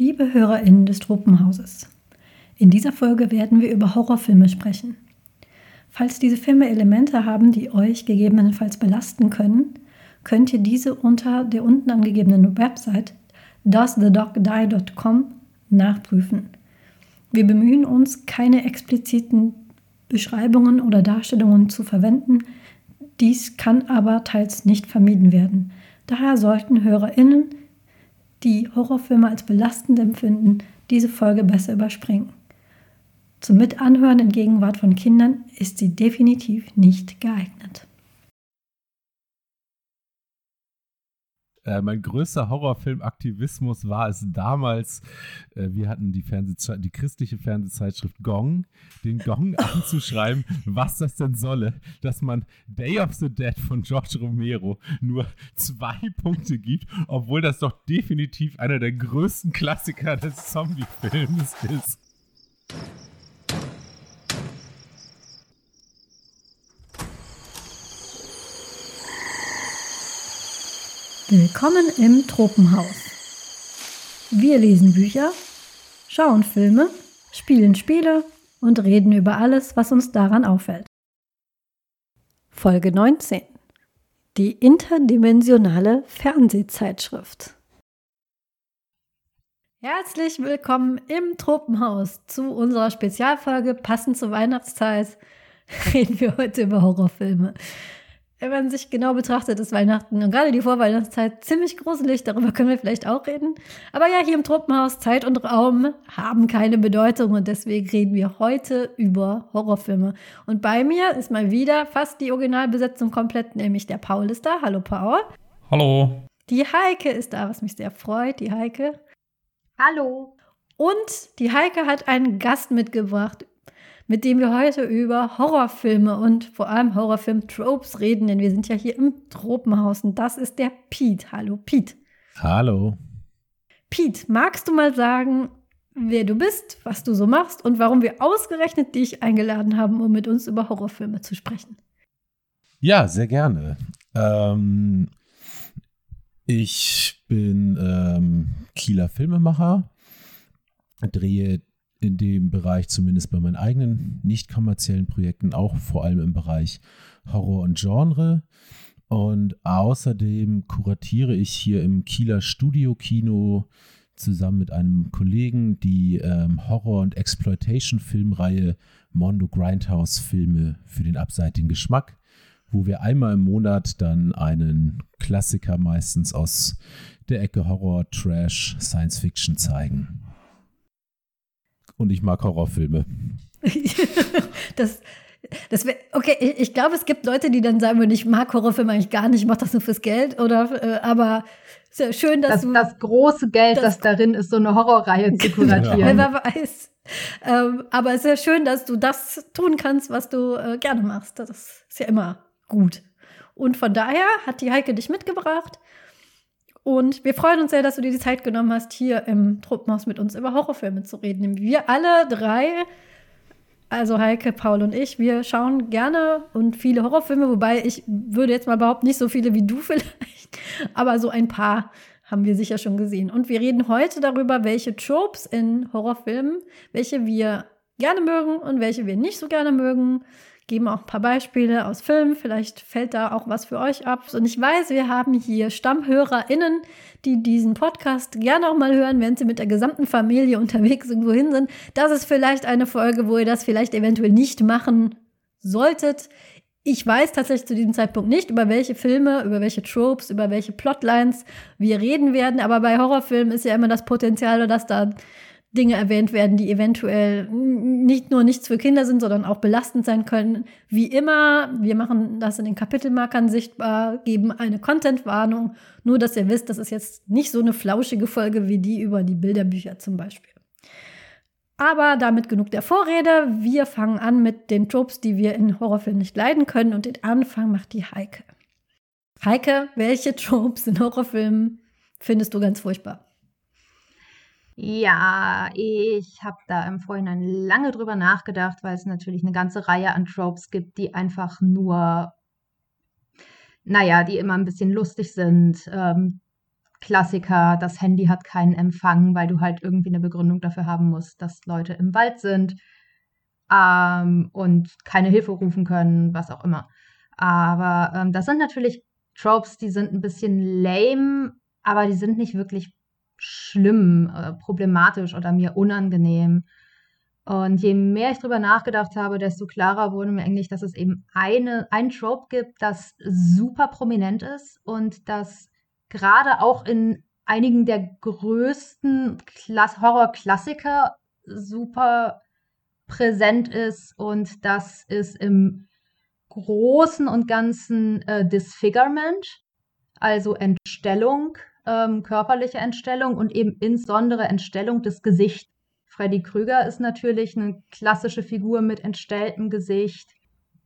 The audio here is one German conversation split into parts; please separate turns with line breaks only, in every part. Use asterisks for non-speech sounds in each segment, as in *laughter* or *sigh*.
Liebe HörerInnen des Tropenhauses, in dieser Folge werden wir über Horrorfilme sprechen. Falls diese Filme Elemente haben, die euch gegebenenfalls belasten können, könnt ihr diese unter der unten angegebenen Website doesthedogdie.com nachprüfen. Wir bemühen uns, keine expliziten Beschreibungen oder Darstellungen zu verwenden. Dies kann aber teils nicht vermieden werden. Daher sollten HörerInnen, die Horrorfilme als belastend empfinden, diese Folge besser überspringen. Zum Mitanhören in Gegenwart von Kindern ist sie definitiv nicht geeignet.
Äh, mein größter Horrorfilm-Aktivismus war es damals, äh, wir hatten die, die christliche Fernsehzeitschrift Gong, den Gong *laughs* anzuschreiben, was das denn solle, dass man Day of the Dead von George Romero nur zwei Punkte gibt, obwohl das doch definitiv einer der größten Klassiker des Zombie-Films ist.
Willkommen im Tropenhaus. Wir lesen Bücher, schauen Filme, spielen Spiele und reden über alles, was uns daran auffällt. Folge 19. Die interdimensionale Fernsehzeitschrift. Herzlich willkommen im Tropenhaus zu unserer Spezialfolge passend zur Weihnachtszeit. *laughs* Reden wir heute über Horrorfilme wenn man sich genau betrachtet, ist Weihnachten und gerade die Vorweihnachtszeit ziemlich gruselig. Darüber können wir vielleicht auch reden. Aber ja, hier im Truppenhaus Zeit und Raum haben keine Bedeutung und deswegen reden wir heute über Horrorfilme. Und bei mir ist mal wieder fast die Originalbesetzung komplett, nämlich der Paul ist da. Hallo Paul.
Hallo.
Die Heike ist da, was mich sehr freut. Die Heike.
Hallo.
Und die Heike hat einen Gast mitgebracht, mit dem wir heute über Horrorfilme und vor allem Horrorfilm-Tropes reden, denn wir sind ja hier im Tropenhaus und das ist der Pete. Hallo Pete.
Hallo.
Pete, magst du mal sagen, wer du bist, was du so machst und warum wir ausgerechnet dich eingeladen haben, um mit uns über Horrorfilme zu sprechen?
Ja, sehr gerne. Ähm, ich bin ähm, Kieler Filmemacher, drehe in dem Bereich, zumindest bei meinen eigenen nicht kommerziellen Projekten, auch vor allem im Bereich Horror und Genre. Und außerdem kuratiere ich hier im Kieler Studio-Kino zusammen mit einem Kollegen die ähm, Horror- und Exploitation-Filmreihe Mondo Grindhouse-Filme für den abseitigen Geschmack, wo wir einmal im Monat dann einen Klassiker meistens aus der Ecke Horror, Trash, Science Fiction zeigen und ich mag Horrorfilme. *laughs*
das, das wär, okay, ich, ich glaube, es gibt Leute, die dann sagen würden, ich mag Horrorfilme eigentlich gar nicht, ich mache das nur fürs Geld. Oder, äh, aber sehr schön, dass
das,
du.
Das große Geld, das, das darin ist, so eine Horrorreihe zu kuratieren. *laughs*
Ja. Wer weiß. Ähm, aber es ist sehr schön, dass du das tun kannst, was du äh, gerne machst. Das ist ja immer gut. Und von daher hat die Heike dich mitgebracht. Und wir freuen uns sehr, dass du dir die Zeit genommen hast, hier im Truppenhaus mit uns über Horrorfilme zu reden. Wir alle drei, also Heike, Paul und ich, wir schauen gerne und viele Horrorfilme, wobei ich würde jetzt mal behaupten, nicht so viele wie du *laughs* vielleicht, aber so ein paar haben wir sicher schon gesehen. Und wir reden heute darüber, welche Tropes in Horrorfilmen, welche wir gerne mögen und welche wir nicht so gerne mögen geben auch ein paar Beispiele aus Filmen. Vielleicht fällt da auch was für euch ab. Und ich weiß, wir haben hier StammhörerInnen, die diesen Podcast gerne auch mal hören, wenn sie mit der gesamten Familie unterwegs irgendwo hin sind. Das ist vielleicht eine Folge, wo ihr das vielleicht eventuell nicht machen solltet. Ich weiß tatsächlich zu diesem Zeitpunkt nicht, über welche Filme, über welche Tropes, über welche Plotlines wir reden werden. Aber bei Horrorfilmen ist ja immer das Potenzial, dass da Dinge erwähnt werden, die eventuell nicht nur nichts für Kinder sind, sondern auch belastend sein können. Wie immer, wir machen das in den Kapitelmarkern sichtbar, geben eine Contentwarnung, nur dass ihr wisst, das ist jetzt nicht so eine flauschige Folge wie die über die Bilderbücher zum Beispiel. Aber damit genug der Vorrede. Wir fangen an mit den Tropes, die wir in Horrorfilmen nicht leiden können. Und den Anfang macht die Heike. Heike, welche Tropes in Horrorfilmen findest du ganz furchtbar?
Ja, ich habe da im Vorhinein lange drüber nachgedacht, weil es natürlich eine ganze Reihe an Tropes gibt, die einfach nur, naja, die immer ein bisschen lustig sind. Ähm, Klassiker, das Handy hat keinen Empfang, weil du halt irgendwie eine Begründung dafür haben musst, dass Leute im Wald sind ähm, und keine Hilfe rufen können, was auch immer. Aber ähm, das sind natürlich Tropes, die sind ein bisschen lame, aber die sind nicht wirklich schlimm, äh, problematisch oder mir unangenehm. Und je mehr ich drüber nachgedacht habe, desto klarer wurde mir eigentlich, dass es eben eine, ein Trope gibt, das super prominent ist und das gerade auch in einigen der größten Horror-Klassiker super präsent ist und das ist im Großen und Ganzen äh, Disfigurement, also Entstellung, ähm, körperliche Entstellung und eben insbesondere Entstellung des Gesichts. Freddy Krüger ist natürlich eine klassische Figur mit entstelltem Gesicht.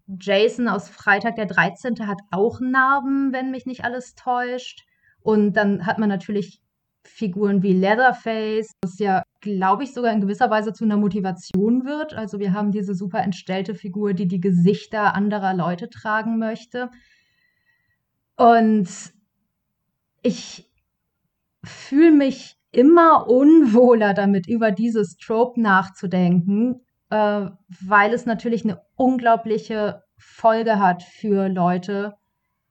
Jason aus Freitag der 13. hat auch Narben, wenn mich nicht alles täuscht. Und dann hat man natürlich Figuren wie Leatherface, was ja, glaube ich, sogar in gewisser Weise zu einer Motivation wird. Also wir haben diese super entstellte Figur, die die Gesichter anderer Leute tragen möchte. Und ich fühle mich immer unwohler damit, über dieses Trope nachzudenken, äh, weil es natürlich eine unglaubliche Folge hat für Leute,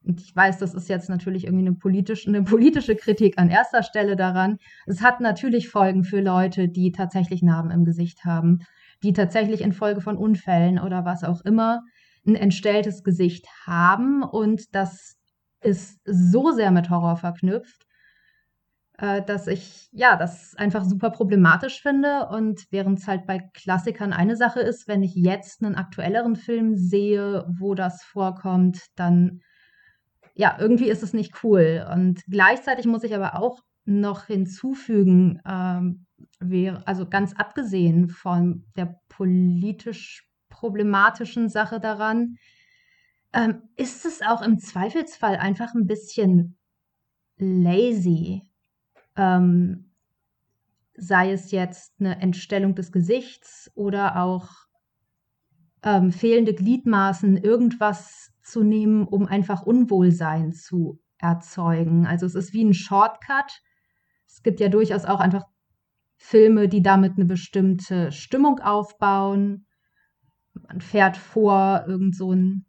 und ich weiß, das ist jetzt natürlich irgendwie eine politische, eine politische Kritik an erster Stelle daran. Es hat natürlich Folgen für Leute, die tatsächlich Narben im Gesicht haben, die tatsächlich infolge von Unfällen oder was auch immer ein entstelltes Gesicht haben. Und das ist so sehr mit Horror verknüpft, äh, dass ich ja das einfach super problematisch finde. Und während es halt bei Klassikern eine Sache ist, wenn ich jetzt einen aktuelleren Film sehe, wo das vorkommt, dann ja, irgendwie ist es nicht cool. Und gleichzeitig muss ich aber auch noch hinzufügen, ähm, wäre, also ganz abgesehen von der politisch problematischen Sache daran, ähm, ist es auch im Zweifelsfall einfach ein bisschen lazy. Ähm, sei es jetzt eine Entstellung des Gesichts oder auch ähm, fehlende Gliedmaßen, irgendwas zu nehmen, um einfach Unwohlsein zu erzeugen. Also es ist wie ein Shortcut. Es gibt ja durchaus auch einfach Filme, die damit eine bestimmte Stimmung aufbauen. Man fährt vor irgend so ein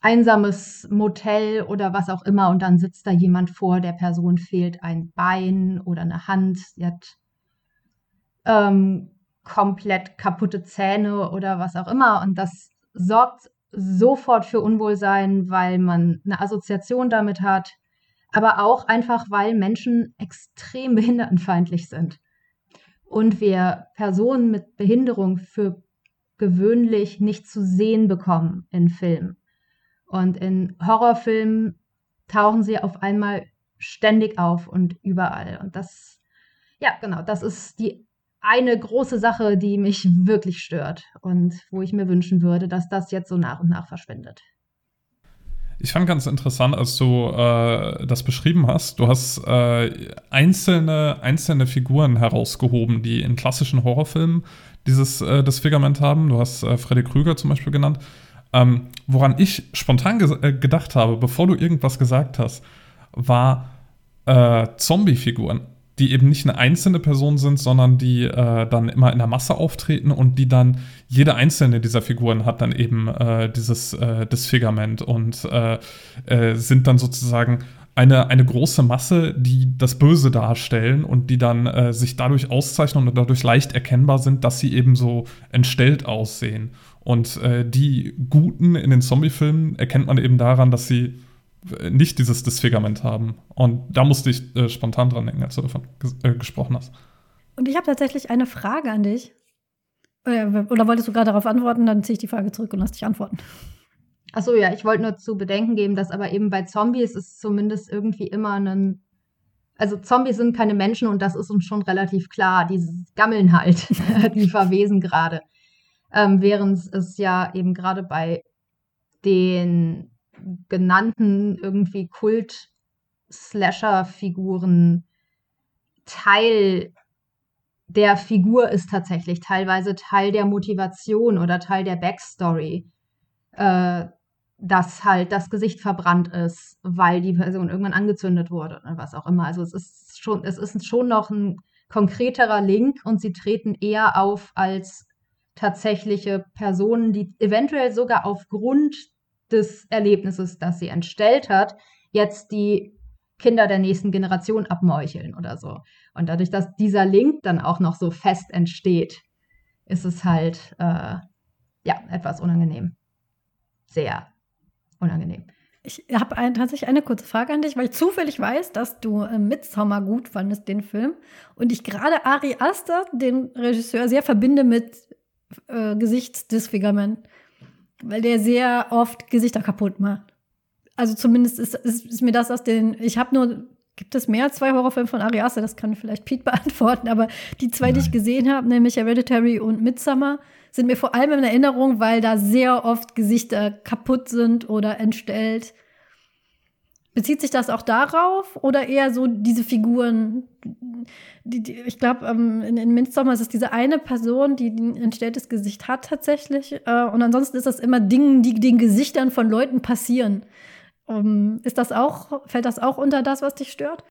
einsames Motel oder was auch immer und dann sitzt da jemand vor, der Person fehlt ein Bein oder eine Hand, sie hat ähm, komplett kaputte Zähne oder was auch immer und das sorgt sofort für Unwohlsein, weil man eine Assoziation damit hat, aber auch einfach, weil Menschen extrem *laughs* behindertenfeindlich sind und wir Personen mit Behinderung für gewöhnlich nicht zu sehen bekommen in Filmen. Und in Horrorfilmen tauchen sie auf einmal ständig auf und überall. Und das, ja, genau, das ist die eine große Sache, die mich wirklich stört und wo ich mir wünschen würde, dass das jetzt so nach und nach verschwindet.
Ich fand ganz interessant, als du äh, das beschrieben hast. Du hast äh, einzelne, einzelne Figuren herausgehoben, die in klassischen Horrorfilmen dieses äh, Disfigurement haben. Du hast äh, Freddy Krüger zum Beispiel genannt. Ähm, woran ich spontan ge äh, gedacht habe, bevor du irgendwas gesagt hast, war äh, Zombie-Figuren die eben nicht eine einzelne Person sind, sondern die äh, dann immer in der Masse auftreten und die dann, jede einzelne dieser Figuren hat dann eben äh, dieses äh, Disfigurement und äh, sind dann sozusagen eine, eine große Masse, die das Böse darstellen und die dann äh, sich dadurch auszeichnen und dadurch leicht erkennbar sind, dass sie eben so entstellt aussehen. Und die Guten in den Zombie-Filmen erkennt man eben daran, dass sie nicht dieses Disfigurement haben. Und da musste ich äh, spontan dran denken, als du davon ges äh, gesprochen hast.
Und ich habe tatsächlich eine Frage an dich. Äh, oder wolltest du gerade darauf antworten? Dann ziehe ich die Frage zurück und lass dich antworten.
Achso, ja, ich wollte nur zu bedenken geben, dass aber eben bei Zombies ist zumindest irgendwie immer ein. Also Zombies sind keine Menschen und das ist uns schon relativ klar. Die gammeln halt, *laughs* die verwesen gerade. Ähm, während es ja eben gerade bei den genannten irgendwie Kult-Slasher-Figuren Teil der Figur ist tatsächlich, teilweise Teil der Motivation oder Teil der Backstory. Äh, dass halt das Gesicht verbrannt ist, weil die Person irgendwann angezündet wurde oder was auch immer. Also es ist schon, es ist schon noch ein konkreterer Link und sie treten eher auf als tatsächliche Personen, die eventuell sogar aufgrund des Erlebnisses, das sie entstellt hat, jetzt die Kinder der nächsten Generation abmeucheln oder so. Und dadurch, dass dieser Link dann auch noch so fest entsteht, ist es halt äh, ja etwas unangenehm. Sehr unangenehm.
Ich habe ein, tatsächlich eine kurze Frage an dich, weil ich zufällig weiß, dass du äh, Midsommar gut fandest, den Film. Und ich gerade Ari Aster, den Regisseur, sehr verbinde mit äh, Gesichtsdisfigurement. Weil der sehr oft Gesichter kaputt macht. Also zumindest ist, ist, ist mir das aus den. Ich habe nur. Gibt es mehr als zwei Horrorfilme von Ari Aster? Das kann vielleicht Pete *laughs* beantworten. Aber die zwei, Nein. die ich gesehen habe, nämlich Hereditary und Midsommar, sind mir vor allem in Erinnerung, weil da sehr oft Gesichter kaputt sind oder entstellt. Bezieht sich das auch darauf oder eher so diese Figuren? Die, die, ich glaube, ähm, in, in Midsommar ist es diese eine Person, die ein entstelltes Gesicht hat tatsächlich. Äh, und ansonsten ist das immer Dinge, die den Gesichtern von Leuten passieren. Ähm, ist das auch, fällt das auch unter das, was dich stört?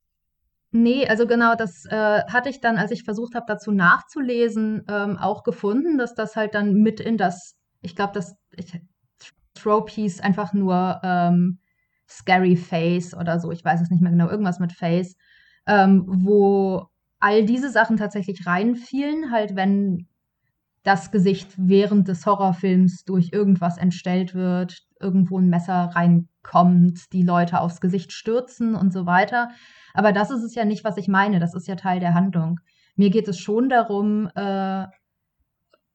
Nee, also genau, das äh, hatte ich dann, als ich versucht habe, dazu nachzulesen, ähm, auch gefunden, dass das halt dann mit in das, ich glaube, das ich, Trope hieß einfach nur ähm, Scary Face oder so, ich weiß es nicht mehr genau, irgendwas mit Face, ähm, wo all diese Sachen tatsächlich reinfielen, halt wenn das Gesicht während des Horrorfilms durch irgendwas entstellt wird, irgendwo ein Messer reinkommt, die Leute aufs Gesicht stürzen und so weiter. Aber das ist es ja nicht, was ich meine. Das ist ja Teil der Handlung. Mir geht es schon darum, äh,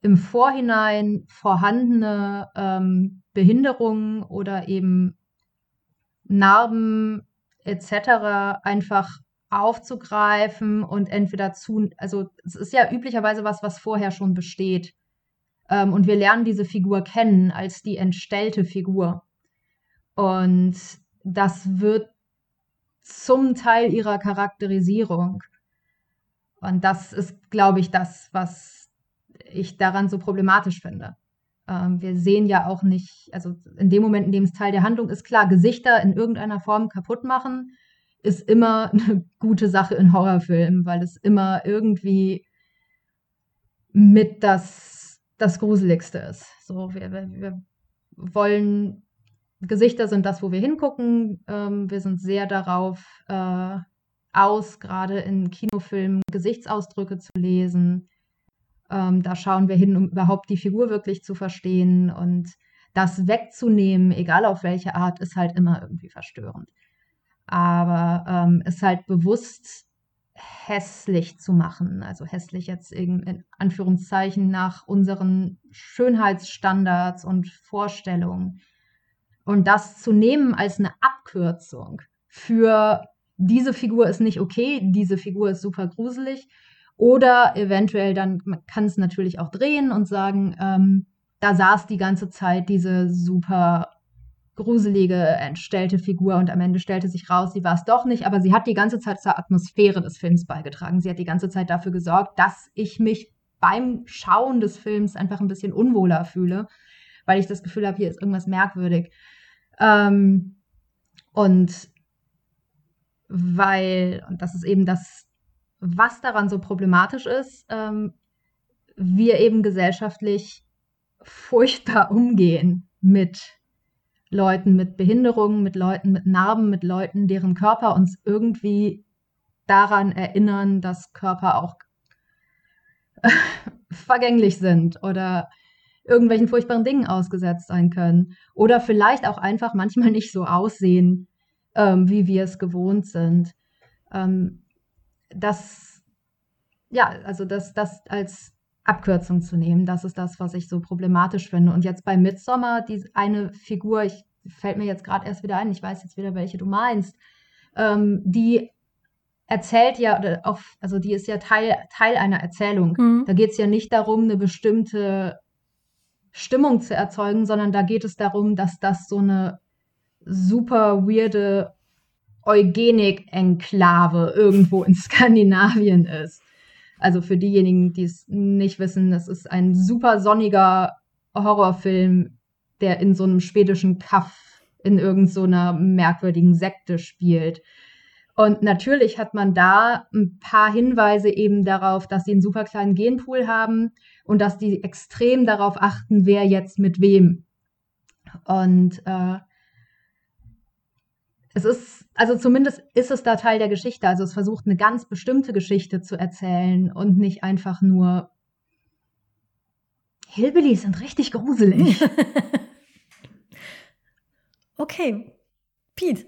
im Vorhinein vorhandene ähm, Behinderungen oder eben Narben etc. einfach aufzugreifen und entweder zu, also es ist ja üblicherweise was, was vorher schon besteht. Ähm, und wir lernen diese Figur kennen als die entstellte Figur. Und das wird zum Teil ihrer Charakterisierung. Und das ist, glaube ich, das, was ich daran so problematisch finde. Ähm, wir sehen ja auch nicht, also in dem Moment, in dem es Teil der Handlung ist, klar, Gesichter in irgendeiner Form kaputt machen, ist immer *laughs* eine gute Sache in Horrorfilmen, weil es immer irgendwie mit das, das Gruseligste ist. So, wir, wir, wollen Gesichter sind das, wo wir hingucken. Ähm, wir sind sehr darauf äh, aus, gerade in Kinofilmen Gesichtsausdrücke zu lesen. Ähm, da schauen wir hin, um überhaupt die Figur wirklich zu verstehen. Und das wegzunehmen, egal auf welche Art, ist halt immer irgendwie verstörend. Aber ähm, es halt bewusst hässlich zu machen, also hässlich jetzt in Anführungszeichen nach unseren Schönheitsstandards und Vorstellungen und das zu nehmen als eine Abkürzung für diese Figur ist nicht okay, diese Figur ist super gruselig. Oder eventuell dann, man kann es natürlich auch drehen und sagen, ähm, da saß die ganze Zeit diese super gruselige, entstellte Figur und am Ende stellte sich raus, sie war es doch nicht, aber sie hat die ganze Zeit zur Atmosphäre des Films beigetragen. Sie hat die ganze Zeit dafür gesorgt, dass ich mich beim Schauen des Films einfach ein bisschen unwohler fühle weil ich das Gefühl habe, hier ist irgendwas merkwürdig. Ähm, und weil, und das ist eben das, was daran so problematisch ist, ähm, wir eben gesellschaftlich furchtbar umgehen mit Leuten mit Behinderungen, mit Leuten mit Narben, mit Leuten, deren Körper uns irgendwie daran erinnern, dass Körper auch *laughs* vergänglich sind oder irgendwelchen furchtbaren Dingen ausgesetzt sein können. Oder vielleicht auch einfach manchmal nicht so aussehen, ähm, wie wir es gewohnt sind. Ähm, das, ja, also das, das als Abkürzung zu nehmen, das ist das, was ich so problematisch finde. Und jetzt bei Midsommar, die eine Figur, ich fällt mir jetzt gerade erst wieder ein, ich weiß jetzt wieder, welche du meinst, ähm, die erzählt ja, auch, also die ist ja Teil, Teil einer Erzählung. Mhm. Da geht es ja nicht darum, eine bestimmte Stimmung zu erzeugen, sondern da geht es darum, dass das so eine super weirde Eugenik-Enklave irgendwo in *laughs* Skandinavien ist. Also für diejenigen, die es nicht wissen, das ist ein super sonniger Horrorfilm, der in so einem schwedischen Kaff in irgendeiner so merkwürdigen Sekte spielt. Und natürlich hat man da ein paar Hinweise eben darauf, dass sie einen super kleinen Genpool haben und dass die extrem darauf achten, wer jetzt mit wem. Und äh, es ist, also zumindest ist es da Teil der Geschichte. Also es versucht eine ganz bestimmte Geschichte zu erzählen und nicht einfach nur Hillbillies sind richtig gruselig. *laughs*
okay. Pete.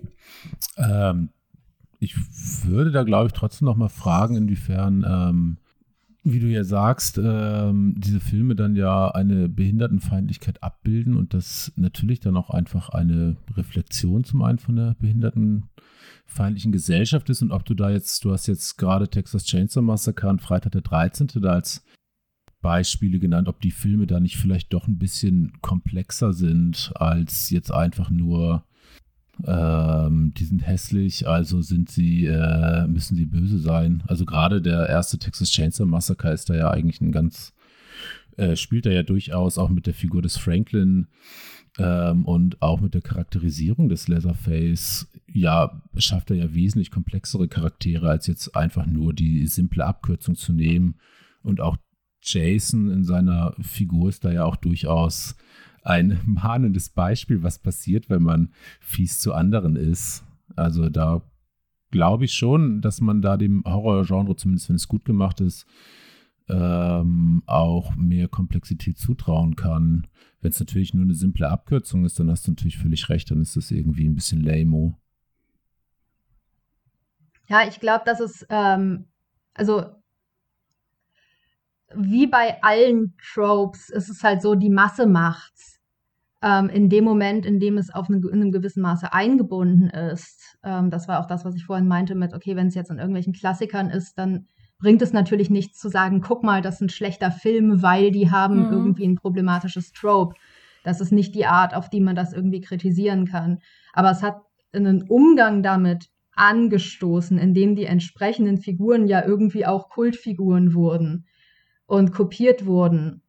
Ähm, ich würde da, glaube ich, trotzdem noch mal fragen, inwiefern, ähm, wie du ja sagst, ähm, diese Filme dann ja eine Behindertenfeindlichkeit abbilden und das natürlich dann auch einfach eine Reflexion zum einen von der behindertenfeindlichen Gesellschaft ist und ob du da jetzt, du hast jetzt gerade Texas Chainsaw Massacre und Freitag der 13. da als Beispiele genannt, ob die Filme da nicht vielleicht doch ein bisschen komplexer sind als jetzt einfach nur ähm, die sind hässlich, also sind sie, äh, müssen sie böse sein. Also gerade der erste Texas Chainsaw Massacre ist da ja eigentlich ein ganz, äh, spielt da ja durchaus auch mit der Figur des Franklin ähm, und auch mit der Charakterisierung des Leatherface, ja, schafft er ja wesentlich komplexere Charaktere, als jetzt einfach nur die simple Abkürzung zu nehmen. Und auch Jason in seiner Figur ist da ja auch durchaus ein mahnendes Beispiel, was passiert, wenn man fies zu anderen ist. Also da glaube ich schon, dass man da dem Horrorgenre, zumindest wenn es gut gemacht ist, ähm, auch mehr Komplexität zutrauen kann. Wenn es natürlich nur eine simple Abkürzung ist, dann hast du natürlich völlig recht, dann ist das irgendwie ein bisschen lame.
Ja, ich glaube, dass es, ähm, also wie bei allen Tropes ist es halt so, die Masse macht's ähm, in dem Moment, in dem es auf eine, in einem gewissen Maße eingebunden ist. Ähm, das war auch das, was ich vorhin meinte mit, okay, wenn es jetzt in irgendwelchen Klassikern ist, dann bringt es natürlich nichts zu sagen, guck mal, das ist ein schlechter Film, weil die haben mhm. irgendwie ein problematisches Trope. Das ist nicht die Art, auf die man das irgendwie kritisieren kann. Aber es hat einen Umgang damit angestoßen, indem die entsprechenden Figuren ja irgendwie auch Kultfiguren wurden und kopiert wurden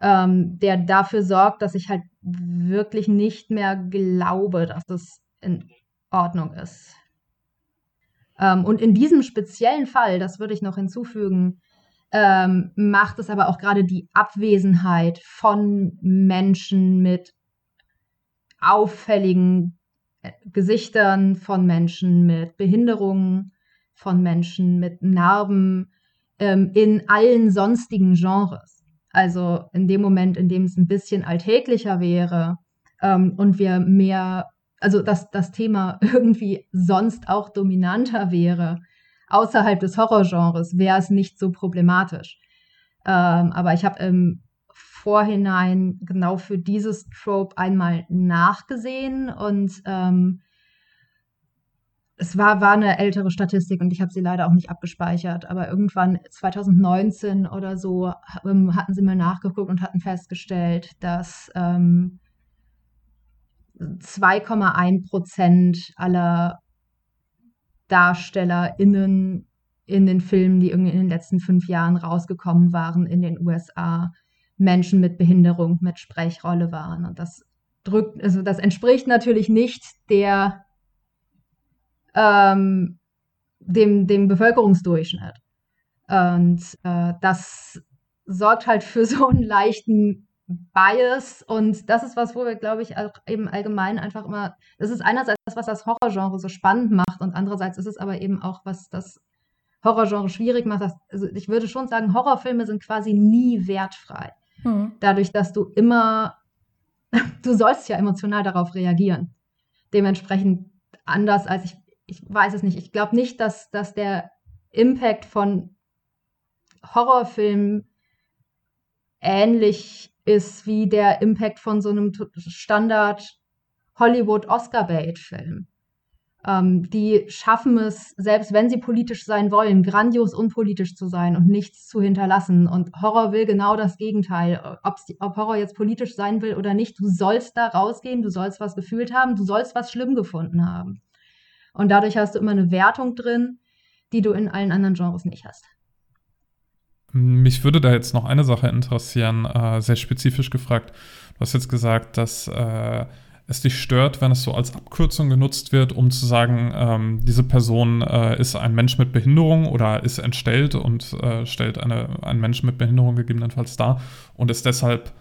ähm, der dafür sorgt, dass ich halt wirklich nicht mehr glaube, dass es in Ordnung ist. Ähm, und in diesem speziellen Fall, das würde ich noch hinzufügen, ähm, macht es aber auch gerade die Abwesenheit von Menschen mit auffälligen äh, Gesichtern, von Menschen mit Behinderungen, von Menschen mit Narben ähm, in allen sonstigen Genres. Also in dem Moment, in dem es ein bisschen alltäglicher wäre ähm, und wir mehr, also dass das Thema *laughs* irgendwie sonst auch dominanter wäre, außerhalb des Horrorgenres, wäre es nicht so problematisch. Ähm, aber ich habe im Vorhinein genau für dieses Trope einmal nachgesehen und ähm, es war, war eine ältere Statistik und ich habe sie leider auch nicht abgespeichert, aber irgendwann 2019 oder so ähm, hatten sie mal nachgeguckt und hatten festgestellt, dass ähm, 2,1 Prozent aller DarstellerInnen in den Filmen, die irgendwie in den letzten fünf Jahren rausgekommen waren in den USA, Menschen mit Behinderung, mit Sprechrolle waren. Und das drückt, also das entspricht natürlich nicht der ähm, dem, dem Bevölkerungsdurchschnitt. Und äh, das sorgt halt für *laughs* so einen leichten Bias und das ist was, wo wir, glaube ich, auch eben allgemein einfach immer, das ist einerseits das, was das Horrorgenre so spannend macht und andererseits ist es aber eben auch, was das Horrorgenre schwierig macht. Das, also ich würde schon sagen, Horrorfilme sind quasi nie wertfrei. Hm. Dadurch, dass du immer, *laughs* du sollst ja emotional darauf reagieren. Dementsprechend anders als ich ich weiß es nicht. Ich glaube nicht, dass, dass der Impact von Horrorfilmen ähnlich ist wie der Impact von so einem Standard Hollywood Oscar-Bait-Film. Ähm, die schaffen es, selbst wenn sie politisch sein wollen, grandios unpolitisch zu sein und nichts zu hinterlassen. Und Horror will genau das Gegenteil. Ob's, ob Horror jetzt politisch sein will oder nicht, du sollst da rausgehen, du sollst was gefühlt haben, du sollst was schlimm gefunden haben. Und dadurch hast du immer eine Wertung drin, die du in allen anderen Genres nicht hast.
Mich würde da jetzt noch eine Sache interessieren, äh, sehr spezifisch gefragt. Du hast jetzt gesagt, dass äh, es dich stört, wenn es so als Abkürzung genutzt wird, um zu sagen, ähm, diese Person äh, ist ein Mensch mit Behinderung oder ist entstellt und äh, stellt eine, einen Menschen mit Behinderung gegebenenfalls dar und ist deshalb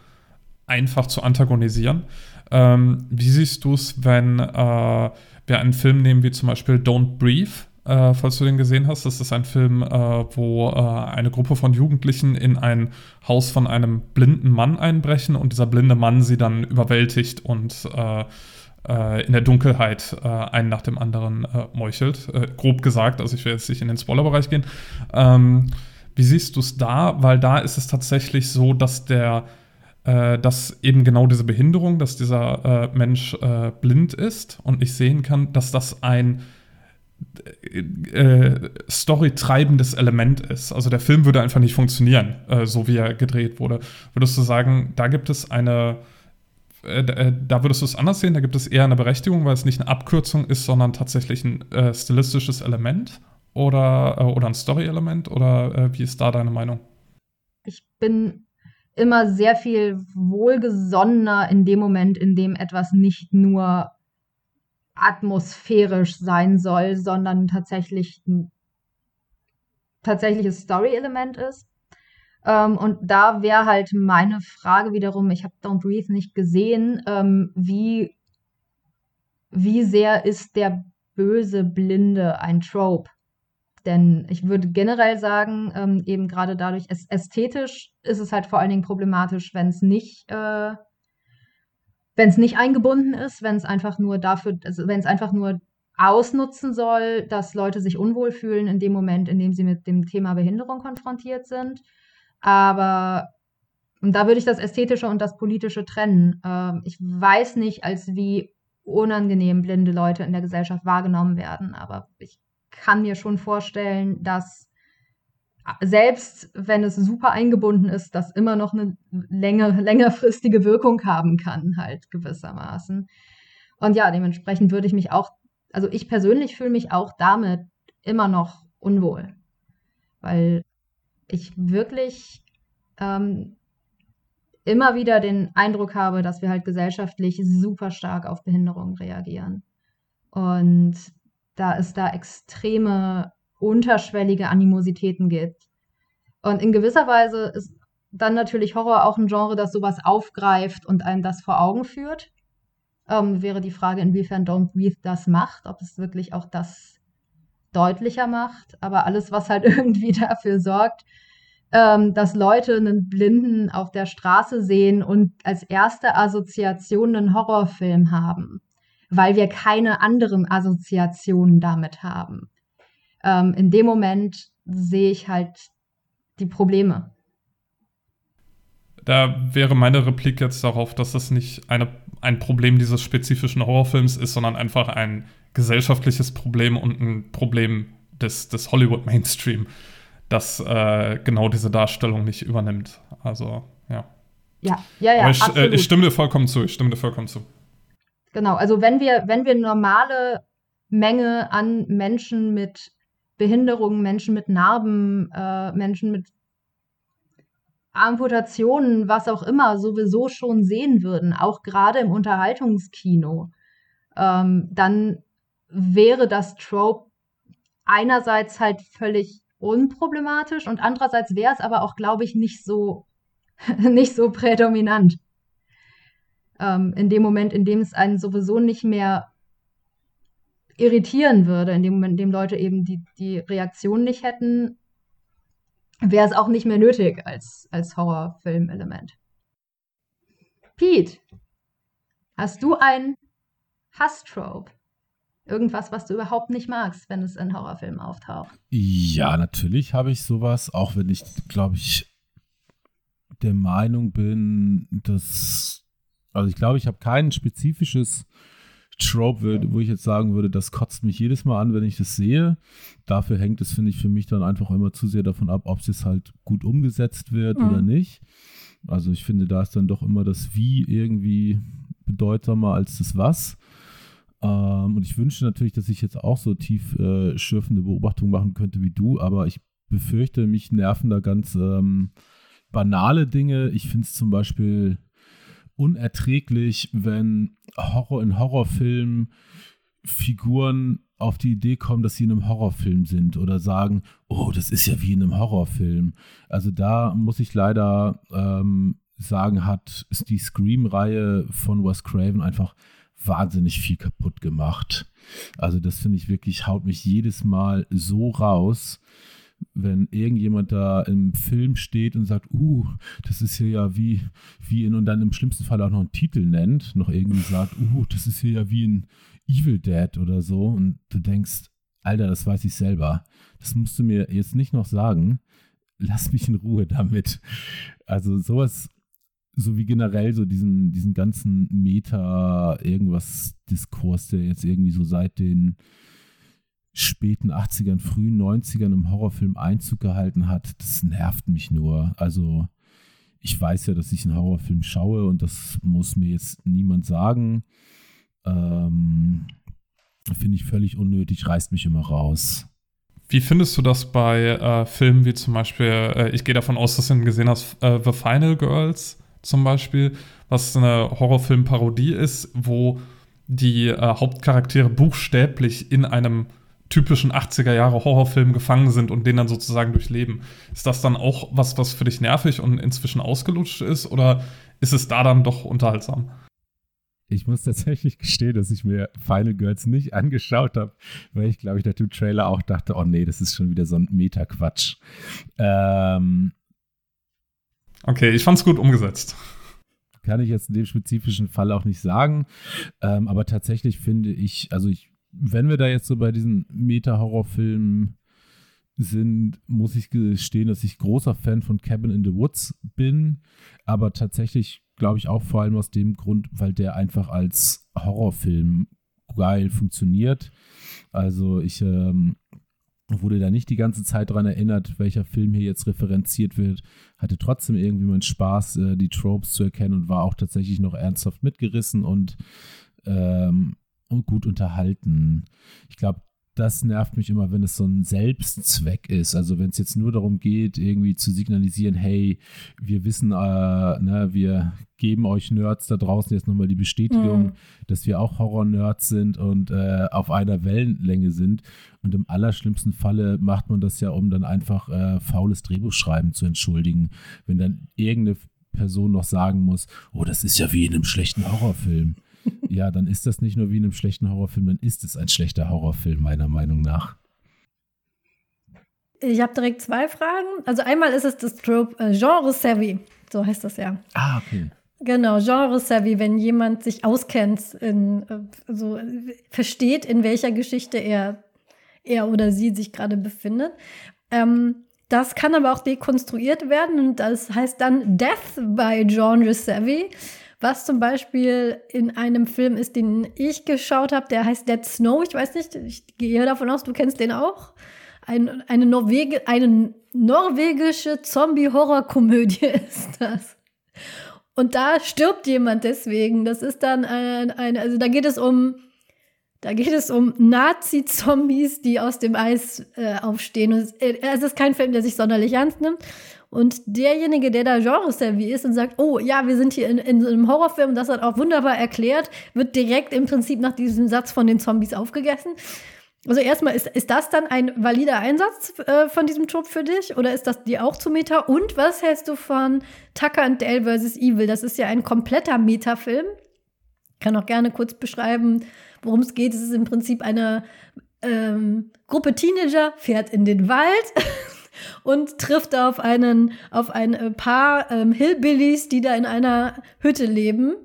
einfach zu antagonisieren. Ähm, wie siehst du es, wenn äh, wir einen Film nehmen wie zum Beispiel Don't Breathe? Äh, falls du den gesehen hast, das ist ein Film, äh, wo äh, eine Gruppe von Jugendlichen in ein Haus von einem blinden Mann einbrechen und dieser blinde Mann sie dann überwältigt und äh, äh, in der Dunkelheit äh, einen nach dem anderen meuchelt. grob gesagt, also ich will jetzt nicht in den Spoilerbereich gehen. Ähm, wie siehst du es da? Weil da ist es tatsächlich so, dass der dass eben genau diese Behinderung, dass dieser Mensch blind ist und nicht sehen kann, dass das ein äh, storytreibendes Element ist. Also der Film würde einfach nicht funktionieren, äh, so wie er gedreht wurde. Würdest du sagen, da gibt es eine, äh, äh da würdest du es anders sehen, da gibt es eher eine Berechtigung, weil es nicht eine Abkürzung ist, sondern tatsächlich ein äh, stilistisches Element oder, äh, oder ein Story-Element? Oder wie ist da deine Meinung?
Ich bin immer sehr viel wohlgesonnener in dem Moment, in dem etwas nicht nur atmosphärisch sein soll, sondern tatsächlich ein tatsächliches Story-Element ist. Ähm, und da wäre halt meine Frage wiederum, ich habe Don't Breathe nicht gesehen, ähm, wie, wie sehr ist der böse Blinde ein Trope? Denn ich würde generell sagen, ähm, eben gerade dadurch, ästhetisch ist es halt vor allen Dingen problematisch, wenn es nicht äh, wenn es nicht eingebunden ist, wenn es einfach nur dafür, also wenn es einfach nur ausnutzen soll, dass Leute sich unwohl fühlen in dem Moment, in dem sie mit dem Thema Behinderung konfrontiert sind. Aber und da würde ich das Ästhetische und das Politische trennen. Ähm, ich weiß nicht, als wie unangenehm blinde Leute in der Gesellschaft wahrgenommen werden, aber ich kann mir schon vorstellen, dass selbst wenn es super eingebunden ist, das immer noch eine länger, *laughs* längerfristige Wirkung haben kann, halt gewissermaßen. Und ja, dementsprechend würde ich mich auch, also ich persönlich fühle mich auch damit immer noch unwohl, weil ich wirklich ähm, immer wieder den Eindruck habe, dass wir halt gesellschaftlich super stark auf Behinderungen reagieren. Und da es da extreme unterschwellige Animositäten gibt. Und in gewisser Weise ist dann natürlich Horror auch ein Genre, das sowas aufgreift und einem das vor Augen führt. Ähm, wäre die Frage, inwiefern Don't Breathe das macht, ob es wirklich auch das deutlicher macht. Aber alles, was halt *laughs* irgendwie dafür sorgt, ähm, dass Leute einen Blinden auf der Straße sehen und als erste Assoziation einen Horrorfilm haben, weil wir keine anderen Assoziationen damit haben ähm, in dem Moment sehe ich halt die Probleme.
Da wäre meine Replik jetzt darauf, dass das nicht eine, ein Problem dieses spezifischen Horrorfilms ist, sondern einfach ein gesellschaftliches Problem und ein Problem des, des Hollywood-Mainstream, das äh, genau diese Darstellung nicht übernimmt. Also, ja.
Ja, ja, ja.
Aber ich, äh, ich stimme dir vollkommen zu. Ich stimme dir vollkommen zu.
Genau, also wenn wir, wenn wir normale Menge an Menschen mit Behinderungen, Menschen mit Narben, äh, Menschen mit Amputationen, was auch immer, sowieso schon sehen würden, auch gerade im Unterhaltungskino, ähm, dann wäre das Trope einerseits halt völlig unproblematisch und andererseits wäre es aber auch, glaube ich, nicht so, *laughs* nicht so prädominant. Ähm, in dem Moment, in dem es einen sowieso nicht mehr irritieren würde, in dem Moment, in dem Leute eben die, die Reaktion nicht hätten, wäre es auch nicht mehr nötig als, als Horrorfilm-Element. Pete, hast du ein Hasstrope? Irgendwas, was du überhaupt nicht magst, wenn es in Horrorfilmen auftaucht?
Ja, natürlich habe ich sowas, auch wenn ich, glaube ich, der Meinung bin, dass, also ich glaube, ich habe kein spezifisches Trope, wo ich jetzt sagen würde, das kotzt mich jedes Mal an, wenn ich das sehe. Dafür hängt es, finde ich, für mich dann einfach immer zu sehr davon ab, ob es halt gut umgesetzt wird mhm. oder nicht. Also ich finde, da ist dann doch immer das Wie irgendwie bedeutsamer als das Was. Ähm, und ich wünsche natürlich, dass ich jetzt auch so tief äh, schürfende Beobachtungen machen könnte wie du, aber ich befürchte, mich nerven da ganz ähm, banale Dinge. Ich finde es zum Beispiel unerträglich, wenn Horror in Horrorfilmen Figuren auf die Idee kommen, dass sie in einem Horrorfilm sind oder sagen, oh, das ist ja wie in einem Horrorfilm. Also da muss ich leider ähm, sagen, hat ist die Scream-Reihe von Wes Craven einfach wahnsinnig viel kaputt gemacht. Also das finde ich wirklich, haut mich jedes Mal so raus, wenn irgendjemand da im Film steht und sagt, uh, das ist hier ja wie, wie in, und dann im schlimmsten Fall auch noch einen Titel nennt, noch irgendwie sagt, uh, das ist hier ja wie in Evil Dead oder so und du denkst, Alter, das weiß ich selber. Das musst du mir jetzt nicht noch sagen. Lass mich in Ruhe damit. Also sowas, so wie generell so diesen, diesen ganzen Meta-Irgendwas-Diskurs, der jetzt irgendwie so seit den späten 80ern, frühen 90ern im Horrorfilm Einzug gehalten hat, das nervt mich nur. Also ich weiß ja, dass ich einen Horrorfilm schaue und das muss mir jetzt niemand sagen. Ähm, Finde ich völlig unnötig, reißt mich immer raus.
Wie findest du das bei äh, Filmen wie zum Beispiel, äh, ich gehe davon aus, dass du ihn gesehen hast, äh, The Final Girls zum Beispiel, was eine Horrorfilm-Parodie ist, wo die äh, Hauptcharaktere buchstäblich in einem typischen 80er Jahre Horrorfilm gefangen sind und den dann sozusagen durchleben. Ist das dann auch was, was für dich nervig und inzwischen ausgelutscht ist oder ist es da dann doch unterhaltsam?
Ich muss tatsächlich gestehen, dass ich mir Final Girls nicht angeschaut habe, weil ich, glaube ich, nach dem Trailer auch dachte, oh nee, das ist schon wieder so ein Meta-Quatsch. Ähm,
okay, ich fand es gut umgesetzt.
Kann ich jetzt in dem spezifischen Fall auch nicht sagen. Ähm, aber tatsächlich finde ich, also ich wenn wir da jetzt so bei diesen Meta-Horrorfilmen sind, muss ich gestehen, dass ich großer Fan von Cabin in the Woods bin, aber tatsächlich glaube ich auch vor allem aus dem Grund, weil der einfach als Horrorfilm geil funktioniert. Also ich ähm, wurde da nicht die ganze Zeit daran erinnert, welcher Film hier jetzt referenziert wird, hatte trotzdem irgendwie meinen Spaß, äh, die Tropes zu erkennen und war auch tatsächlich noch ernsthaft mitgerissen und ähm, und gut unterhalten. Ich glaube, das nervt mich immer, wenn es so ein Selbstzweck ist. Also wenn es jetzt nur darum geht, irgendwie zu signalisieren, hey, wir wissen, äh, ne, wir geben euch Nerds da draußen jetzt nochmal die Bestätigung, mhm. dass wir auch Horror-Nerds sind und äh, auf einer Wellenlänge sind. Und im allerschlimmsten Falle macht man das ja, um dann einfach äh, faules Drehbuchschreiben zu entschuldigen. Wenn dann irgendeine Person noch sagen muss, oh, das ist ja wie in einem schlechten Horrorfilm ja, dann ist das nicht nur wie in einem schlechten Horrorfilm, dann ist es ein schlechter Horrorfilm, meiner Meinung nach.
Ich habe direkt zwei Fragen. Also einmal ist es das Trope äh, Genre Savvy, so heißt das ja.
Ah, okay.
Genau, Genre Savvy, wenn jemand sich auskennt, in, äh, so versteht, in welcher Geschichte er, er oder sie sich gerade befindet. Ähm, das kann aber auch dekonstruiert werden und das heißt dann Death by Genre Savvy. Was zum Beispiel in einem Film ist, den ich geschaut habe, der heißt Dead Snow. Ich weiß nicht, ich gehe davon aus, du kennst den auch. Ein, eine, Norwege, eine norwegische Zombie-Horror-Komödie *laughs* ist das. Und da stirbt jemand deswegen. Das ist dann ein, ein also da geht es um, da geht es um Nazi-Zombies, die aus dem Eis äh, aufstehen. Und es, äh, es ist kein Film, der sich sonderlich ernst nimmt. Und derjenige, der da Genre-Savvy ist und sagt, oh ja, wir sind hier in, in einem Horrorfilm, das hat auch wunderbar erklärt, wird direkt im Prinzip nach diesem Satz von den Zombies aufgegessen. Also erstmal, ist, ist das dann ein valider Einsatz äh, von diesem Trope für dich? Oder ist das dir auch zu Meta? Und was hältst du von Tucker and Dale vs. Evil? Das ist ja ein kompletter Meta-Film. Kann auch gerne kurz beschreiben, worum es geht. Es ist im Prinzip eine ähm, Gruppe Teenager, fährt in den Wald *laughs* und trifft auf einen, auf ein äh, Paar ähm, Hillbillies, die da in einer Hütte leben.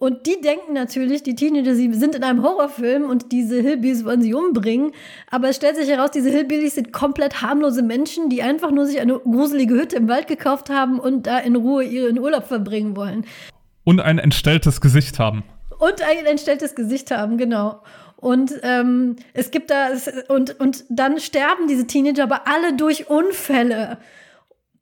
Und die denken natürlich, die Teenager, sie sind in einem Horrorfilm und diese Hillbillies wollen sie umbringen. Aber es stellt sich heraus, diese Hillbillies sind komplett harmlose Menschen, die einfach nur sich eine gruselige Hütte im Wald gekauft haben und da in Ruhe ihren Urlaub verbringen wollen.
Und ein entstelltes Gesicht haben.
Und ein entstelltes Gesicht haben, genau. Und ähm, es gibt da, und, und dann sterben diese Teenager aber alle durch Unfälle.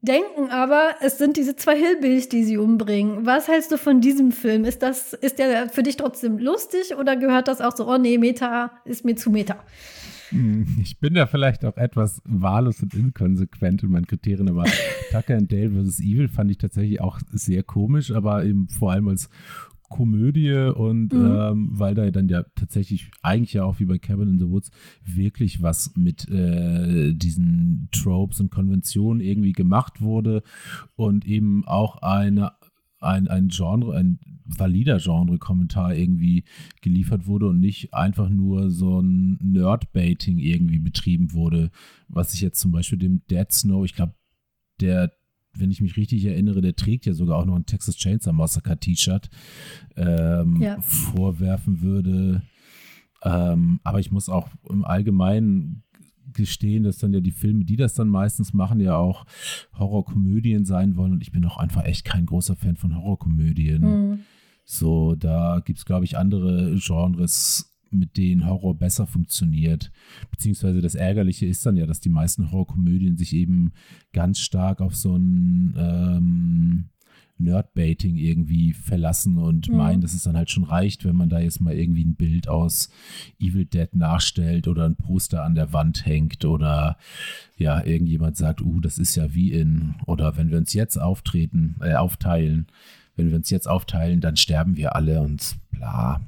Denken aber, es sind diese zwei Hillbillies, die sie umbringen. Was hältst du von diesem Film? Ist das, ist der für dich trotzdem lustig oder gehört das auch so, oh nee, Meta ist mir zu Meta?
Hm, ich bin da vielleicht auch etwas wahllos und inkonsequent in meinen Kriterien, aber *laughs* Tucker and Dale vs. Evil fand ich tatsächlich auch sehr komisch, aber eben vor allem als Komödie und mhm. ähm, weil da dann ja tatsächlich eigentlich ja auch wie bei Cabin in the Woods wirklich was mit äh, diesen Tropes und Konventionen irgendwie gemacht wurde und eben auch eine ein, ein Genre, ein valider Genre-Kommentar irgendwie geliefert wurde und nicht einfach nur so ein Nerd-Baiting irgendwie betrieben wurde, was ich jetzt zum Beispiel dem Dead Snow, ich glaube, der wenn ich mich richtig erinnere, der trägt ja sogar auch noch ein Texas Chainsaw Massacre T-Shirt, ähm, ja. vorwerfen würde. Ähm, aber ich muss auch im Allgemeinen gestehen, dass dann ja die Filme, die das dann meistens machen, ja auch Horrorkomödien sein wollen. Und ich bin auch einfach echt kein großer Fan von Horrorkomödien. Mhm. So, da gibt es, glaube ich, andere Genres, mit denen Horror besser funktioniert. Beziehungsweise das Ärgerliche ist dann ja, dass die meisten Horrorkomödien sich eben ganz stark auf so ein ähm, Nerdbaiting irgendwie verlassen und mhm. meinen, dass es dann halt schon reicht, wenn man da jetzt mal irgendwie ein Bild aus Evil Dead nachstellt oder ein Poster an der Wand hängt oder ja, irgendjemand sagt, uh, das ist ja wie in, oder wenn wir uns jetzt auftreten, äh, aufteilen, wenn wir uns jetzt aufteilen, dann sterben wir alle und bla.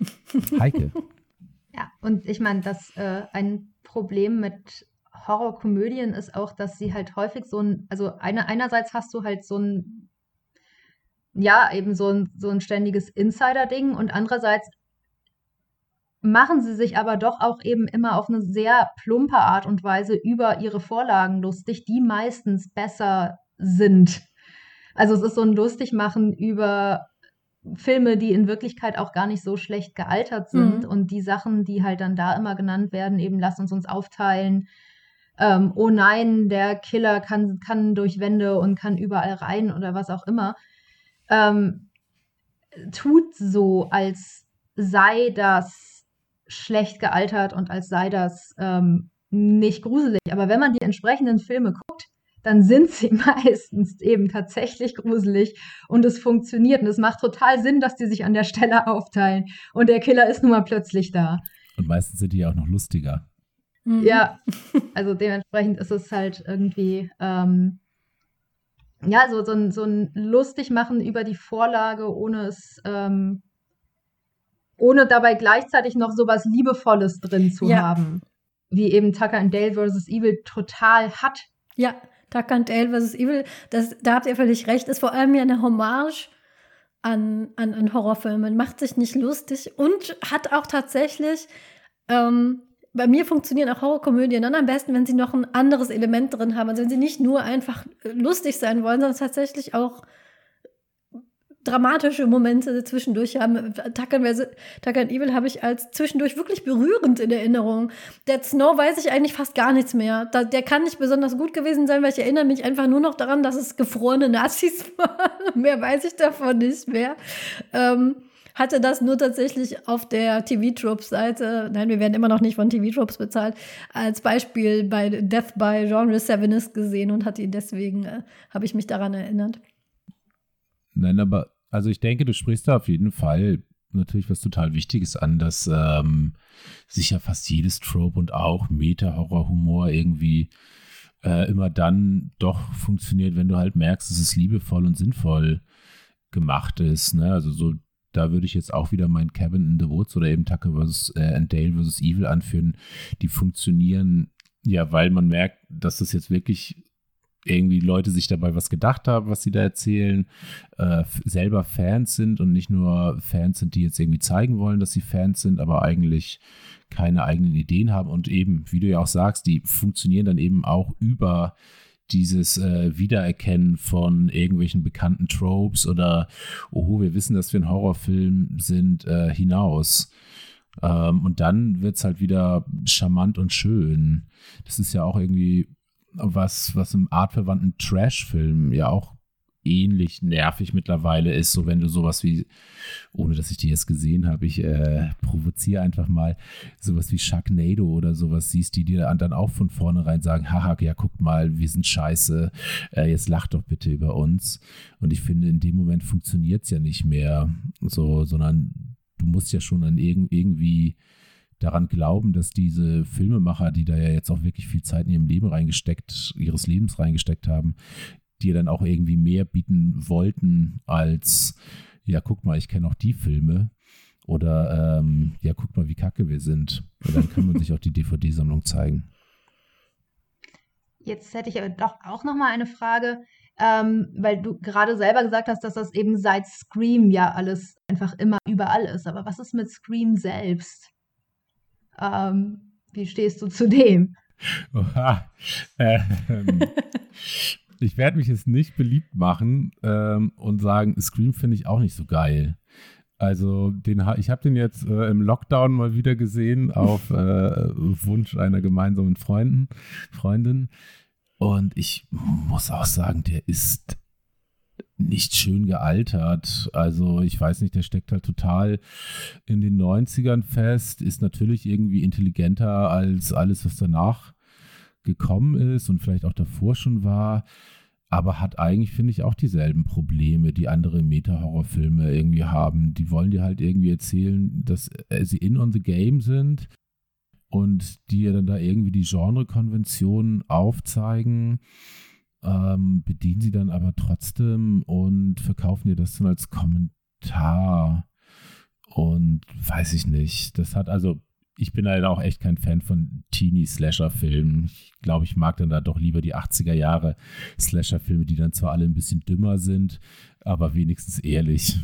*laughs* Heike.
ja, und ich meine, dass äh, ein Problem mit Horrorkomödien ist auch, dass sie halt häufig so ein, also eine, einerseits hast du halt so ein ja, eben so ein, so ein ständiges Insider-Ding und andererseits machen sie sich aber doch auch eben immer auf eine sehr plumpe Art und Weise über ihre Vorlagen lustig, die meistens besser sind. Also es ist so ein Lustigmachen über Filme, die in Wirklichkeit auch gar nicht so schlecht gealtert sind mhm. und die Sachen, die halt dann da immer genannt werden, eben lass uns uns aufteilen. Ähm, oh nein, der Killer kann, kann durch Wände und kann überall rein oder was auch immer ähm, tut so, als sei das schlecht gealtert und als sei das ähm, nicht gruselig. Aber wenn man die entsprechenden Filme guckt, dann sind sie *laughs* meistens eben tatsächlich gruselig und es funktioniert. Und es macht total Sinn, dass die sich an der Stelle aufteilen. Und der Killer ist nun mal plötzlich da.
Und meistens sind die ja auch noch lustiger.
Mhm. Ja, also dementsprechend ist es halt irgendwie ähm, ja, so, so, ein, so ein Lustigmachen über die Vorlage, ohne es, ähm, ohne dabei gleichzeitig noch so was Liebevolles drin zu ja. haben. Wie eben Tucker and Dale vs. Evil total hat.
Ja, Tucker and Dale vs. Evil, das, da habt ihr völlig recht, ist vor allem ja eine Hommage an, an, an Horrorfilmen, macht sich nicht lustig und hat auch tatsächlich ähm, bei mir funktionieren auch Horrorkomödien dann am besten, wenn sie noch ein anderes Element drin haben. Also wenn sie nicht nur einfach lustig sein wollen, sondern tatsächlich auch dramatische Momente zwischendurch haben. Tucker and Evil habe ich als zwischendurch wirklich berührend in Erinnerung. Dead Snow weiß ich eigentlich fast gar nichts mehr. Der kann nicht besonders gut gewesen sein, weil ich erinnere mich einfach nur noch daran, dass es gefrorene Nazis *laughs* waren. mehr weiß ich davon nicht mehr. Ähm, hatte das nur tatsächlich auf der TV-Tropes-Seite, nein, wir werden immer noch nicht von TV-Tropes bezahlt, als Beispiel bei Death by Genre Sevenist gesehen und hatte ihn deswegen, äh, habe ich mich daran erinnert.
Nein, aber also ich denke, du sprichst da auf jeden Fall natürlich was total Wichtiges an, dass ähm, sicher fast jedes Trope und auch Meta-Horror-Humor irgendwie äh, immer dann doch funktioniert, wenn du halt merkst, dass es liebevoll und sinnvoll gemacht ist. Ne? Also so da würde ich jetzt auch wieder mein Cabin in the Woods oder eben Tucker vs. Äh, and Dale vs. Evil anführen. Die funktionieren ja, weil man merkt, dass das jetzt wirklich irgendwie Leute sich dabei was gedacht haben, was sie da erzählen, äh, selber Fans sind und nicht nur Fans sind, die jetzt irgendwie zeigen wollen, dass sie Fans sind, aber eigentlich keine eigenen Ideen haben und eben, wie du ja auch sagst, die funktionieren dann eben auch über dieses äh, Wiedererkennen von irgendwelchen bekannten Tropes oder, oh, wir wissen, dass wir ein Horrorfilm sind, äh, hinaus. Ähm, und dann wird es halt wieder charmant und schön. Das ist ja auch irgendwie was, was im artverwandten Trash-Film ja auch ähnlich nervig mittlerweile ist, so wenn du sowas wie, ohne dass ich die jetzt gesehen habe, ich äh, provoziere einfach mal, sowas wie Sharknado oder sowas siehst, die dir dann auch von vornherein sagen, haha, ja, guckt mal, wir sind scheiße, äh, jetzt lacht doch bitte über uns. Und ich finde, in dem Moment funktioniert es ja nicht mehr so, sondern du musst ja schon an irg irgendwie daran glauben, dass diese Filmemacher, die da ja jetzt auch wirklich viel Zeit in ihrem Leben reingesteckt, ihres Lebens reingesteckt haben, dir dann auch irgendwie mehr bieten wollten als, ja, guck mal, ich kenne auch die Filme. Oder ähm, ja, guck mal, wie kacke wir sind. Und dann kann man sich auch die DVD-Sammlung zeigen.
Jetzt hätte ich aber doch auch noch mal eine Frage, ähm, weil du gerade selber gesagt hast, dass das eben seit Scream ja alles einfach immer überall ist. Aber was ist mit Scream selbst? Ähm, wie stehst du zu dem?
Oha. Ähm, ich werde mich jetzt nicht beliebt machen ähm, und sagen, Scream finde ich auch nicht so geil. Also den, ich habe den jetzt äh, im Lockdown mal wieder gesehen auf äh, Wunsch einer gemeinsamen Freunden, Freundin. Und ich muss auch sagen, der ist nicht schön gealtert. Also ich weiß nicht, der steckt halt total in den 90ern fest, ist natürlich irgendwie intelligenter als alles, was danach gekommen ist und vielleicht auch davor schon war aber hat eigentlich, finde ich, auch dieselben Probleme, die andere Meta-Horrorfilme irgendwie haben. Die wollen dir halt irgendwie erzählen, dass sie in on the game sind und die ja dann da irgendwie die Genrekonventionen aufzeigen, ähm, bedienen sie dann aber trotzdem und verkaufen dir das dann als Kommentar. Und weiß ich nicht. Das hat also ich bin halt auch echt kein Fan von Teenie-Slasher-Filmen. Ich glaube, ich mag dann da doch lieber die 80er Jahre Slasher-Filme, die dann zwar alle ein bisschen dümmer sind, aber wenigstens ehrlich.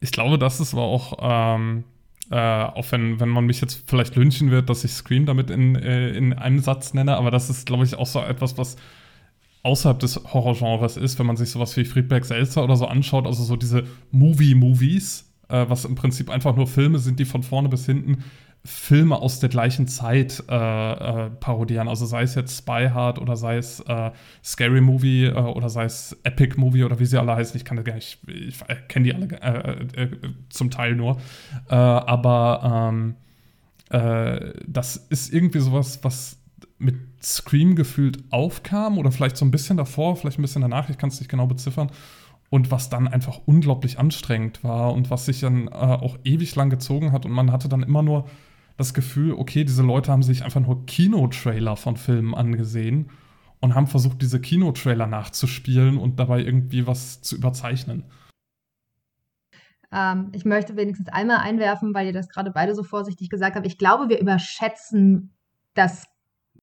Ich glaube, das ist aber auch, ähm, äh, auch wenn, wenn man mich jetzt vielleicht lynchen wird, dass ich Scream damit in, äh, in einem Satz nenne, aber das ist, glaube ich, auch so etwas, was außerhalb des Horrorgenres ist, wenn man sich sowas wie Friedberg Seltzer oder so anschaut, also so diese Movie-Movies, äh, was im Prinzip einfach nur Filme sind, die von vorne bis hinten Filme aus der gleichen Zeit äh, äh, parodieren. Also sei es jetzt Spy Hard oder sei es äh, Scary Movie äh, oder sei es Epic Movie oder wie sie alle heißen. Ich kann das gar nicht, ich, ich kenne die alle äh, zum Teil nur. aber ähm, das ist irgendwie sowas, was mit Scream gefühlt aufkam oder vielleicht so ein bisschen davor, vielleicht ein bisschen danach, ich kann es nicht genau beziffern und was dann einfach unglaublich anstrengend war und was sich dann äh, auch ewig lang gezogen hat und man hatte dann immer nur das Gefühl, okay, diese Leute haben sich einfach nur Kinotrailer von Filmen angesehen und haben versucht, diese Kinotrailer nachzuspielen und dabei irgendwie was zu überzeichnen.
Ähm, ich möchte wenigstens einmal einwerfen, weil ihr das gerade beide so vorsichtig gesagt habt. Ich glaube, wir überschätzen das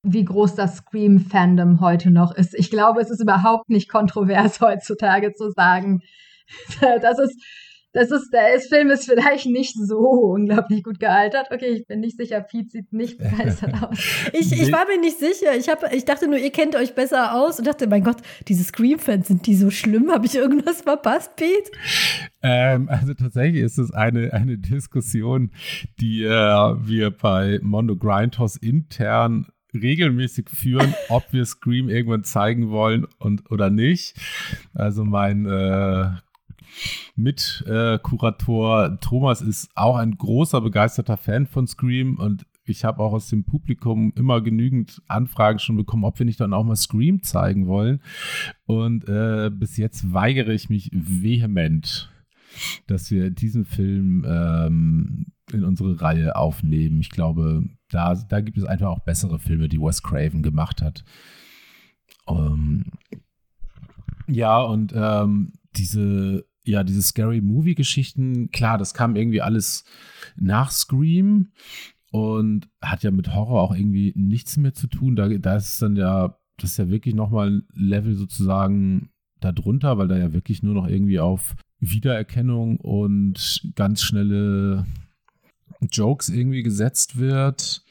wie groß das Scream-Fandom heute noch ist. Ich glaube, es ist überhaupt nicht kontrovers *laughs* heutzutage zu sagen, *laughs* dass es das ist, der Film ist vielleicht nicht so unglaublich gut gealtert. Okay, ich bin nicht sicher. Pete sieht nicht begeistert *laughs* aus.
ich, ich war mir nicht sicher. Ich, hab, ich dachte nur, ihr kennt euch besser aus und dachte, mein Gott, diese Scream-Fans, sind die so schlimm? Habe ich irgendwas verpasst, Pete?
Ähm, also tatsächlich ist es eine, eine Diskussion, die äh, wir bei Mondo Grindhouse intern regelmäßig führen, *laughs* ob wir Scream irgendwann zeigen wollen und oder nicht. Also mein äh, Mitkurator äh, Thomas ist auch ein großer begeisterter Fan von Scream und ich habe auch aus dem Publikum immer genügend Anfragen schon bekommen, ob wir nicht dann auch mal Scream zeigen wollen. Und äh, bis jetzt weigere ich mich vehement, dass wir diesen Film ähm, in unsere Reihe aufnehmen. Ich glaube, da, da gibt es einfach auch bessere Filme, die Wes Craven gemacht hat. Ähm, ja, und ähm, diese, ja, diese Scary Movie-Geschichten, klar, das kam irgendwie alles nach Scream und hat ja mit Horror auch irgendwie nichts mehr zu tun. Da, da ist dann ja, das ist ja wirklich nochmal ein Level sozusagen darunter, weil da ja wirklich nur noch irgendwie auf Wiedererkennung und ganz schnelle Jokes irgendwie gesetzt wird.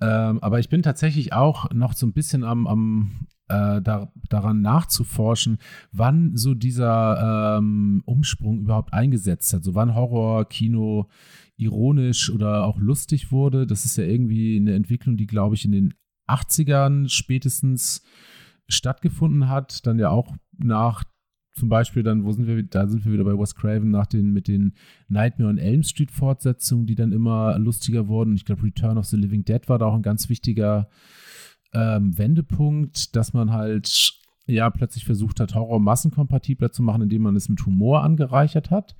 Ähm, aber ich bin tatsächlich auch noch so ein bisschen am, am äh, da, daran nachzuforschen, wann so dieser ähm, Umsprung überhaupt eingesetzt hat. So wann Horror, Kino ironisch oder auch lustig wurde. Das ist ja irgendwie eine Entwicklung, die, glaube ich, in den 80ern spätestens stattgefunden hat. Dann ja auch nach zum Beispiel dann, wo sind wir, da sind wir wieder bei Wes Craven nach den, mit den Nightmare on Elm Street Fortsetzungen, die dann immer lustiger wurden. Ich glaube, Return of the Living Dead war da auch ein ganz wichtiger ähm, Wendepunkt, dass man halt ja plötzlich versucht hat, Horror massenkompatibler zu machen, indem man es mit Humor angereichert hat.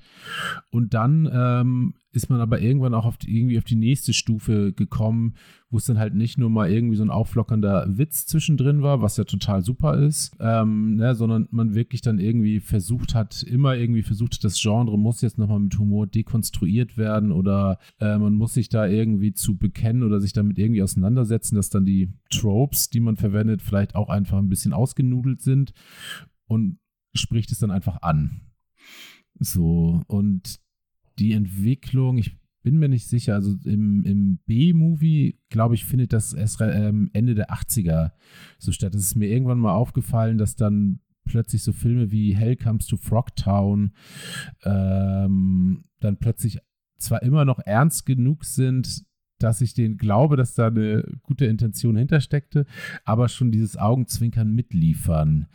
Und dann ähm, ist man aber irgendwann auch auf die, irgendwie auf die nächste Stufe gekommen, wo es dann halt nicht nur mal irgendwie so ein auflockernder Witz zwischendrin war, was ja total super ist, ähm, ne, sondern man wirklich dann irgendwie versucht hat, immer irgendwie versucht, das Genre muss jetzt nochmal mit Humor dekonstruiert werden oder äh, man muss sich da irgendwie zu bekennen oder sich damit irgendwie auseinandersetzen, dass dann die Tropes, die man verwendet, vielleicht auch einfach ein bisschen ausgenudelt sind und spricht es dann einfach an. So, und die Entwicklung, ich bin mir nicht sicher, also im, im B-Movie, glaube ich, findet das erst ähm, Ende der 80er so statt. Es ist mir irgendwann mal aufgefallen, dass dann plötzlich so Filme wie Hell Comes to Frogtown ähm, dann plötzlich zwar immer noch ernst genug sind, dass ich denen glaube, dass da eine gute Intention hintersteckte, aber schon dieses Augenzwinkern mitliefern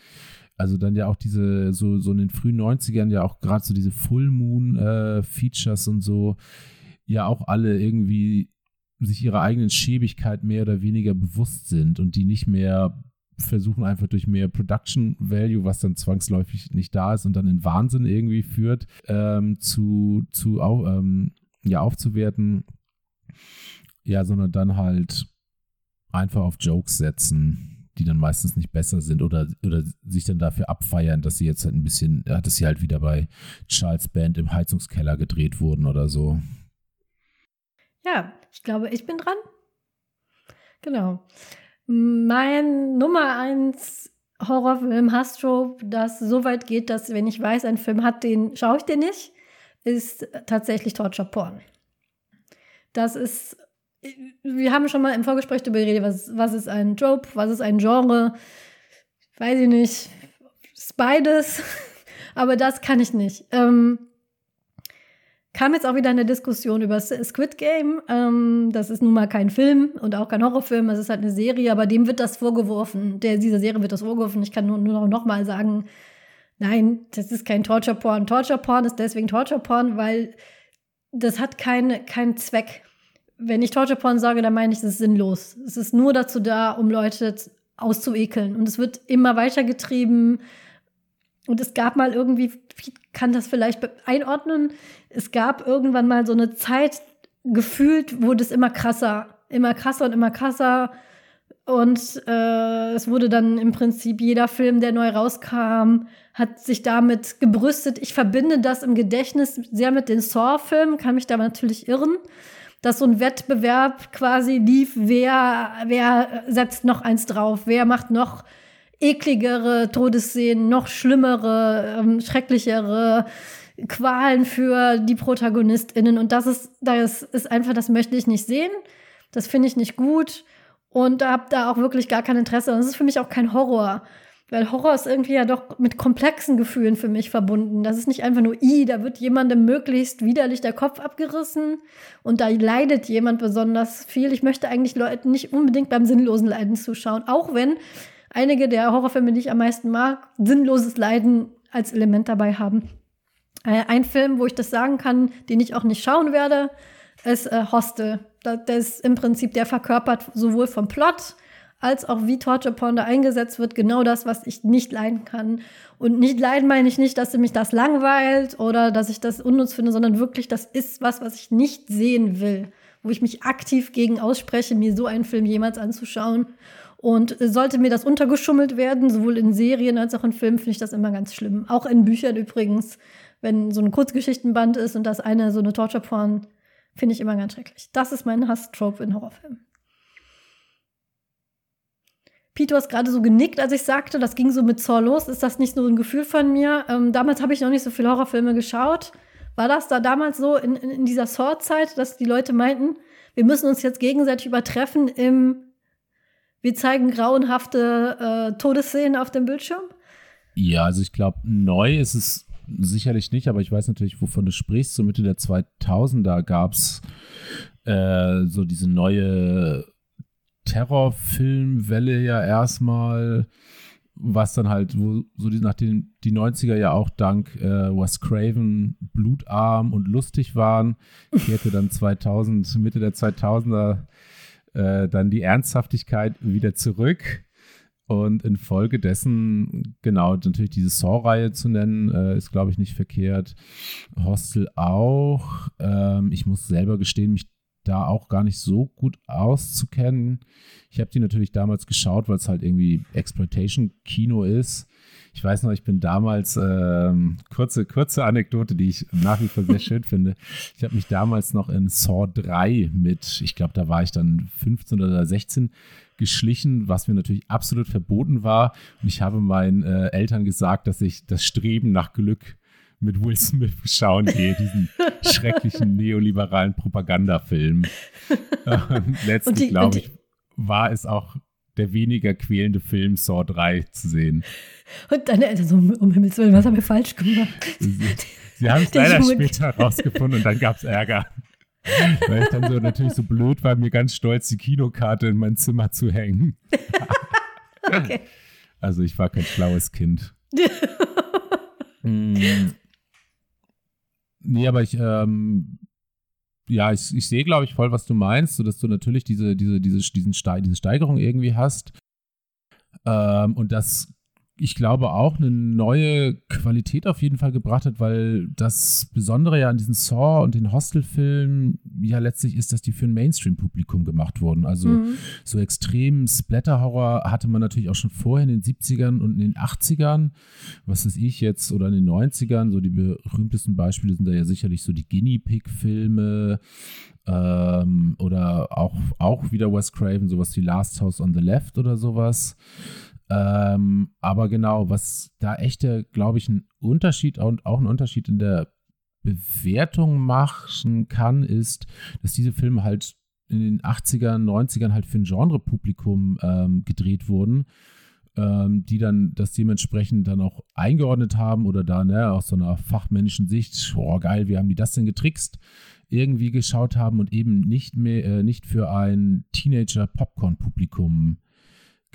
also dann ja auch diese, so, so in den frühen 90ern ja auch gerade so diese Full Moon äh, Features und so, ja auch alle irgendwie sich ihrer eigenen Schäbigkeit mehr oder weniger bewusst sind und die nicht mehr versuchen einfach durch mehr Production Value, was dann zwangsläufig nicht da ist und dann in Wahnsinn irgendwie führt, ähm, zu, zu auf, ähm, ja, aufzuwerten. Ja, sondern dann halt einfach auf Jokes setzen die dann meistens nicht besser sind oder, oder sich dann dafür abfeiern, dass sie jetzt halt ein bisschen, ja, dass sie halt wieder bei Charles Band im Heizungskeller gedreht wurden oder so.
Ja, ich glaube, ich bin dran. Genau. Mein Nummer eins Horrorfilm Hastrope, das so weit geht, dass wenn ich weiß, ein Film hat den, schaue ich den nicht, ist tatsächlich Torture Porn. Das ist wir haben schon mal im Vorgespräch darüber geredet, was, was ist ein Trope, was ist ein Genre. Weiß ich nicht. Ist beides. *laughs* Aber das kann ich nicht. Ähm, kam jetzt auch wieder eine Diskussion über Squid Game. Ähm, das ist nun mal kein Film und auch kein Horrorfilm. Es ist halt eine Serie, aber dem wird das vorgeworfen. Der, dieser Serie wird das vorgeworfen. Ich kann nur, nur noch mal sagen, nein, das ist kein Torture Porn. Torture Porn ist deswegen Torture Porn, weil das hat keinen kein Zweck wenn ich Torture Porn sage, dann meine ich, es ist sinnlos. Es ist nur dazu da, um Leute auszuekeln. Und es wird immer weiter getrieben. Und es gab mal irgendwie, ich kann das vielleicht einordnen, es gab irgendwann mal so eine Zeit, gefühlt wurde es immer krasser, immer krasser und immer krasser. Und äh, es wurde dann im Prinzip jeder Film, der neu rauskam, hat sich damit gebrüstet. Ich verbinde das im Gedächtnis sehr mit den Saw-Filmen, kann mich da natürlich irren dass so ein Wettbewerb quasi lief, wer, wer setzt noch eins drauf, wer macht noch ekligere Todesszenen, noch schlimmere, ähm, schrecklichere Qualen für die ProtagonistInnen. Und das ist, das ist einfach, das möchte ich nicht sehen. Das finde ich nicht gut. Und da habe da auch wirklich gar kein Interesse. Und es ist für mich auch kein Horror. Weil Horror ist irgendwie ja doch mit komplexen Gefühlen für mich verbunden. Das ist nicht einfach nur, i, da wird jemandem möglichst widerlich der Kopf abgerissen und da leidet jemand besonders viel. Ich möchte eigentlich Leuten nicht unbedingt beim sinnlosen Leiden zuschauen, auch wenn einige der Horrorfilme, die ich am meisten mag, sinnloses Leiden als Element dabei haben. Äh, ein Film, wo ich das sagen kann, den ich auch nicht schauen werde, ist äh, Hostel. Das ist im Prinzip, der verkörpert sowohl vom Plot, als auch wie Torture Porn da eingesetzt wird, genau das, was ich nicht leiden kann. Und nicht leiden meine ich nicht, dass mich das langweilt oder dass ich das unnütz finde, sondern wirklich, das ist was, was ich nicht sehen will, wo ich mich aktiv gegen ausspreche, mir so einen Film jemals anzuschauen. Und sollte mir das untergeschummelt werden, sowohl in Serien als auch in Filmen, finde ich das immer ganz schlimm. Auch in Büchern übrigens, wenn so ein Kurzgeschichtenband ist und das eine so eine Torture Porn, finde ich immer ganz schrecklich. Das ist mein Hass-Trope in Horrorfilmen. Pete, du hast gerade so genickt, als ich sagte, das ging so mit Saw los. Ist das nicht so ein Gefühl von mir? Ähm, damals habe ich noch nicht so viele Horrorfilme geschaut. War das da damals so in, in, in dieser Saw-Zeit, dass die Leute meinten, wir müssen uns jetzt gegenseitig übertreffen im wir zeigen grauenhafte äh, Todesszenen auf dem Bildschirm?
Ja, also ich glaube, neu ist es sicherlich nicht, aber ich weiß natürlich, wovon du sprichst. So Mitte der 2000er gab es äh, so diese neue Terrorfilmwelle ja erstmal, was dann halt, wo so die, nachdem die 90er ja auch dank äh, Wes Craven blutarm und lustig waren, kehrte dann 2000, Mitte der 2000er äh, dann die Ernsthaftigkeit wieder zurück. Und infolgedessen, genau, natürlich diese Saw-Reihe zu nennen, äh, ist, glaube ich, nicht verkehrt. Hostel auch. Ähm, ich muss selber gestehen, mich da auch gar nicht so gut auszukennen. Ich habe die natürlich damals geschaut, weil es halt irgendwie Exploitation-Kino ist. Ich weiß noch, ich bin damals, ähm, kurze, kurze Anekdote, die ich nach wie vor sehr schön *laughs* finde. Ich habe mich damals noch in Saw 3 mit, ich glaube, da war ich dann 15 oder 16, geschlichen, was mir natürlich absolut verboten war. Und ich habe meinen äh, Eltern gesagt, dass ich das Streben nach Glück mit Will Smith schauen gehe, diesen *laughs* schrecklichen neoliberalen Propagandafilm. Und letztlich, glaube ich, war es auch der weniger quälende Film Saw 3 zu sehen.
Und deine Eltern so, um Himmels Willen, was haben wir falsch gemacht?
Sie, sie haben es leider später rausgefunden und dann gab es Ärger. Weil ich dann so natürlich so blöd war, mir ganz stolz die Kinokarte in mein Zimmer zu hängen. *laughs* okay. Also ich war kein schlaues Kind. *laughs* mm. Nee, aber ich, ähm, ja, ich, ich sehe, glaube ich, voll, was du meinst, so dass du natürlich diese, diese, diese, diesen Ste diese Steigerung irgendwie hast. Ähm, und das ich glaube, auch eine neue Qualität auf jeden Fall gebracht hat, weil das Besondere ja an diesen Saw und den Hostel-Filmen ja letztlich ist, dass die für ein Mainstream-Publikum gemacht wurden. Also mhm. so extrem Splatter-Horror hatte man natürlich auch schon vorher in den 70ern und in den 80ern. Was weiß ich jetzt, oder in den 90ern, so die berühmtesten Beispiele sind da ja sicherlich so die Guinea Pig-Filme ähm, oder auch, auch wieder Wes Craven, sowas wie Last House on the Left oder sowas. Ähm, aber genau, was da echt, glaube ich, ein Unterschied und auch ein Unterschied in der Bewertung machen kann, ist, dass diese Filme halt in den 80ern, 90ern halt für ein Genrepublikum ähm, gedreht wurden, ähm, die dann das dementsprechend dann auch eingeordnet haben oder da ne, aus so einer fachmännischen Sicht, oh geil, wie haben die das denn getrickst, irgendwie geschaut haben und eben nicht mehr, äh, nicht für ein Teenager-Popcorn-Publikum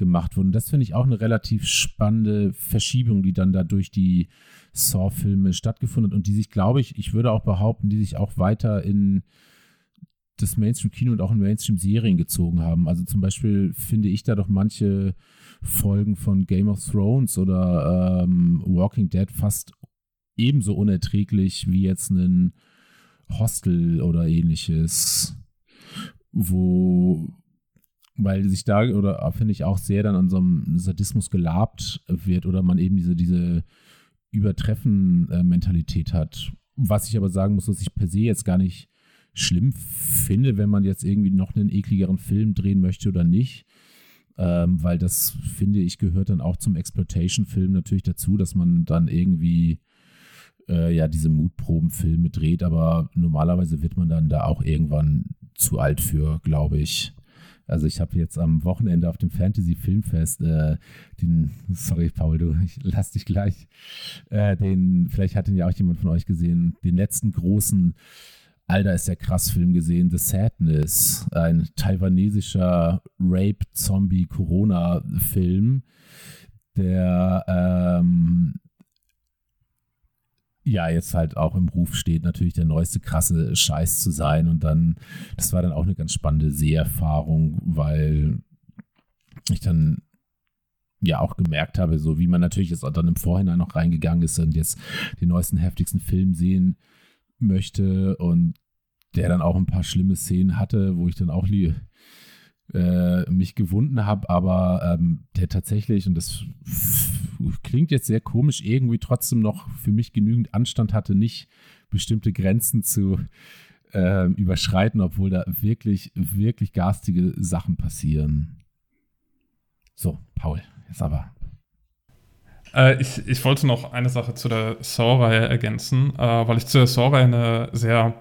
gemacht wurden. Das finde ich auch eine relativ spannende Verschiebung, die dann da durch die Saw-Filme stattgefunden hat und die sich, glaube ich, ich würde auch behaupten, die sich auch weiter in das Mainstream-Kino und auch in Mainstream-Serien gezogen haben. Also zum Beispiel finde ich da doch manche Folgen von Game of Thrones oder ähm, Walking Dead fast ebenso unerträglich wie jetzt ein Hostel oder ähnliches, wo weil sich da, oder finde ich auch sehr dann an so einem Sadismus gelabt wird oder man eben diese, diese Übertreffen-Mentalität hat. Was ich aber sagen muss, was ich per se jetzt gar nicht schlimm finde, wenn man jetzt irgendwie noch einen ekligeren Film drehen möchte oder nicht. Ähm, weil das, finde ich, gehört dann auch zum Exploitation-Film natürlich dazu, dass man dann irgendwie äh, ja diese Mutprobenfilme dreht, aber normalerweise wird man dann da auch irgendwann zu alt für, glaube ich. Also ich habe jetzt am Wochenende auf dem Fantasy Filmfest äh, den, sorry Paul, du, ich lass dich gleich, äh, den, vielleicht hat ihn ja auch jemand von euch gesehen, den letzten großen Alter ist der krass Film gesehen, The Sadness, ein taiwanesischer Rape-Zombie-Corona-Film, der ähm, ja jetzt halt auch im Ruf steht, natürlich der neueste krasse Scheiß zu sein. Und dann, das war dann auch eine ganz spannende Seherfahrung, weil ich dann ja auch gemerkt habe, so wie man natürlich jetzt auch dann im Vorhinein noch reingegangen ist und jetzt den neuesten, heftigsten Film sehen möchte und der dann auch ein paar schlimme Szenen hatte, wo ich dann auch äh, mich gewunden habe, aber ähm, der tatsächlich, und das klingt jetzt sehr komisch, irgendwie trotzdem noch für mich genügend Anstand hatte, nicht bestimmte Grenzen zu äh, überschreiten, obwohl da wirklich, wirklich garstige Sachen passieren. So, Paul, jetzt aber.
Äh, ich, ich wollte noch eine Sache zu der Saw-Reihe ergänzen, äh, weil ich zu der Saw-Reihe eine sehr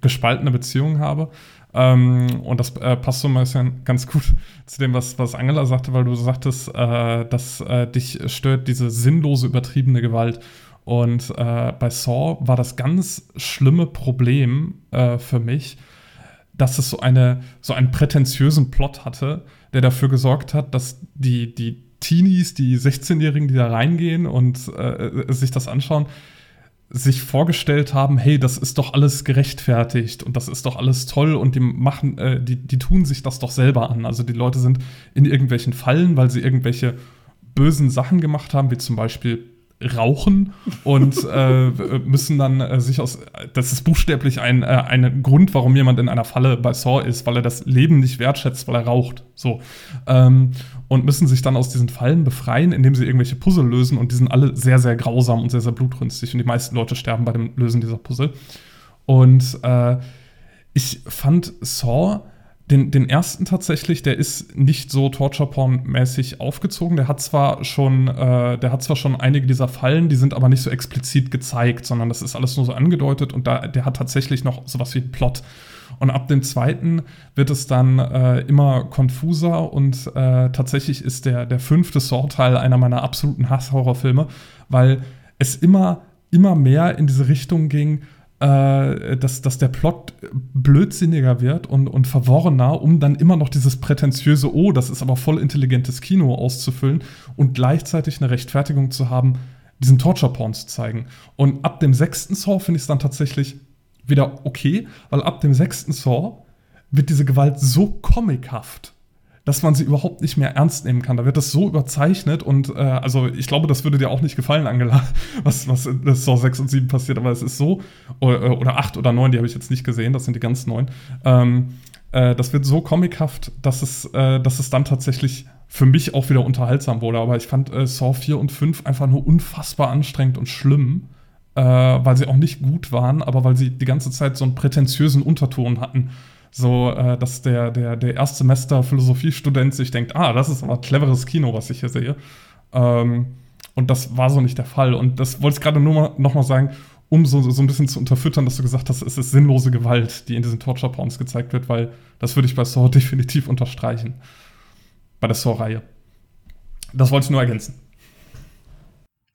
gespaltene Beziehung habe. Ähm, und das äh, passt so ein bisschen ganz gut *laughs* zu dem, was, was Angela sagte, weil du sagtest, äh, dass äh, dich stört diese sinnlose, übertriebene Gewalt. Und äh, bei Saw war das ganz schlimme Problem äh, für mich, dass es so, eine, so einen prätentiösen Plot hatte, der dafür gesorgt hat, dass die, die Teenies, die 16-Jährigen, die da reingehen und äh, sich das anschauen, sich vorgestellt haben, hey, das ist doch alles gerechtfertigt und das ist doch alles toll und die machen, äh, die, die tun sich das doch selber an. Also die Leute sind in irgendwelchen Fallen, weil sie irgendwelche bösen Sachen gemacht haben, wie zum Beispiel rauchen und *laughs* äh, müssen dann äh, sich aus. Das ist buchstäblich ein, äh, ein Grund, warum jemand in einer Falle bei Saw ist, weil er das Leben nicht wertschätzt, weil er raucht. So. Ähm, und müssen sich dann aus diesen Fallen befreien, indem sie irgendwelche Puzzle lösen und die sind alle sehr, sehr grausam und sehr, sehr blutrünstig und die meisten Leute sterben bei dem Lösen dieser Puzzle. Und äh, ich fand Saw den, den ersten tatsächlich, der ist nicht so Torture-Porn-mäßig aufgezogen. Der hat zwar schon, äh, der hat zwar schon einige dieser Fallen, die sind aber nicht so explizit gezeigt, sondern das ist alles nur so angedeutet und da, der hat tatsächlich noch sowas wie Plot. Und ab dem zweiten wird es dann äh, immer konfuser und äh, tatsächlich ist der, der fünfte Saw-Teil einer meiner absoluten Hasshorrorfilme, weil es immer, immer mehr in diese Richtung ging, äh, dass, dass der Plot blödsinniger wird und, und verworrener, um dann immer noch dieses prätentiöse, oh, das ist aber voll intelligentes Kino auszufüllen und gleichzeitig eine Rechtfertigung zu haben, diesen Torture-Porn zu zeigen. Und ab dem sechsten Saw finde ich es dann tatsächlich wieder okay, weil ab dem sechsten Saw wird diese Gewalt so comichaft dass man sie überhaupt nicht mehr ernst nehmen kann. Da wird das so überzeichnet und äh, also ich glaube, das würde dir auch nicht gefallen, Angela, *laughs* was, was in Saw 6 und 7 passiert, aber es ist so, oder, äh, oder 8 oder 9, die habe ich jetzt nicht gesehen, das sind die ganz neuen. Ähm, äh, das wird so comichaft, dass es, äh, dass es dann tatsächlich für mich auch wieder unterhaltsam wurde. Aber ich fand äh, Saw 4 und 5 einfach nur unfassbar anstrengend und schlimm. Äh, weil sie auch nicht gut waren, aber weil sie die ganze Zeit so einen prätentiösen Unterton hatten so, äh, dass der, der, der Erstsemester Philosophiestudent sich denkt, ah, das ist aber cleveres Kino, was ich hier sehe. Ähm, und das war so nicht der Fall. Und das wollte ich gerade nur mal, noch mal sagen, um so, so ein bisschen zu unterfüttern, dass du gesagt hast, es ist sinnlose Gewalt, die in diesen Torture-Porns gezeigt wird, weil das würde ich bei Saw *laughs* definitiv unterstreichen. Bei der Saw-Reihe. Das wollte ich nur ergänzen.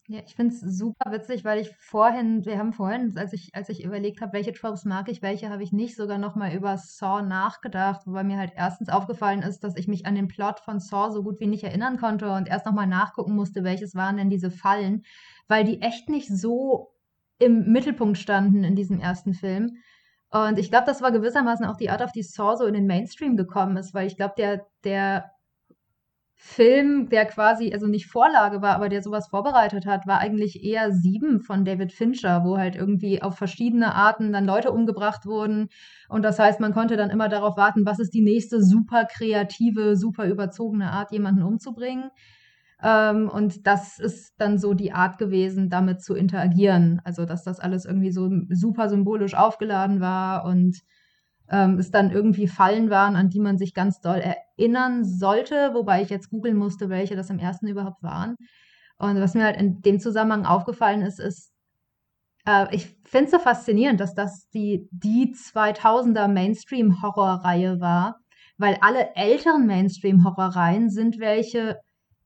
Ja, ich finde es super witzig, weil ich vorhin, wir haben vorhin, als ich, als ich überlegt habe, welche Tropes mag ich, welche habe ich nicht, sogar nochmal über Saw nachgedacht, wobei mir halt erstens aufgefallen ist, dass ich mich an den Plot von Saw so gut wie nicht erinnern konnte und erst nochmal nachgucken musste, welches waren denn diese Fallen, weil die echt nicht so im Mittelpunkt standen in diesem ersten Film. Und ich glaube, das war gewissermaßen auch die Art, auf die Saw so in den Mainstream gekommen ist, weil ich glaube, der, der Film, der quasi, also nicht Vorlage war, aber der sowas vorbereitet hat, war eigentlich eher Sieben von David Fincher, wo halt irgendwie auf verschiedene Arten dann Leute umgebracht wurden. Und das heißt, man konnte dann immer darauf warten, was ist die nächste super kreative, super überzogene Art, jemanden umzubringen. Ähm, und das ist dann so die Art gewesen, damit zu interagieren. Also, dass das alles irgendwie so super symbolisch aufgeladen war und ähm, es dann irgendwie Fallen waren, an die man sich ganz doll erinnern sollte, wobei ich jetzt googeln musste, welche das im ersten überhaupt waren. Und was mir halt in dem Zusammenhang aufgefallen ist, ist, äh, ich finde es so faszinierend, dass das die, die 2000er Mainstream-Horrorreihe war, weil alle älteren Mainstream-Horrorreihen sind welche,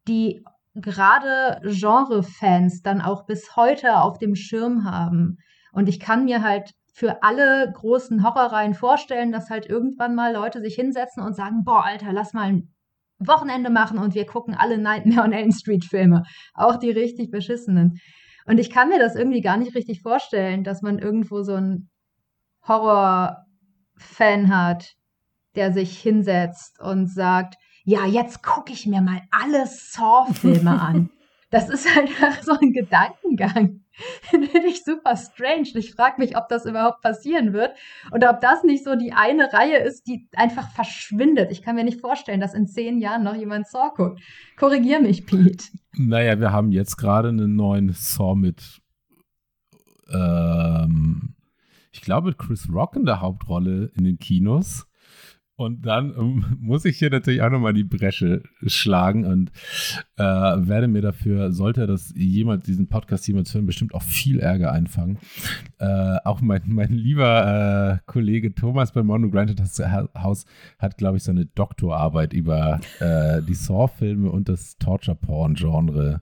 die gerade Genre-Fans dann auch bis heute auf dem Schirm haben. Und ich kann mir halt für alle großen Horrorreihen vorstellen, dass halt irgendwann mal Leute sich hinsetzen und sagen, boah, Alter, lass mal ein Wochenende machen und wir gucken alle Nightmare on Elm Street Filme, auch die richtig beschissenen. Und ich kann mir das irgendwie gar nicht richtig vorstellen, dass man irgendwo so einen Horror-Fan hat, der sich hinsetzt und sagt, ja, jetzt gucke ich mir mal alle Saw-Filme an. *laughs* Das ist halt so ein Gedankengang. *laughs* Finde ich super strange. Ich frage mich, ob das überhaupt passieren wird oder ob das nicht so die eine Reihe ist, die einfach verschwindet. Ich kann mir nicht vorstellen, dass in zehn Jahren noch jemand Saw guckt. Korrigier mich, Pete.
Naja, wir haben jetzt gerade einen neuen Saw mit, ähm, ich glaube, Chris Rock in der Hauptrolle in den Kinos. Und dann ähm, *laughs* muss ich hier natürlich auch nochmal die Bresche schlagen und äh, werde mir dafür, sollte das jemand, diesen Podcast jemals hören, bestimmt auch viel Ärger einfangen. Äh, auch mein, mein lieber äh, Kollege Thomas bei Mono Granted House hat, glaube ich, so eine Doktorarbeit über äh, die Saw-Filme und das Torture-Porn-Genre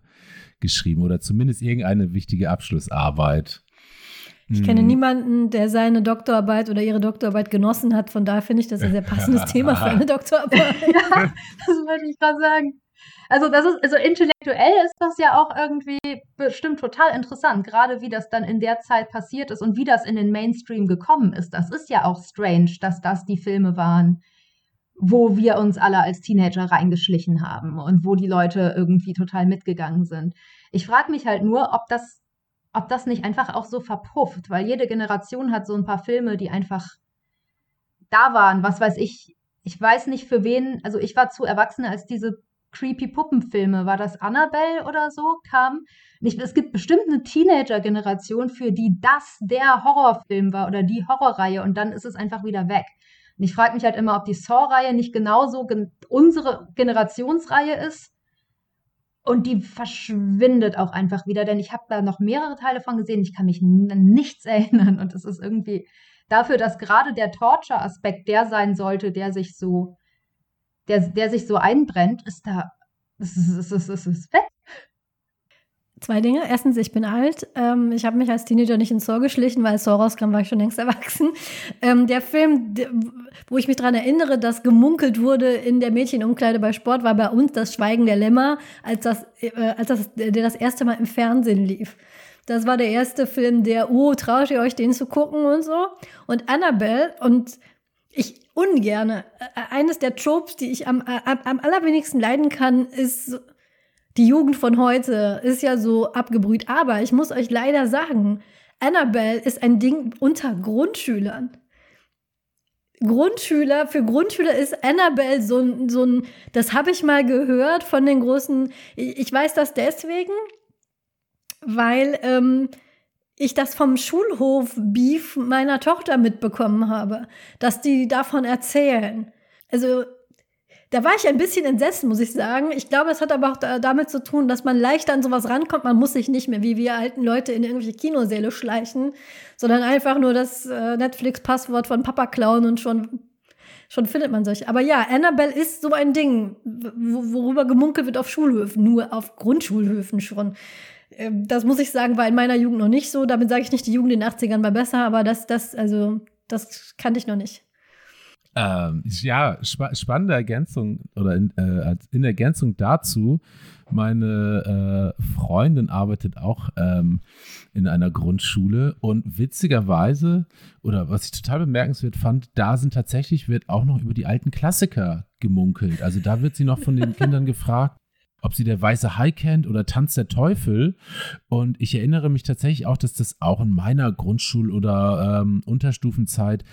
geschrieben oder zumindest irgendeine wichtige Abschlussarbeit.
Ich kenne hm. niemanden, der seine Doktorarbeit oder ihre Doktorarbeit genossen hat. Von daher finde ich das ein sehr passendes *laughs* Thema für eine Doktorarbeit. *laughs*
ja, das wollte ich gerade sagen. Also das ist, also intellektuell ist das ja auch irgendwie bestimmt total interessant, gerade wie das dann in der Zeit passiert ist und wie das in den Mainstream gekommen ist. Das ist ja auch strange, dass das die Filme waren, wo wir uns alle als Teenager reingeschlichen haben und wo die Leute irgendwie total mitgegangen sind. Ich frage mich halt nur, ob das, ob das nicht einfach auch so verpufft, weil jede Generation hat so ein paar Filme, die einfach da waren. Was weiß ich, ich weiß nicht für wen, also ich war zu erwachsen, als diese creepy Puppenfilme, war das Annabelle oder so, kam. Nicht, es gibt bestimmt eine Teenager-Generation, für die das der Horrorfilm war oder die Horrorreihe und dann ist es einfach wieder weg. Und ich frage mich halt immer, ob die Saw-Reihe nicht genauso gen unsere Generationsreihe ist. Und die verschwindet auch einfach wieder, denn ich habe da noch mehrere Teile von gesehen. Ich kann mich an nichts *laughs* erinnern. Und es ist irgendwie dafür, dass gerade der Torture-Aspekt der sein sollte, der sich so der, der sich so einbrennt, ist da, es ist, ist, ist, ist weg.
Zwei Dinge. Erstens, ich bin alt. Ähm, ich habe mich als Teenager nicht ins Saw geschlichen, weil Saw rauskam, war ich schon längst erwachsen. Ähm, der Film, wo ich mich daran erinnere, dass gemunkelt wurde in der Mädchenumkleide bei Sport, war bei uns das Schweigen der Lämmer, als das, äh, als das, der das erste Mal im Fernsehen lief. Das war der erste Film, der, oh, traut ihr euch den zu gucken und so. Und Annabelle und ich ungerne. Eines der Tropes, die ich am, am, am allerwenigsten leiden kann, ist die Jugend von heute. Ist ja so abgebrüht. Aber ich muss euch leider sagen, Annabelle ist ein Ding unter Grundschülern. Grundschüler, für Grundschüler ist Annabelle so ein, so ein das habe ich mal gehört von den großen, ich weiß das deswegen, weil ähm, ich das vom Schulhof-Beef meiner Tochter mitbekommen habe, dass die davon erzählen. Also, da war ich ein bisschen entsetzt, muss ich sagen. Ich glaube, es hat aber auch da, damit zu tun, dass man leichter an sowas rankommt. Man muss sich nicht mehr wie wir alten Leute in irgendwelche Kinosäle schleichen, sondern einfach nur das äh, Netflix-Passwort von Papa klauen und schon, schon findet man solche. Aber ja, Annabelle ist so ein Ding, worüber gemunkelt wird auf Schulhöfen, nur auf Grundschulhöfen schon. Ähm, das muss ich sagen, war in meiner Jugend noch nicht so. Damit sage ich nicht, die Jugend in den 80ern war besser, aber das, das, also, das kannte ich noch nicht.
Ähm, ja, spa spannende Ergänzung oder in, äh, in, Ergänzung dazu, meine äh, Freundin arbeitet auch ähm, in einer Grundschule und witzigerweise, oder was ich total bemerkenswert fand, da sind tatsächlich, wird auch noch über die alten Klassiker gemunkelt. Also da wird sie noch von den Kindern *laughs* gefragt, ob sie der weiße Hai kennt oder Tanz der Teufel. Und ich erinnere mich tatsächlich auch, dass das auch in meiner Grundschul- oder ähm, Unterstufenzeit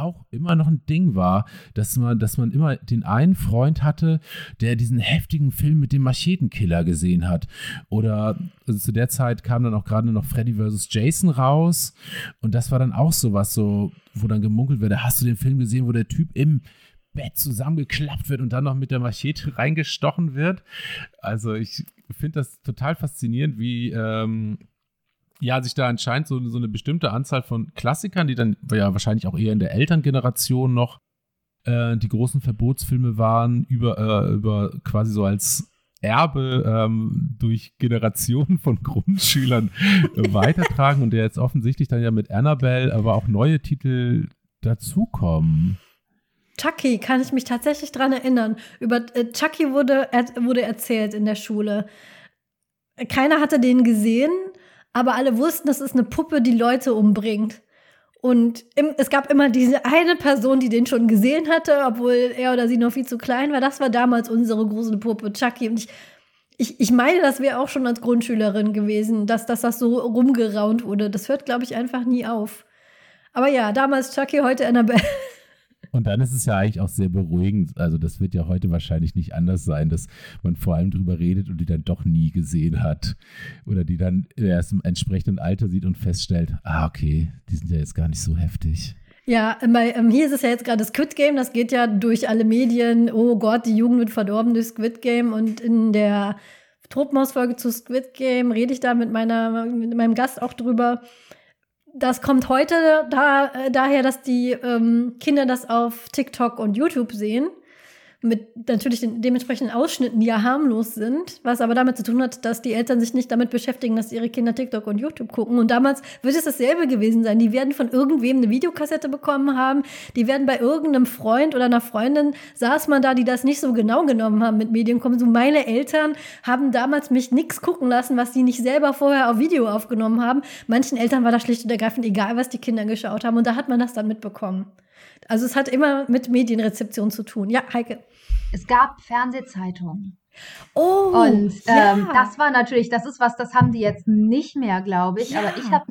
auch immer noch ein Ding war, dass man, dass man immer den einen Freund hatte, der diesen heftigen Film mit dem Machetenkiller gesehen hat. Oder also zu der Zeit kam dann auch gerade noch Freddy vs. Jason raus. Und das war dann auch so was, so, wo dann gemunkelt wird, hast du den Film gesehen, wo der Typ im Bett zusammengeklappt wird und dann noch mit der Machete reingestochen wird. Also ich finde das total faszinierend, wie ähm, ja, sich da anscheinend so, so eine bestimmte Anzahl von Klassikern, die dann ja wahrscheinlich auch eher in der Elterngeneration noch äh, die großen Verbotsfilme waren, über, äh, über quasi so als Erbe ähm, durch Generationen von Grundschülern äh, *laughs* weitertragen und der jetzt offensichtlich dann ja mit Annabelle, aber auch neue Titel dazukommen.
Chucky kann ich mich tatsächlich dran erinnern. Über äh, Chucky wurde, er, wurde erzählt in der Schule. Keiner hatte den gesehen, aber alle wussten, das ist eine Puppe, die Leute umbringt. Und im, es gab immer diese eine Person, die den schon gesehen hatte, obwohl er oder sie noch viel zu klein war. Das war damals unsere große Puppe, Chucky. Und ich, ich, ich meine, das wäre auch schon als Grundschülerin gewesen, dass, dass das so rumgeraunt wurde. Das hört, glaube ich, einfach nie auf. Aber ja, damals Chucky, heute Annabelle. *laughs*
Und dann ist es ja eigentlich auch sehr beruhigend. Also, das wird ja heute wahrscheinlich nicht anders sein, dass man vor allem drüber redet und die dann doch nie gesehen hat. Oder die dann erst im entsprechenden Alter sieht und feststellt: Ah, okay, die sind ja jetzt gar nicht so heftig.
Ja, bei, ähm, hier ist es ja jetzt gerade Squid Game, das geht ja durch alle Medien. Oh Gott, die Jugend wird verdorben durch Squid Game. Und in der Truppenhausfolge zu Squid Game rede ich da mit, meiner, mit meinem Gast auch drüber das kommt heute da, äh, daher, dass die ähm, Kinder das auf TikTok und YouTube sehen. Mit natürlich den dementsprechenden Ausschnitten, die ja harmlos sind, was aber damit zu tun hat, dass die Eltern sich nicht damit beschäftigen, dass ihre Kinder TikTok und YouTube gucken. Und damals wird es dasselbe gewesen sein. Die werden von irgendwem eine Videokassette bekommen haben, die werden bei irgendeinem Freund oder einer Freundin saß man da, die das nicht so genau genommen haben mit Medienkonsum. Meine Eltern haben damals mich nichts gucken lassen, was sie nicht selber vorher auf Video aufgenommen haben. Manchen Eltern war das schlicht und ergreifend egal, was die Kinder geschaut haben. Und da hat man das dann mitbekommen. Also es hat immer mit Medienrezeption zu tun. Ja, Heike.
Es gab Fernsehzeitungen.
Oh,
Und
ja.
ähm, das war natürlich, das ist was, das haben die jetzt nicht mehr, glaube ich.
Ja.
Aber ich habe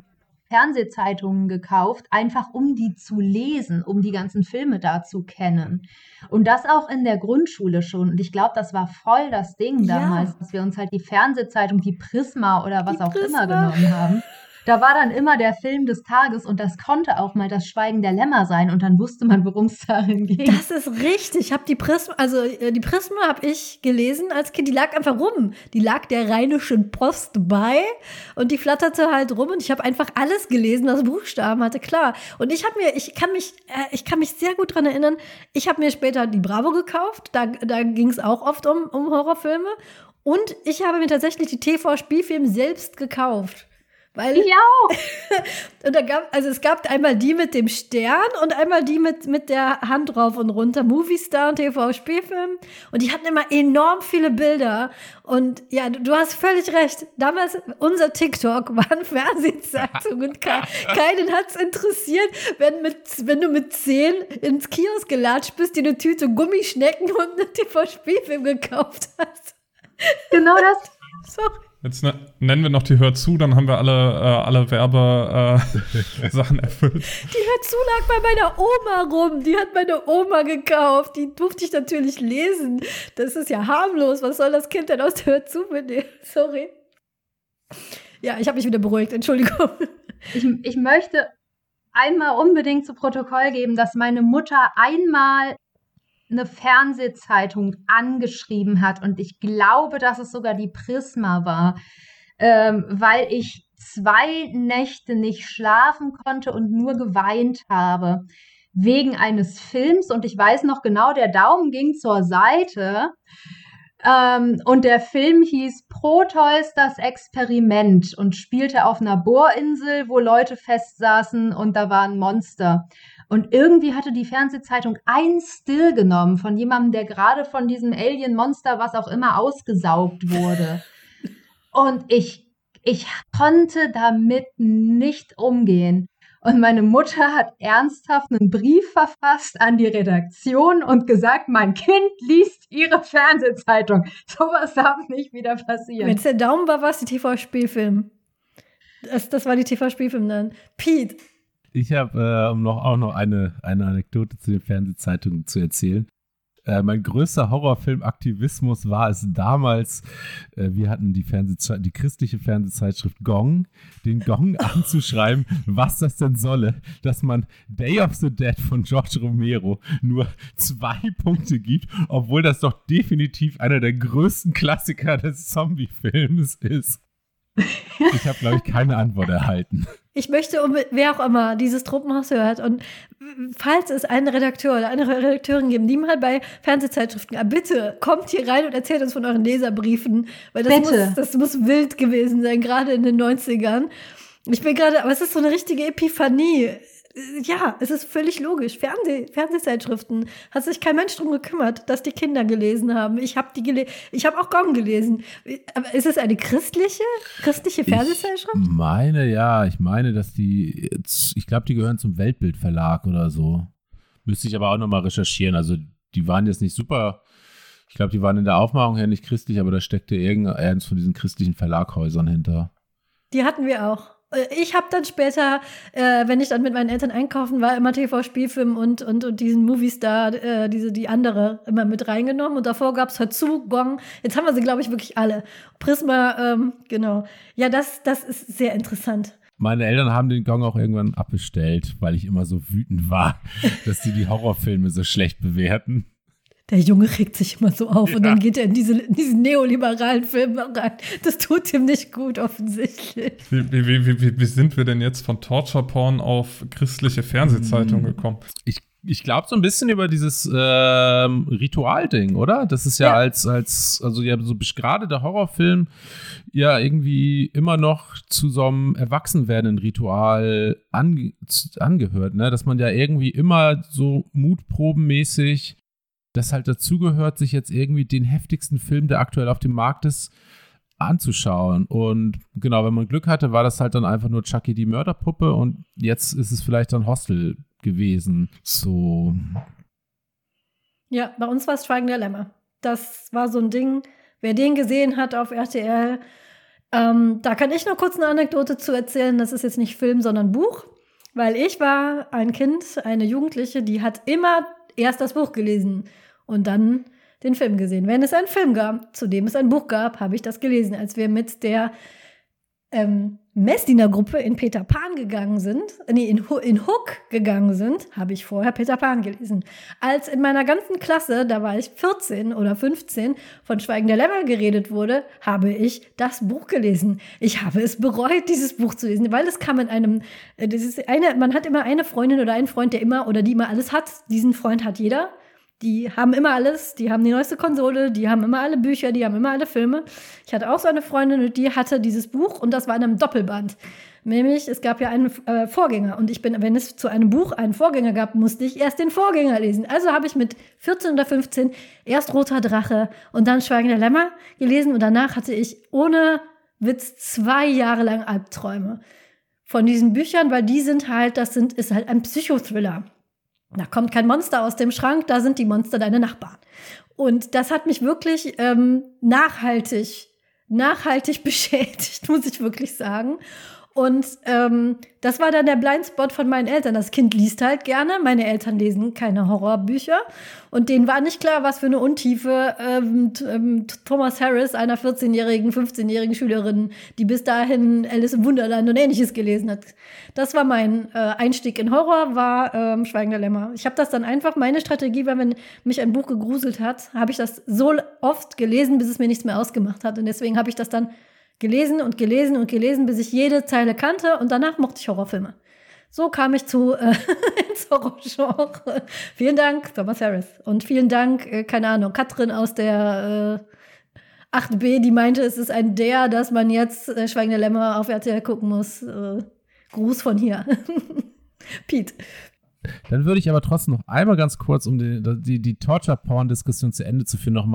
Fernsehzeitungen gekauft, einfach um die zu lesen, um die ganzen Filme da zu kennen. Und das auch in der Grundschule schon. Und ich glaube, das war voll das Ding
Ja.
damals, dass wir uns halt die Fernsehzeitung, die Prisma oder was
Die
auch
Prisma.
immer genommen haben. *laughs* Da war dann immer der Film des Tages und das konnte auch mal das Schweigen der Lämmer sein und dann wusste man, worum es darin ging.
Das ist richtig. Ich habe die Prisma, also äh, die Prisma habe ich gelesen als Kind. Die lag einfach rum. Die lag der Rheinischen Post bei und die flatterte halt rum und ich habe einfach alles gelesen, was Buchstaben hatte, klar. Und ich habe mir, ich kann mich, äh, ich kann mich sehr gut dran erinnern. Ich habe mir später die Bravo gekauft. Da, da ging es auch oft um, um Horrorfilme. Und ich habe mir tatsächlich die TV-Spielfilme selbst gekauft. Weil
Ich auch. *laughs*
und da gab, also es gab einmal die mit dem Stern und einmal die mit, mit der Hand drauf und runter. Movie Star und TV-Spielfilm. Und die hatten immer enorm viele Bilder. Und ja, du, du hast völlig recht. Damals, unser TikTok *laughs* waren Fernsehzeitungen. *laughs* Und ke keinen hat's interessiert, wenn, mit, wenn du mit zehn ins Kiosk gelatscht bist, dir eine Tüte Gummischnecken und einen TV-Spielfilm gekauft hast.
Genau das.
Sorry.
Jetzt ne nennen wir noch die Hör zu, dann haben wir alle, äh, alle Werbe-Sachen äh, *laughs* Sachen erfüllt.
Die hört zu lag bei meiner Oma rum. Die hat meine Oma gekauft. Die durfte ich natürlich lesen. Das ist ja harmlos. Was soll das Kind denn aus der Hör zu mitnehmen? *laughs* Sorry. Ja, ich habe mich wieder beruhigt. Entschuldigung.
Ich, ich möchte einmal unbedingt zu Protokoll geben, dass meine Mutter einmal eine Fernsehzeitung angeschrieben hat. Und ich glaube, dass es sogar die Prisma war, ähm, weil ich zwei Nächte nicht schlafen konnte und nur geweint habe wegen eines Films. Und ich weiß noch genau, der Daumen ging zur Seite. Ähm, und der Film hieß Proteus das Experiment und spielte auf einer Bohrinsel, wo Leute festsaßen und da war ein Monster. Und irgendwie hatte die Fernsehzeitung ein Still genommen von jemandem, der gerade von diesem Alien-Monster, was auch immer, ausgesaugt wurde. *laughs* Und ich, ich konnte damit nicht umgehen. Und meine Mutter hat ernsthaft einen Brief verfasst an die Redaktion und gesagt, mein Kind liest ihre Fernsehzeitung. *laughs* Sowas darf nicht wieder passieren.
Es der Daumen war, es die TV-Spielfilm. Das, das war die TV-Spielfilm dann. Pete.
Ich habe äh, um noch, auch noch eine, eine Anekdote zu den Fernsehzeitungen zu erzählen. Äh, mein größter Horrorfilm-Aktivismus war es damals, äh, wir hatten die, die christliche Fernsehzeitschrift Gong, den Gong *laughs* anzuschreiben, was das denn solle, dass man Day of the Dead von George Romero nur zwei Punkte gibt, obwohl das doch definitiv einer der größten Klassiker des Zombie-Films ist. Ich habe, glaube ich, keine Antwort erhalten.
Ich möchte, um, wer auch immer dieses Truppenhaus hört und falls es einen Redakteur oder eine Redakteurin gibt, die mal bei Fernsehzeitschriften, ah, bitte kommt hier rein und erzählt uns von euren Leserbriefen, weil das,
Bitte.
muss, das muss wild gewesen sein, gerade in den 90ern. Ich bin gerade, aber es ist so eine richtige Epiphanie. Ja, es ist völlig logisch. Fernseh, Fernsehzeitschriften hat sich kein Mensch drum gekümmert, dass die Kinder gelesen haben. Ich habe die gele ich habe auch Gong gelesen. Aber ist es eine christliche, christliche Fernsehzeitschrift?
Ich meine, ja, ich meine, dass die, jetzt- ich glaube, die gehören zum Weltbildverlag oder so. Müsste ich aber auch nochmal recherchieren. Also, die waren jetzt nicht super. Ich glaube, die waren in der Aufmachung her nicht christlich, aber da steckte irgendeins von diesen christlichen Verlaghäusern hinter.
Die hatten wir auch. Äh, Ich habe dann später, äh, wenn ich dann mit meinen Eltern einkaufen war, immer TV-Spielfilm und, und, und diesen Moviestar, äh, diese, die andere immer mit reingenommen. Und davor gab's es zu, Gong. Jetzt haben wir sie, glaube ich, wirklich alle. Prisma, ähm, genau. Ja, das, das ist sehr interessant.
Meine Eltern haben den Gong auch irgendwann abbestellt, weil ich immer so wütend war, *laughs* dass sie die Horrorfilme so schlecht bewerten.
Der Junge regt sich immer so auf und dann geht er in, diese, in diesen neoliberalen Film rein. Das tut ihm nicht gut, offensichtlich.
Wie, wie, wie, wie, wie sind wir denn jetzt von Torture Porn auf christliche Fernsehzeitung gekommen?
Ich ich glaube so ein bisschen über dieses ähm, Ritualding, oder? Das ist ja, ja, als, als, also ja, so gerade der Horrorfilm ja irgendwie immer noch zu so einem erwachsen Ritual ange angehört, ne? Dass man ja irgendwie immer so mutprobenmäßig das halt dazugehört, sich jetzt irgendwie den heftigsten Film, der aktuell auf dem Markt ist, anzuschauen. Und genau, wenn man Glück hatte, war das halt dann einfach nur Chucky die Mörderpuppe und jetzt ist es vielleicht dann Hostel gewesen. So.
Ja, bei uns war es Schweigender Lämmer. Das war so ein Ding, wer den gesehen hat auf RTL, ähm, da kann ich noch kurz eine Anekdote zu erzählen. Das ist jetzt nicht Film, sondern Buch. Weil ich war ein Kind, eine Jugendliche, die hat immer erst das Buch gelesen und dann den Film gesehen. Wenn es einen Film gab, zu dem es ein Buch gab, habe ich das gelesen. Als wir mit der ähm, Messdiener-Gruppe in Peter Pan gegangen sind, nee, in, in Hook gegangen sind, habe ich vorher Peter Pan gelesen. Als in meiner ganzen Klasse, da war ich 14 oder 15, von Schweigen der Lämmer geredet wurde, habe ich das Buch gelesen. Ich habe es bereut, dieses Buch zu lesen, weil es kam in einem, äh, das ist eine, man hat immer eine Freundin oder einen Freund, der immer oder die immer alles hat. Diesen Freund hat jeder. Die haben immer alles, die haben die neueste Konsole, die haben immer alle Bücher, die haben immer alle Filme. Ich hatte auch so eine Freundin und die hatte dieses Buch und das war in einem Doppelband. Nämlich, es gab ja einen äh, Vorgänger und ich bin, wenn es zu einem Buch einen Vorgänger gab, musste ich erst den Vorgänger lesen. Also habe ich mit 14 oder 15 erst Roter Drache und dann Schweigen der Lämmer gelesen und danach hatte ich ohne Witz zwei Jahre lang Albträume von diesen Büchern, weil die sind halt, das sind, ist halt ein Psychothriller. Da kommt kein Monster aus dem Schrank, da sind die Monster deine Nachbarn. Und das hat mich wirklich ähm, nachhaltig, nachhaltig *laughs* beschädigt, muss ich wirklich sagen. Und ähm, das war dann der Blindspot von meinen Eltern. Das Kind liest halt gerne. Meine Eltern lesen keine Horrorbücher. Und denen war nicht klar, was für eine Untiefe ähm, ähm Thomas Harris, einer 14-jährigen, 15-jährigen Schülerin, die bis dahin Alice im Wunderland und ähnliches gelesen hat. Das war mein äh, Einstieg in Horror, war ähm, Schweigender Lämmer. Ich habe das dann einfach, meine Strategie war, wenn mich ein Buch gegruselt hat, habe ich das so oft gelesen, bis es mir nichts mehr ausgemacht hat. Und deswegen habe ich das dann gelesen und gelesen und gelesen, bis ich jede Zeile kannte und danach mochte ich Horrorfilme. So kam ich zu äh, *laughs* ins Horrorgenre. vielen Dank, Thomas Harris. Und vielen Dank, äh, keine Ahnung, Katrin aus der äh, 8b, die meinte, es ist ein Der, dass man jetzt äh, Schweigende Lämmer auf RTL gucken muss. Äh, Gruß von hier. *laughs* Pete.
Dann würde ich aber trotzdem noch einmal ganz kurz, um die, die, die Torture-Porn-Diskussion zu Ende zu führen, noch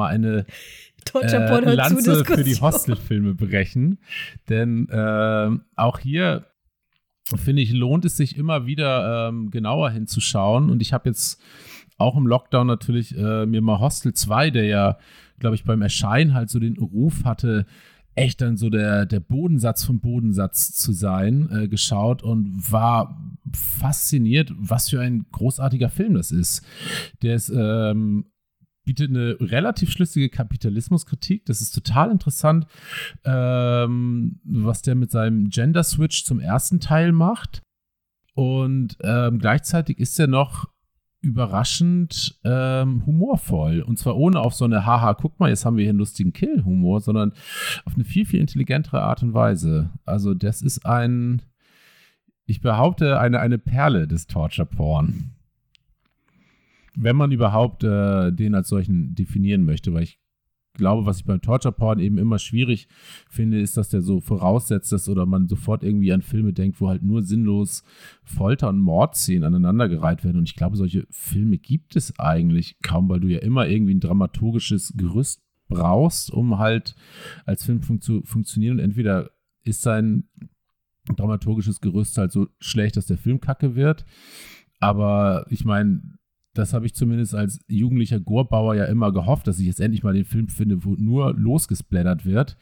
mal eine äh, Lanze für die Hostelfilme brechen. Denn äh, auch hier finde ich, lohnt es sich immer wieder ähm, genauer hinzuschauen. Und ich habe jetzt auch im Lockdown natürlich äh, mir mal Hostel 2, der ja, glaube ich, beim Erscheinen halt so den Ruf hatte, echt dann so der, der Bodensatz vom Bodensatz zu sein, äh, geschaut und war fasziniert, was für ein großartiger Film das ist. Der ist ähm, bietet eine relativ schlüssige Kapitalismuskritik. Das ist total interessant, ähm, was der mit seinem Gender Switch zum ersten Teil macht. Und ähm, gleichzeitig ist er noch überraschend ähm, humorvoll. Und zwar ohne auf so eine Haha, guck mal, jetzt haben wir hier einen lustigen Kill-Humor, sondern auf eine viel, viel intelligentere Art und Weise. Also, das ist ein, ich behaupte, eine, eine Perle des Torture-Porn wenn man überhaupt äh, den als solchen definieren möchte, weil ich glaube, was ich beim Torture Porn eben immer schwierig finde, ist, dass der so voraussetzt, dass oder man sofort irgendwie an Filme denkt, wo halt nur sinnlos Folter- und Mordszenen aneinandergereiht werden. Und ich glaube, solche Filme gibt es eigentlich kaum, weil du ja immer irgendwie ein dramaturgisches Gerüst brauchst, um halt als Film fun zu funktionieren. Und entweder ist sein dramaturgisches Gerüst halt so schlecht, dass der Film kacke wird. Aber ich meine, das habe ich zumindest als jugendlicher Gorbauer ja immer gehofft, dass ich jetzt endlich mal den Film finde, wo nur losgesplattert wird.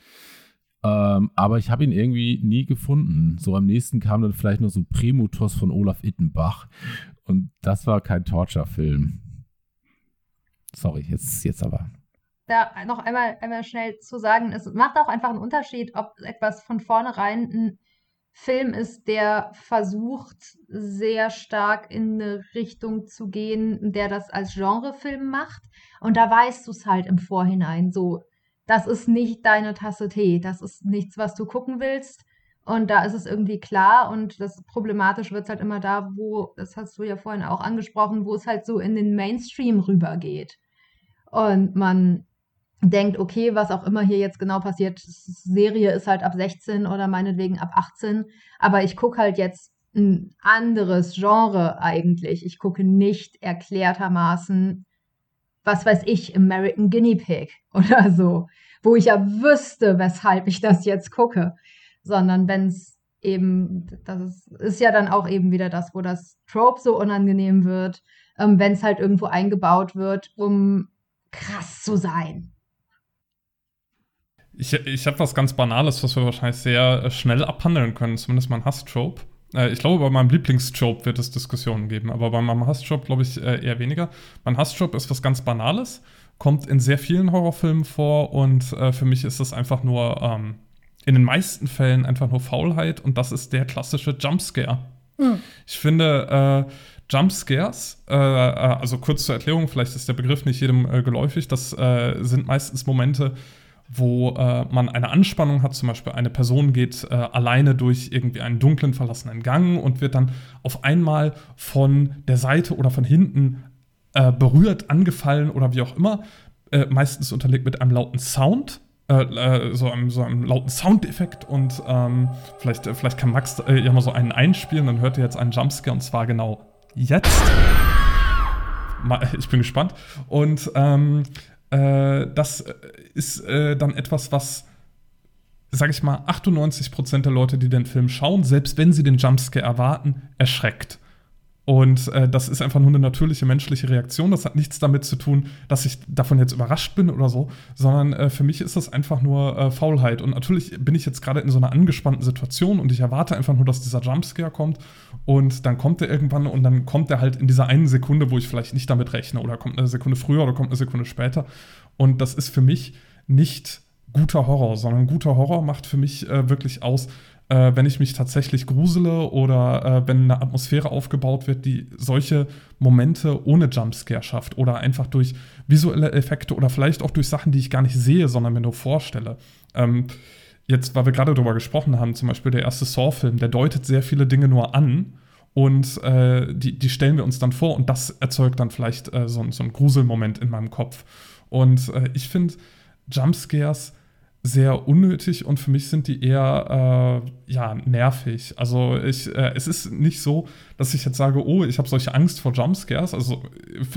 Ähm, aber ich habe ihn irgendwie nie gefunden. So am nächsten kam dann vielleicht noch so Premutos von Olaf Ittenbach. Und das war kein Torture-Film. Sorry, jetzt, jetzt aber.
Da noch einmal, einmal schnell zu sagen, es macht auch einfach einen Unterschied, ob etwas von vornherein ein Film ist, der versucht, sehr stark in eine Richtung zu gehen, der das als Genrefilm macht. Und da weißt du es halt im Vorhinein so. Das ist nicht deine Tasse Tee. Das ist nichts, was du gucken willst. Und da ist es irgendwie klar und das problematisch wird es halt immer da, wo, das hast du ja vorhin auch angesprochen, wo es halt so in den Mainstream rübergeht. Und man denkt, okay, was auch immer hier jetzt genau passiert, Serie ist halt ab 16 oder meinetwegen ab 18, aber ich gucke halt jetzt ein anderes Genre eigentlich. Ich gucke nicht erklärtermaßen, was weiß ich, American Guinea Pig *laughs* oder so, wo ich ja wüsste, weshalb ich das jetzt gucke, sondern wenn es eben, das ist, ist, ja dann auch eben wieder das, wo das Trope so unangenehm wird, ähm, wenn es halt irgendwo eingebaut wird, um krass zu sein.
Ich, ich habe was ganz Banales, was wir wahrscheinlich sehr äh, schnell abhandeln können, zumindest mein Hass-Trope. Äh, ich glaube, bei meinem Lieblingstrope wird es Diskussionen geben, aber bei meinem Hass-Trope glaube ich äh, eher weniger. Mein Hass-Trope ist was ganz Banales, kommt in sehr vielen Horrorfilmen vor und für mich ist es einfach nur ähm, in den meisten Fällen einfach nur Faulheit und das ist der klassische Jumpscare. Mhm. Ich finde, äh, Jumpscares, äh, also kurz zur Erklärung, vielleicht ist der Begriff nicht jedem äh, geläufig, das sind meistens Momente, wo äh, man eine Anspannung hat, zum Beispiel eine Person geht äh, alleine durch irgendwie einen dunklen, verlassenen Gang und wird dann auf einmal von der Seite oder von hinten äh, berührt, angefallen oder wie auch immer, äh, meistens unterlegt mit einem lauten Sound. Äh, äh, so, einem, so einem lauten Soundeffekt und ähm, vielleicht, vielleicht kann Max ja mal so einen einspielen, dann hört ihr jetzt einen Jumpscare und zwar genau jetzt. Ich bin gespannt. Und ähm, äh, das ist äh, dann etwas, was, sag ich mal, 98% der Leute, die den Film schauen, selbst wenn sie den Jumpscare erwarten, erschreckt. Und äh, das ist einfach nur eine natürliche menschliche Reaktion. Das hat nichts damit zu tun, dass ich davon jetzt überrascht bin oder so, sondern äh, für mich ist das einfach nur äh, Faulheit. Und natürlich bin ich jetzt gerade in so einer angespannten Situation und ich erwarte einfach nur, dass dieser Jumpscare kommt. Und dann kommt er irgendwann und dann kommt er halt in dieser einen Sekunde, wo ich vielleicht nicht damit rechne. Oder kommt eine Sekunde früher oder kommt eine Sekunde später. Und das ist für mich nicht guter Horror, sondern guter Horror macht für mich äh, wirklich aus, äh, wenn ich mich tatsächlich grusele oder äh, wenn eine Atmosphäre aufgebaut wird, die solche Momente ohne Jumpscare schafft oder einfach durch visuelle Effekte oder vielleicht auch durch Sachen, die ich gar nicht sehe, sondern mir nur vorstelle. Ähm, jetzt, weil wir gerade darüber gesprochen haben, zum Beispiel der erste Saw-Film, der deutet sehr viele Dinge nur an und äh, die, die stellen wir uns dann vor und das erzeugt dann vielleicht äh, so, so einen Gruselmoment in meinem Kopf. Und äh, ich finde Jumpscares sehr unnötig und für mich sind die eher äh, ja, nervig. Also ich, äh, es ist nicht so, dass ich jetzt sage, oh, ich habe solche Angst vor Jumpscares. Also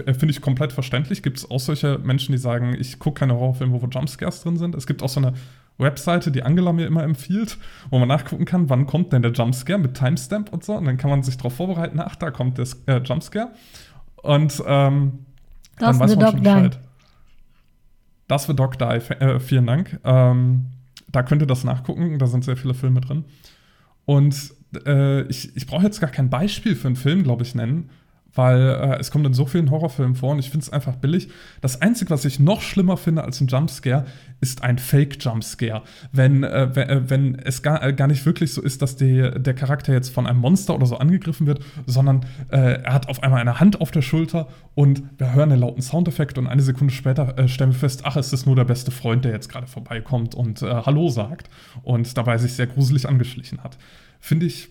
äh, finde ich komplett verständlich. Gibt es auch solche Menschen, die sagen, ich gucke keine Horrorfilme, wo Jumpscares drin sind. Es gibt auch so eine Webseite, die Angela mir immer empfiehlt, wo man nachgucken kann, wann kommt denn der Jumpscare mit Timestamp und so. Und dann kann man sich darauf vorbereiten, ach, da kommt der äh, Jumpscare. Und ähm, dann weiß man schon Bescheid. Das wird Dog Die. Äh, vielen Dank. Ähm, da könnt ihr das nachgucken. Da sind sehr viele Filme drin. Und äh, ich, ich brauche jetzt gar kein Beispiel für einen Film, glaube ich, nennen, weil äh, es kommt in so vielen Horrorfilmen vor und ich finde es einfach billig. Das Einzige, was ich noch schlimmer finde als ein Jumpscare, ist ein Fake-Jumpscare. Wenn, äh, wenn, äh, wenn, es gar, äh, gar nicht wirklich so ist, dass die, der Charakter jetzt von einem Monster oder so angegriffen wird, sondern äh, er hat auf einmal eine Hand auf der Schulter und wir hören einen lauten Soundeffekt und eine Sekunde später stellen wir fest, ach, es ist nur der beste Freund, der jetzt gerade vorbeikommt und Hallo sagt und dabei sich sehr gruselig angeschlichen hat. Finde ich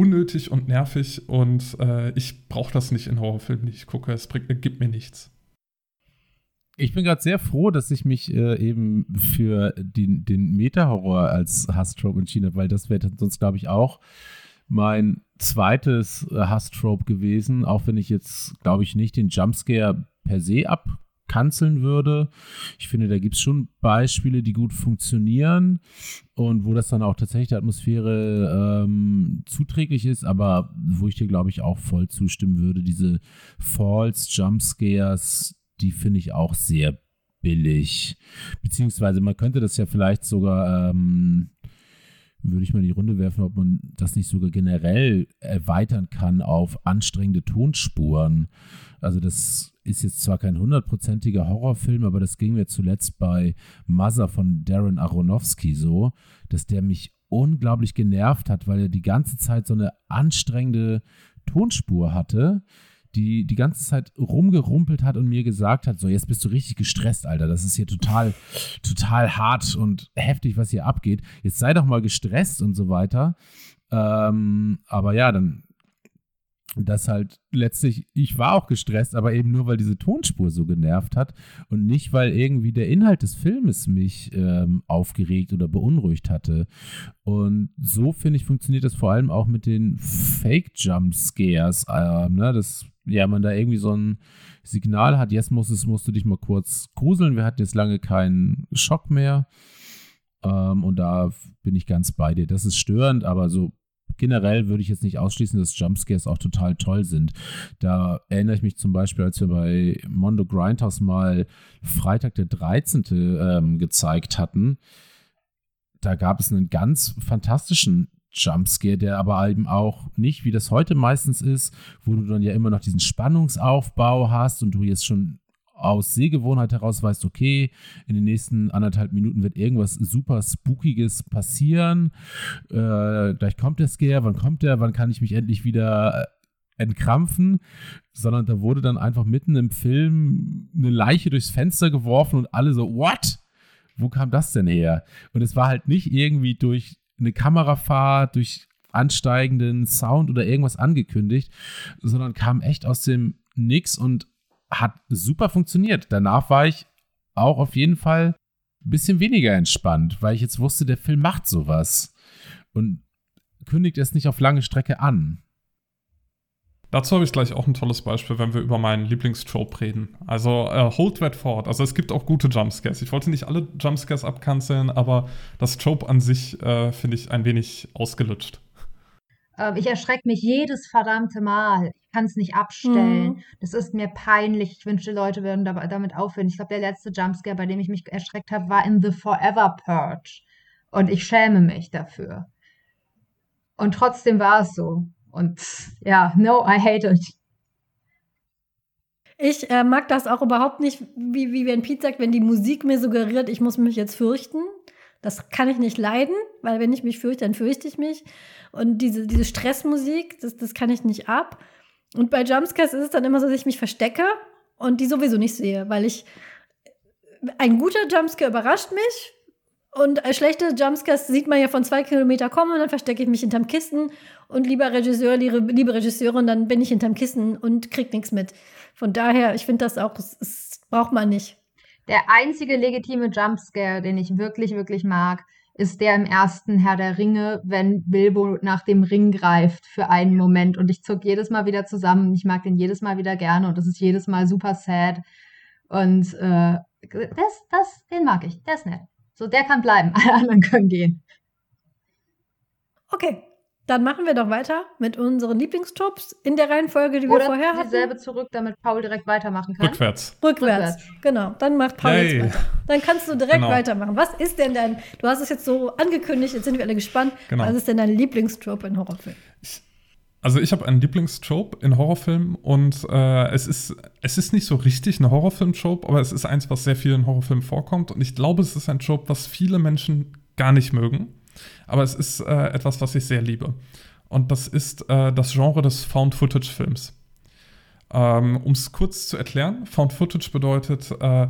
unnötig und nervig und äh, ich brauche das nicht in Horrorfilmen, die ich gucke. Es bringt, gibt mir nichts.
Ich bin gerade sehr froh, dass ich mich äh, eben für den, den Meta-Horror als Hasstrope entschieden habe, weil das wäre sonst, glaube ich, auch mein zweites äh, Hasstrope gewesen, auch wenn ich jetzt, glaube ich, nicht den Jumpscare per se ab kanzeln würde. Ich finde, da gibt es schon Beispiele, die gut funktionieren und wo das dann auch tatsächlich der Atmosphäre ähm, zuträglich ist, aber wo ich dir, glaube ich, auch voll zustimmen würde, diese False Jumpscares, die finde ich auch sehr billig. Beziehungsweise man könnte das ja vielleicht sogar ähm, würde ich mal in die Runde werfen, ob man das nicht sogar generell erweitern kann auf anstrengende Tonspuren. Also das ist jetzt zwar kein hundertprozentiger Horrorfilm, aber das ging mir zuletzt bei Mother von Darren Aronofsky so, dass der mich unglaublich genervt hat, weil er die ganze Zeit so eine anstrengende Tonspur hatte, die die ganze Zeit rumgerumpelt hat und mir gesagt hat, so jetzt bist du richtig gestresst, Alter, das ist hier total, total hart und heftig, was hier abgeht. Jetzt sei doch mal gestresst und so weiter. Ähm, aber ja, dann dass halt letztlich, ich war auch gestresst, aber eben nur, weil diese Tonspur so genervt hat und nicht, weil irgendwie der Inhalt des Filmes mich ähm, aufgeregt oder beunruhigt hatte. Und so, finde ich, funktioniert das vor allem auch mit den Fake-Jump-Scares, äh, ne, dass ja, man da irgendwie so ein Signal hat, jetzt muss es, musst du dich mal kurz gruseln, wir hatten jetzt lange keinen Schock mehr. Ähm, und da bin ich ganz bei dir. Das ist störend, aber so generell würde ich jetzt nicht ausschließen, dass Jumpscares auch total toll sind. Da erinnere ich mich zum Beispiel, als wir bei Mondo Grindhouse mal Freitag der 13. Ähm, gezeigt hatten. Da gab es einen ganz fantastischen Jumpscare, der aber eben auch nicht, wie das heute meistens ist, wo du dann ja immer noch diesen Spannungsaufbau hast und du jetzt schon aus Sehgewohnheit heraus weißt, okay, in den nächsten anderthalb Minuten wird irgendwas super Spookiges passieren. Äh, gleich kommt der Scare, wann kommt der, wann kann ich mich endlich wieder äh, entkrampfen, sondern da wurde dann einfach mitten im Film eine Leiche durchs Fenster geworfen und alle so, what? Wo kam das denn her? Und es war halt nicht irgendwie durch eine Kamerafahrt, durch ansteigenden Sound oder irgendwas angekündigt, sondern kam echt aus dem Nix und hat super funktioniert. Danach war ich auch auf jeden Fall ein bisschen weniger entspannt, weil ich jetzt wusste, der Film macht sowas und kündigt es nicht auf lange Strecke an.
Dazu habe ich gleich auch ein tolles Beispiel, wenn wir über meinen Lieblingstrope reden. Also äh, Hold That Fort. Also es gibt auch gute Jumpscares. Ich wollte nicht alle Jumpscares abkanzeln, aber das Trope an sich äh, finde ich ein wenig ausgelutscht.
Ähm, ich erschrecke mich jedes verdammte Mal. Ich kann es nicht abstellen. Mhm. Das ist mir peinlich. Ich wünschte, Leute würden damit aufhören. Ich glaube, der letzte Jumpscare, bei dem ich mich erschreckt habe, war in The Forever Purge. Und ich schäme mich dafür. Und trotzdem war es so. Und ja, no, I hate it.
Ich äh, mag das auch überhaupt nicht, wie, wie wenn Pete sagt, wenn die Musik mir suggeriert, ich muss mich jetzt fürchten. Das kann ich nicht leiden, weil wenn ich mich fürchte, dann fürchte ich mich. Und diese, diese Stressmusik, das, das kann ich nicht ab. Und bei Jumpscares ist es dann immer so, dass ich mich verstecke und die sowieso nicht sehe, weil ich ein guter Jumpscare überrascht mich und schlechte Jumpscares sieht man ja von zwei Kilometer kommen und dann verstecke ich mich hinterm Kissen und lieber Regisseur, liebe, Regisseurin, dann bin ich hinterm Kissen und krieg nichts mit. Von daher, ich finde das auch, das braucht man nicht.
Der einzige legitime Jumpscare, den ich wirklich, wirklich mag, ist der im ersten Herr der Ringe, wenn Bilbo nach dem Ring greift für einen Moment. Und ich zuck jedes Mal wieder zusammen. Ich mag den jedes Mal wieder gerne und das ist jedes Mal super sad. Und äh, das, das, den mag ich. Der ist nett. So, der kann bleiben. *laughs* Alle anderen können gehen.
Okay, dann machen wir doch weiter mit unseren Lieblingstops in der Reihenfolge, die wir
Oder
vorher hatten.
dieselbe zurück, damit Paul direkt weitermachen kann.
Rückwärts.
Rückwärts.
Rückwärts.
Genau, dann macht Paul
Yay.
jetzt weiter. Dann kannst du direkt
Genau.
weitermachen. Was ist denn dein, du hast es jetzt so angekündigt, jetzt sind wir alle gespannt.
Genau.
Was ist denn dein Lieblingstrope in Horrorfilmen?
Also ich habe einen Lieblingstrope in Horrorfilmen und äh, es, ist, es ist nicht so richtig ein Horrorfilm-Trope, aber es ist eins, was sehr viel in Horrorfilmen vorkommt. Und ich glaube, es ist ein Trope, was viele Menschen gar nicht mögen. Aber es ist äh, etwas, was ich sehr liebe. Und das ist äh, das Genre des Found-Footage-Films. Ähm, um es kurz zu erklären, Found Footage bedeutet, äh,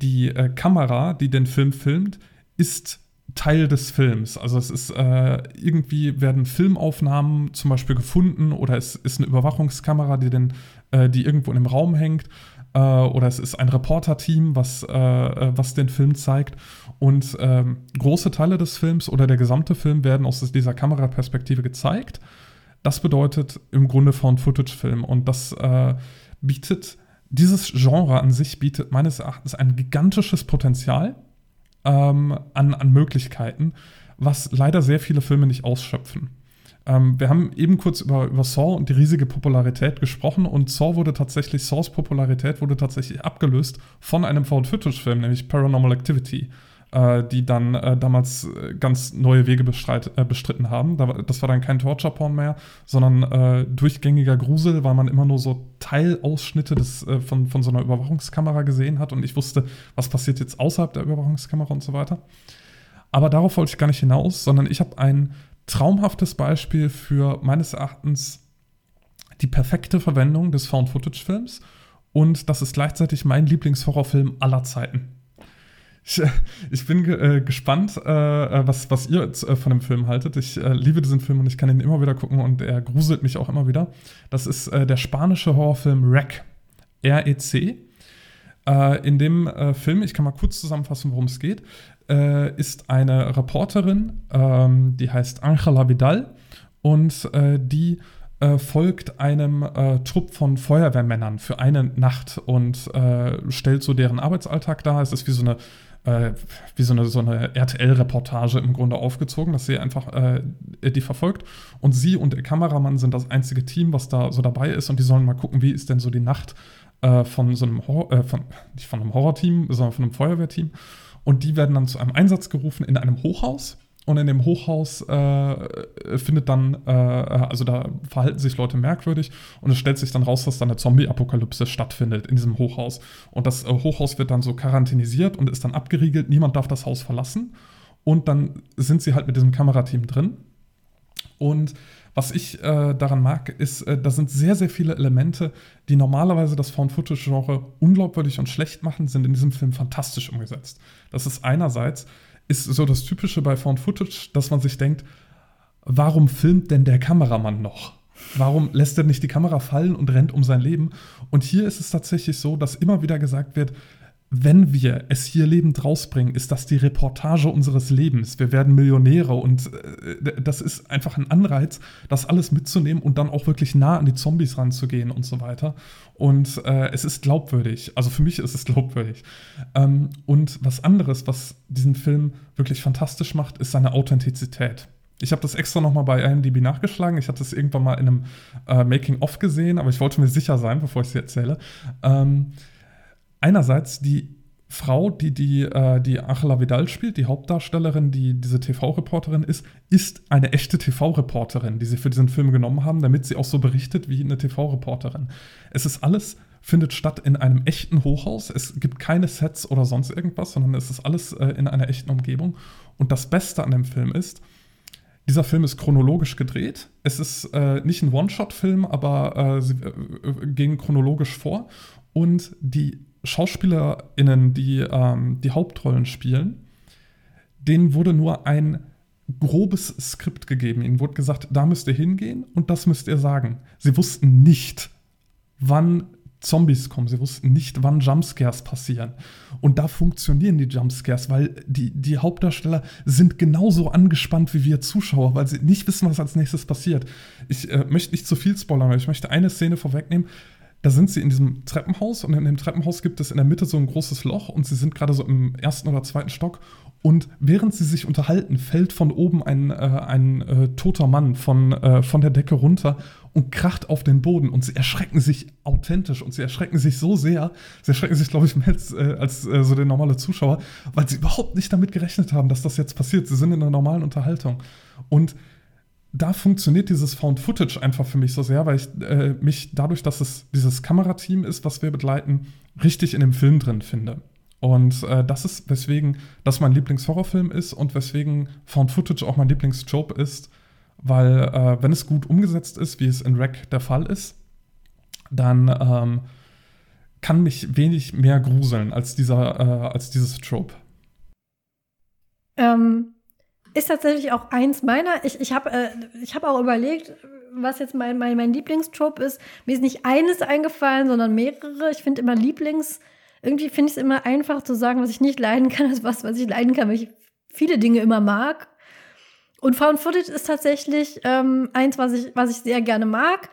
die äh, Kamera, die den Film filmt, ist Teil des Films. Also es ist äh, irgendwie werden Filmaufnahmen zum Beispiel gefunden oder es ist eine Überwachungskamera, die, den, äh, die irgendwo in einem Raum hängt. Äh, oder es ist ein Reporter-Team, was, äh, äh, was den Film zeigt. Und ähm, große Teile des Films oder der gesamte Film werden aus dieser Kameraperspektive gezeigt. Das bedeutet im Grunde Found-Footage-Film. Und das äh, bietet, dieses Genre an sich bietet meines Erachtens ein gigantisches Potenzial ähm, an, an Möglichkeiten, was leider sehr viele Filme nicht ausschöpfen. Ähm, wir haben eben kurz über, über Saw und die riesige Popularität gesprochen und Saw wurde tatsächlich, Saws Popularität wurde tatsächlich abgelöst von einem Found-Footage-Film, nämlich Paranormal Activity die dann äh, damals äh, ganz neue Wege bestreit, äh, bestritten haben. Das war dann kein Torture-Porn mehr, sondern äh, durchgängiger Grusel, weil man immer nur so Teilausschnitte des, äh, von, von so einer Überwachungskamera gesehen hat und ich wusste, was passiert jetzt außerhalb der Überwachungskamera und so weiter. Aber darauf wollte ich gar nicht hinaus, sondern ich habe ein traumhaftes Beispiel für meines Erachtens die perfekte Verwendung des Found-Footage-Films und das ist gleichzeitig mein Lieblingshorrorfilm aller Zeiten. Ich, ich bin äh, gespannt, äh, äh, was, was ihr jetzt, äh, von dem Film haltet. Ich äh, liebe diesen Film und ich kann ihn immer wieder gucken und er gruselt mich auch immer wieder. Das ist äh, der spanische Horrorfilm REC. R-E-C. in dem Film, ich kann mal kurz zusammenfassen, worum es geht, ist eine Reporterin, ähm, die heißt Angela Vidal und die folgt einem Trupp von Feuerwehrmännern für eine Nacht und stellt so deren Arbeitsalltag dar. Es ist wie so eine äh, wie so eine, so eine RTL-Reportage im Grunde aufgezogen, dass sie einfach äh, die verfolgt. Und sie und der Kameramann sind das einzige Team, was da so dabei ist. Und die sollen mal gucken, wie ist denn so die Nacht äh, von so einem Horror, äh, von, nicht von einem Horrorteam, sondern von einem Feuerwehrteam. Und die werden dann zu einem Einsatz gerufen in einem Hochhaus und in dem Hochhaus äh, findet dann, äh, also da verhalten sich Leute merkwürdig und es stellt sich dann raus, dass da eine Zombie-Apokalypse stattfindet in diesem Hochhaus. Und das äh, Hochhaus wird dann so quarantinisiert und ist dann abgeriegelt, niemand darf das Haus verlassen. Und dann sind sie halt mit diesem Kamerateam drin. Und was ich äh, daran mag, ist, äh, da sind sehr, sehr viele Elemente, die normalerweise das Found-Footage-Genre unglaubwürdig und schlecht machen, sind in diesem Film fantastisch umgesetzt. Das ist einerseits, ist so das Typische bei Found Footage, dass man sich denkt, warum filmt denn der Kameramann noch? Warum lässt er nicht die Kamera fallen und rennt um sein Leben? Und hier ist es tatsächlich so, dass immer wieder gesagt wird, wenn wir es hier lebend rausbringen, ist das die Reportage unseres Lebens. Wir werden Millionäre und äh, das ist einfach ein Anreiz, das alles mitzunehmen und dann auch wirklich nah an die Zombies ranzugehen und so weiter. Und äh, es ist glaubwürdig. Also für mich ist es glaubwürdig. Ähm, und was anderes, was diesen Film wirklich fantastisch macht, ist seine Authentizität. Ich habe das extra nochmal bei IMDb nachgeschlagen. Ich hatte es irgendwann mal in einem äh, Making-of gesehen, aber ich wollte mir sicher sein, bevor ich es erzähle. Ähm, einerseits die Frau, die die, äh, die Angela Vidal spielt, die Hauptdarstellerin, die diese TV-Reporterin ist, ist eine echte TV-Reporterin, die sie für diesen Film genommen haben, damit sie auch so berichtet wie eine TV-Reporterin. Es ist alles, findet statt in einem echten Hochhaus. Es gibt keine Sets oder sonst irgendwas, sondern es ist alles äh, in einer echten Umgebung. Und das Beste an dem Film ist, dieser Film ist chronologisch gedreht. Es ist äh, nicht ein One-Shot-Film, aber äh, sie äh, gehen chronologisch vor. Und die SchauspielerInnen, die ähm, die Hauptrollen spielen, denen wurde nur ein grobes Skript gegeben. Ihnen wurde gesagt, da müsst ihr hingehen und das müsst ihr sagen. Sie wussten nicht, wann Zombies kommen. Sie wussten nicht, wann Jumpscares passieren. Und da funktionieren die Jumpscares, weil die, die Hauptdarsteller sind genauso angespannt wie wir Zuschauer, weil sie nicht wissen, was als nächstes passiert. Ich äh, möchte nicht zu viel spoilern, aber ich möchte eine Szene vorwegnehmen da sind sie in diesem Treppenhaus und in dem Treppenhaus gibt es in der Mitte so ein großes Loch und sie sind gerade so im ersten oder zweiten Stock und während sie sich unterhalten, fällt von oben ein, äh, ein äh, toter Mann von, äh, von der Decke runter und kracht auf den Boden und sie erschrecken sich authentisch und sie erschrecken sich so sehr, sie erschrecken sich, glaube ich, mehr als, äh, als äh, so der normale Zuschauer, weil sie überhaupt nicht damit gerechnet haben, dass das jetzt passiert. Sie sind in einer normalen Unterhaltung. Und da funktioniert dieses Found Footage einfach für mich so sehr, weil ich äh, mich dadurch, dass es dieses Kamerateam ist, was wir begleiten, richtig in dem Film drin finde. Und äh, das ist, weswegen das mein Lieblingshorrorfilm ist und weswegen Found Footage auch mein Lieblingsjob ist, weil äh, wenn es gut umgesetzt ist, wie es in Rec der Fall ist, dann ähm, kann mich wenig mehr gruseln als dieser, äh, als dieses Trope.
Ähm, ist tatsächlich auch eins meiner. Ich, ich habe äh, hab auch überlegt, was jetzt mein, mein, mein Lieblingstrope ist. Mir ist nicht eines eingefallen, sondern mehrere. Ich finde immer Lieblings. Irgendwie finde ich es immer einfach zu sagen, was ich nicht leiden kann, als was, was ich leiden kann, weil ich viele Dinge immer mag. Und Found Footage ist tatsächlich ähm, eins, was ich, was ich sehr gerne mag.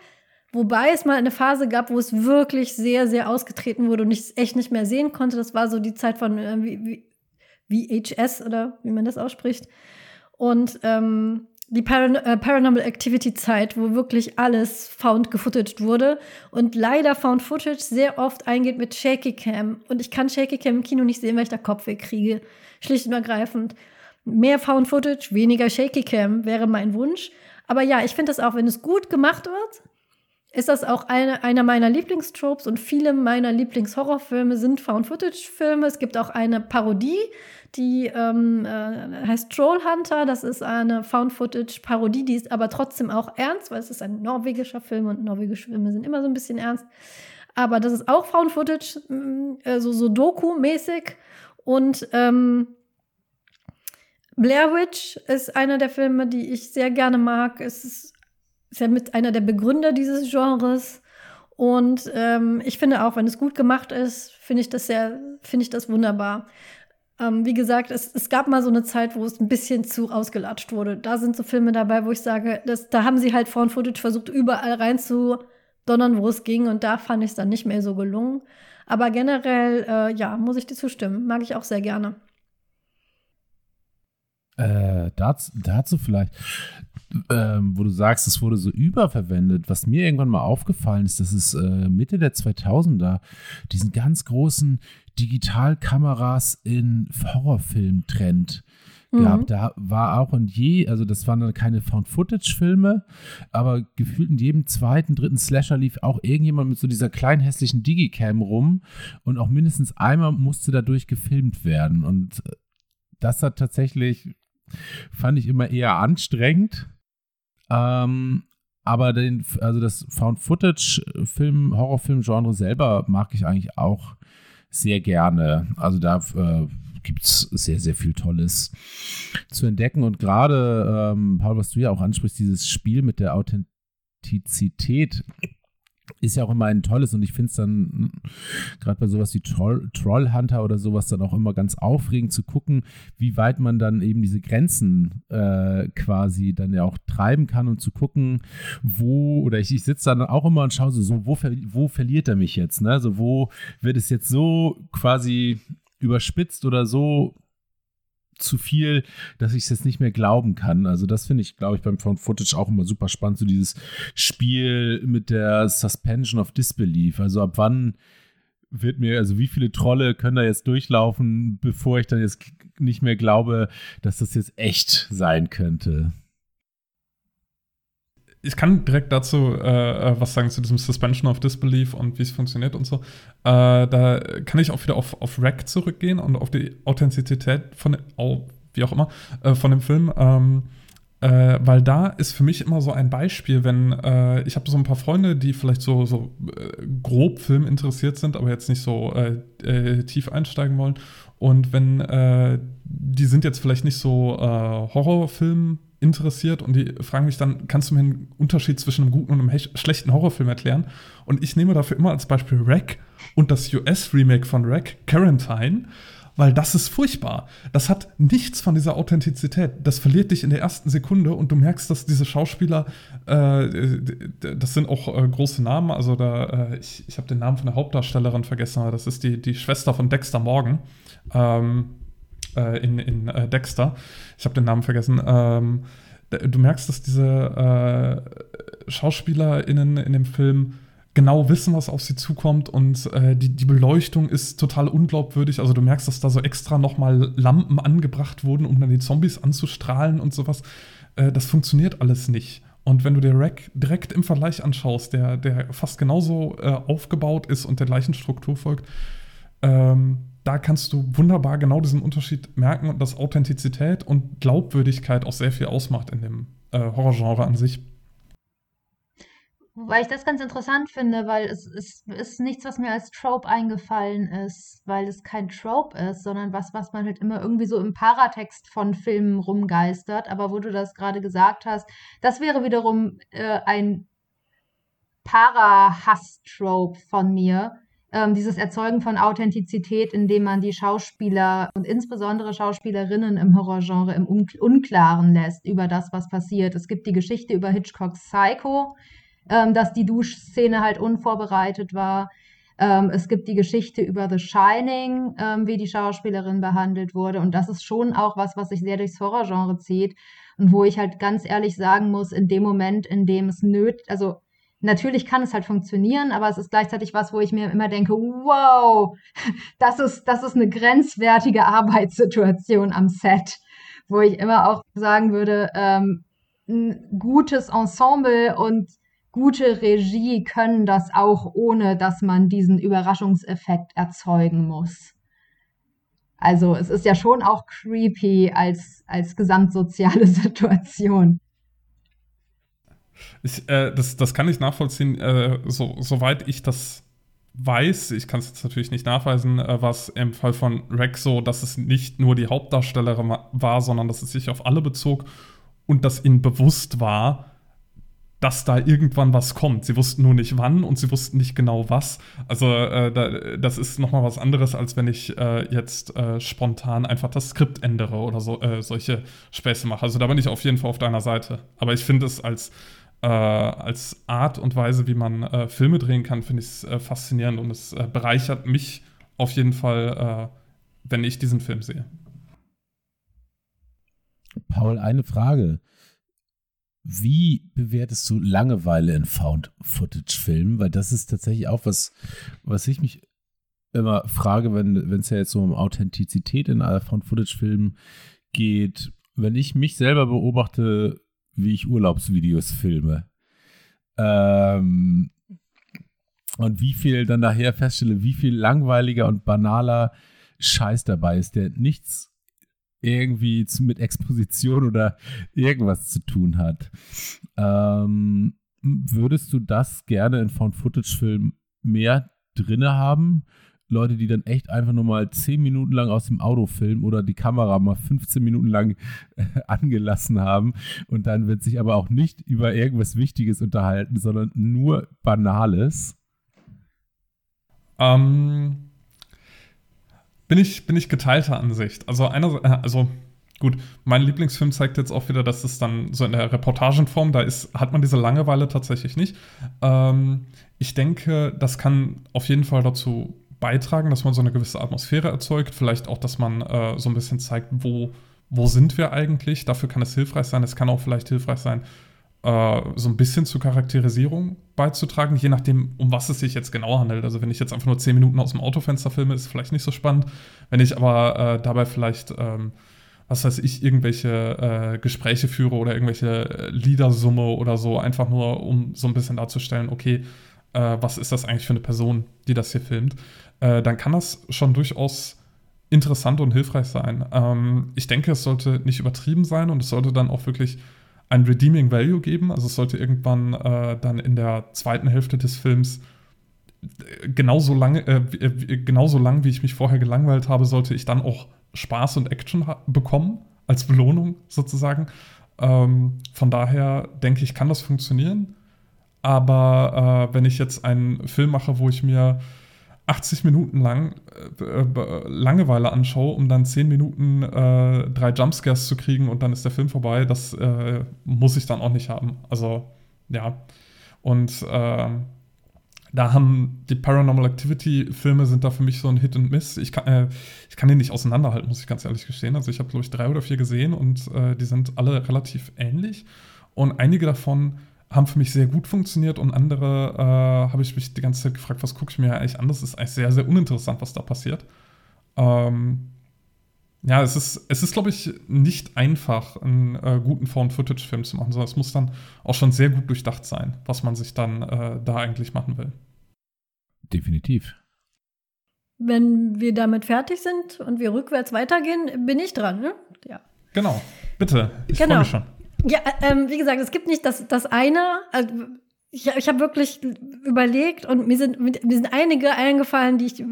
Wobei es mal eine Phase gab, wo es wirklich sehr, sehr ausgetreten wurde und ich es echt nicht mehr sehen konnte. Das war so die Zeit von äh, VHS oder wie man das ausspricht. Und ähm, die Paran äh, Paranormal Activity Zeit, wo wirklich alles found gefootaged wurde und leider Found Footage sehr oft eingeht mit Shaky Cam. Und ich kann Shaky Cam im Kino nicht sehen, weil ich da Kopfweh kriege. Schlicht und ergreifend. Mehr Found Footage, weniger Shaky Cam wäre mein Wunsch. Aber ja, ich finde das auch, wenn es gut gemacht wird, ist das auch eine, einer meiner Lieblingstropes und viele meiner Lieblingshorrorfilme sind Found-Footage-Filme. Es gibt auch eine Parodie, die ähm, äh, heißt Trollhunter. Das ist eine Found-Footage-Parodie, die ist aber trotzdem auch ernst, weil es ist ein norwegischer Film und norwegische Filme sind immer so ein bisschen ernst. Aber das ist auch Found-Footage, also so Doku-mäßig. Und ähm, Blair Witch ist einer der Filme, die ich sehr gerne mag. Es ist, ist ja mit einer der Begründer dieses Genres. Und ähm, ich finde auch, wenn es gut gemacht ist, finde ich das sehr, finde ich das wunderbar. Ähm, wie gesagt, es, es gab mal so eine Zeit, wo es ein bisschen zu ausgelatscht wurde. Da sind so Filme dabei, wo ich sage, das, da haben sie halt Found Footage versucht, überall rein zu donnern, wo es ging. Und da fand ich es dann nicht mehr so gelungen. Aber generell, äh, ja, muss ich dir zustimmen. Mag ich auch sehr gerne.
Äh, dazu, dazu vielleicht, ähm, wo du sagst, es wurde so überverwendet. Was mir irgendwann mal aufgefallen ist, dass es äh, Mitte der 2000er diesen ganz großen Digitalkameras in Horrorfilm-Trend mhm. gab. Da war auch und je, also das waren dann keine Found-Footage-Filme, aber gefühlt in jedem zweiten, dritten Slasher lief auch irgendjemand mit so dieser kleinen hässlichen Digicam rum und auch mindestens einmal musste dadurch gefilmt werden. Und das hat tatsächlich, fand ich immer eher anstrengend. Ähm, aber den, also das Found-Footage-Film, Horrorfilm-Genre selber mag ich eigentlich auch sehr gerne. Also da äh, gibt es sehr, sehr viel Tolles zu entdecken. Und gerade, ähm, Paul, was du ja auch ansprichst, dieses Spiel mit der Authentizität ist ja auch immer ein tolles und ich finde es dann hm, gerade bei sowas wie Troll, Trollhunter oder sowas dann auch immer ganz aufregend zu gucken, wie weit man dann eben diese Grenzen äh, quasi dann ja auch treiben kann und zu gucken, wo, oder ich, ich sitze dann auch immer und schaue so, so wo, ver, wo verliert er mich jetzt, ne? Also wo wird es jetzt so quasi überspitzt oder so zu viel, dass ich es jetzt nicht mehr glauben kann. Also das finde ich, glaube ich, beim Found Footage auch immer super spannend, so dieses Spiel mit der Suspension of Disbelief. Also ab wann wird mir, also wie viele Trolle können da jetzt durchlaufen, bevor ich dann jetzt nicht mehr glaube, dass das jetzt echt sein könnte
ich kann direkt dazu äh, äh, was sagen zu diesem Suspension of Disbelief und wie es funktioniert und so. Äh, da kann ich auch wieder auf, auf Rack zurückgehen und auf die Authentizität von, oh, wie auch immer, äh, von dem Film. Ähm, äh, weil da ist für mich immer so ein Beispiel, wenn äh, ich habe so ein paar Freunde, die vielleicht so, so grob Film interessiert sind, aber jetzt nicht so tief einsteigen wollen. Und wenn die sind jetzt vielleicht nicht so Horrorfilm interessiert und die fragen mich dann, kannst du mir einen Unterschied zwischen einem guten und einem schlechten Horrorfilm erklären? Und ich nehme dafür immer als Beispiel Wreck und das US-Remake von Wreck, Quarantine, weil das ist furchtbar. Das hat nichts von dieser Authentizität. Das verliert dich in der ersten Sekunde und du merkst, dass diese Schauspieler, äh, das sind auch äh, große Namen. Also da, äh, ich, ich habe den Namen von der Hauptdarstellerin vergessen, aber das ist die, die Schwester von Dexter Morgan. Ähm, äh, in, in äh, Dexter. Ich habe den Namen vergessen. Ähm, du merkst, dass diese äh, SchauspielerInnen in dem Film genau wissen, was auf sie zukommt und äh, die, die Beleuchtung ist total unglaubwürdig. Also du merkst, dass da so extra nochmal Lampen angebracht wurden, um dann die Zombies anzustrahlen und sowas. Äh, das funktioniert alles nicht. Und wenn du dir Rack direkt im Vergleich anschaust, der, der fast genauso äh, aufgebaut ist und der gleichen Struktur folgt, ähm, da kannst du wunderbar genau diesen Unterschied merken und dass Authentizität und Glaubwürdigkeit auch sehr viel ausmacht in dem äh, Horrorgenre an sich.
Wobei ich das ganz interessant finde, weil es, es ist nichts, was mir als Trope eingefallen ist, weil es kein Trope ist, sondern was, was man halt immer irgendwie so im Paratext von Filmen rumgeistert. Aber wo du das gerade gesagt hast, das wäre wiederum äh, ein Para-Hass-Trope von mir, ähm, dieses Erzeugen von Authentizität, indem man die Schauspieler und insbesondere Schauspielerinnen im Horrorgenre im Un Unklaren lässt über das, was passiert. Es gibt die Geschichte über Hitchcocks Psycho, ähm, dass die Duschszene halt unvorbereitet war. Ähm, es gibt die Geschichte über The Shining, ähm, wie die Schauspielerin behandelt wurde. Und das ist schon auch was, was sich sehr durchs Horrorgenre zieht. Und wo ich halt ganz ehrlich sagen muss, in dem Moment, in dem es nöt, also natürlich kann es halt funktionieren, aber es ist gleichzeitig was, wo ich mir immer denke, wow, das ist, das ist eine grenzwertige Arbeitssituation am Set, wo ich immer auch sagen würde, ähm, ein gutes Ensemble und gute Regie können das auch, ohne dass man diesen Überraschungseffekt erzeugen muss. Also es ist ja schon auch creepy als, als gesamtsoziale *laughs* Situation.
Ich, äh, das, das kann ich nachvollziehen, äh, so, soweit ich das weiß, ich kann es jetzt natürlich nicht nachweisen, äh, was im Fall von Rex so, dass es nicht nur die Hauptdarstellerin war, sondern dass es sich auf alle bezog und dass ihnen bewusst war, dass da irgendwann was kommt. Sie wussten nur nicht wann und sie wussten nicht genau was. Also äh, da, das ist nochmal was anderes, als wenn ich äh, jetzt äh, spontan einfach das Skript ändere oder so äh, solche Späße mache. Also da bin ich auf jeden Fall auf deiner Seite. Aber ich finde es als, äh, als Art und Weise, wie man äh, Filme drehen kann, finde ich es faszinierend und es bereichert mich auf jeden Fall, wenn ich diesen Film sehe.
Paul, eine Frage. Wie bewertest du Langeweile in Found-Footage-Filmen? Weil das ist tatsächlich auch was, was ich mich immer frage, wenn es ja jetzt so um Authentizität in Found-Footage-Filmen geht. Wenn ich mich selber beobachte, wie ich Urlaubsvideos filme, ähm, und wie viel dann nachher feststelle, wie viel langweiliger und banaler Scheiß dabei ist, der nichts irgendwie mit Exposition oder irgendwas zu tun hat. Ähm, würdest du das gerne in Found-Footage-Filmen mehr drinne haben? Leute, die dann echt einfach nur mal 10 Minuten lang aus dem Auto filmen oder die Kamera mal 15 Minuten lang äh, *laughs* angelassen haben und dann wird sich aber auch nicht über irgendwas Wichtiges unterhalten, sondern nur Banales.
Ähm, bin ich, bin ich geteilter Ansicht. Also, einer, äh, also gut, mein Lieblingsfilm zeigt jetzt auch wieder, dass es dann so in der Reportagenform, da ist, hat man diese Langeweile tatsächlich nicht. Ähm, ich denke, das kann auf jeden Fall dazu beitragen, dass man so eine gewisse Atmosphäre erzeugt. Vielleicht auch, dass man äh, so ein bisschen zeigt, wo, wo sind wir eigentlich. Dafür kann es hilfreich sein. Es kann auch vielleicht hilfreich sein, äh, so ein bisschen zur Charakterisierung beizutragen, je nachdem, um was es sich jetzt genau handelt. Also wenn ich jetzt einfach nur zehn Minuten aus dem Autofenster filme, ist es vielleicht nicht so spannend. Wenn ich aber äh, dabei vielleicht, ähm, was weiß ich, irgendwelche äh, Gespräche führe oder irgendwelche Liedersumme oder so, einfach nur, um so ein bisschen darzustellen, okay, äh, was ist das eigentlich für eine Person, die das hier filmt, äh, dann kann das schon durchaus interessant und hilfreich sein. Ähm, ich denke, es sollte nicht übertrieben sein und es sollte dann auch wirklich ein Redeeming Value geben. Also es sollte irgendwann äh, dann in der zweiten Hälfte des Films äh, genauso lange, äh, äh, genauso lang, wie ich mich vorher gelangweilt habe, sollte ich dann auch Spaß und Action bekommen, als Belohnung sozusagen. Ähm, von daher denke ich, kann das funktionieren. Aber äh, wenn ich jetzt einen Film mache, wo ich mir 80 Minuten lang äh, äh, Langeweile anschaue, um dann 10 Minuten äh, drei Jumpscares zu kriegen und dann ist der Film vorbei, das äh, muss ich dann auch nicht haben. Also, ja. Und ähm, da haben die Paranormal Activity-Filme sind da für mich so ein Hit und Miss. Ich kann, äh, ich kann die nicht auseinanderhalten, muss ich ganz ehrlich gestehen. Also ich habe, glaube ich, drei oder vier gesehen und äh, die sind alle relativ ähnlich. Und einige davon haben für mich sehr gut funktioniert und andere äh, habe ich mich die ganze Zeit gefragt, was gucke ich mir eigentlich an? Das ist eigentlich sehr, sehr uninteressant, was da passiert. Ähm, ja, es ist, es ist, glaube ich, nicht einfach, einen äh, guten Found-Footage-Film zu machen, sondern es muss dann auch schon sehr gut durchdacht sein, was man sich dann äh, da eigentlich machen will.
Definitiv.
Wenn wir damit fertig sind und wir rückwärts weitergehen, bin ich dran, ne? Ja.
Genau. Bitte. Ich
genau.
freue mich schon.
Ja, ähm, wie gesagt, es gibt nicht das, das eine. Also ich ich habe wirklich überlegt und mir sind, mir sind einige eingefallen, die ich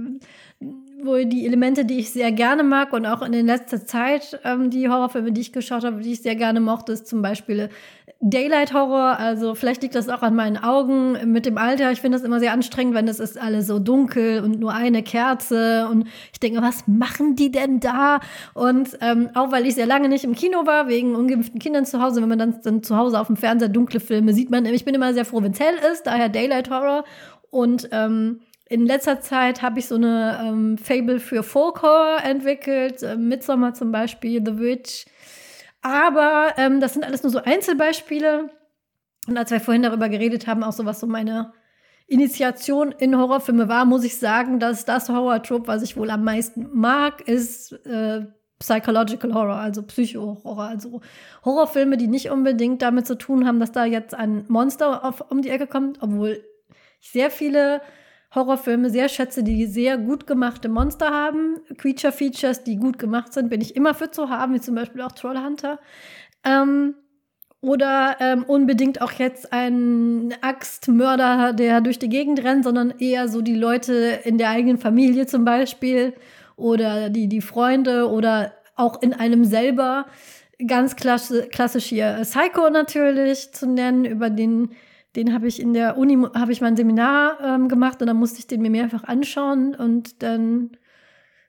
wo die Elemente, die ich sehr gerne mag und auch in der letzten Zeit ähm, die Horrorfilme, die ich geschaut habe, die ich sehr gerne mochte, ist zum Beispiel Daylight Horror. Also vielleicht liegt das auch an meinen Augen mit dem Alter. Ich finde das immer sehr anstrengend, wenn es ist alles so dunkel und nur eine Kerze und ich denke, was machen die denn da? Und ähm, auch weil ich sehr lange nicht im Kino war wegen ungeimpften Kindern zu Hause, wenn man dann, dann zu Hause auf dem Fernseher dunkle Filme sieht man, ich bin immer sehr froh, wenn es hell ist, daher Daylight Horror und ähm, in letzter Zeit habe ich so eine ähm, Fable für Folk Horror entwickelt, äh, Midsommar zum Beispiel, The Witch. Aber ähm, das sind alles nur so Einzelbeispiele. Und als wir vorhin darüber geredet haben, auch so was so meine Initiation in Horrorfilme war, muss ich sagen, dass das Horror-Trope, was ich wohl am meisten mag, ist äh, Psychological Horror, also Psycho-Horror, also Horrorfilme, die nicht unbedingt damit zu tun haben, dass da jetzt ein Monster auf, um die Ecke kommt, obwohl ich sehr viele Horrorfilme sehr schätze, die sehr gut gemachte Monster haben. Creature-Features, die gut gemacht sind, bin ich immer für zu haben, wie zum Beispiel auch Trollhunter. Ähm, oder ähm, unbedingt auch jetzt ein Axtmörder, der durch die Gegend rennt, sondern eher so die Leute in der eigenen Familie zum Beispiel oder die, die Freunde oder auch in einem selber. Ganz klassisch hier Psycho natürlich zu nennen, über den, den habe ich in der Uni, habe ich mein Seminar ähm, gemacht und dann musste ich den mir mehrfach anschauen und dann,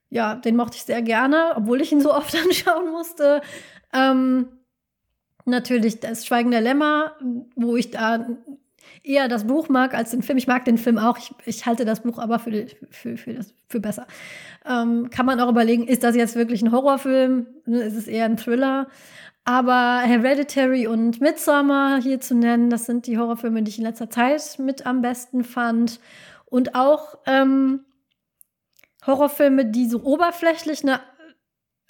ja, den mochte ich sehr gerne, obwohl ich ihn so *laughs* oft anschauen musste. Ähm, natürlich das Schweigen der Lämmer, wo ich da eher das Buch mag als den Film. Ich mag den Film auch. Ich, ich halte das Buch aber für, für, für, das, für besser. Ähm, kann man auch überlegen, ist das jetzt wirklich ein Horrorfilm? Ist es eher ein Thriller? Aber Hereditary und Midsommar hier zu nennen, das sind die Horrorfilme, die ich in letzter Zeit mit am besten fand. Und auch ähm, Horrorfilme, die so oberflächlich eine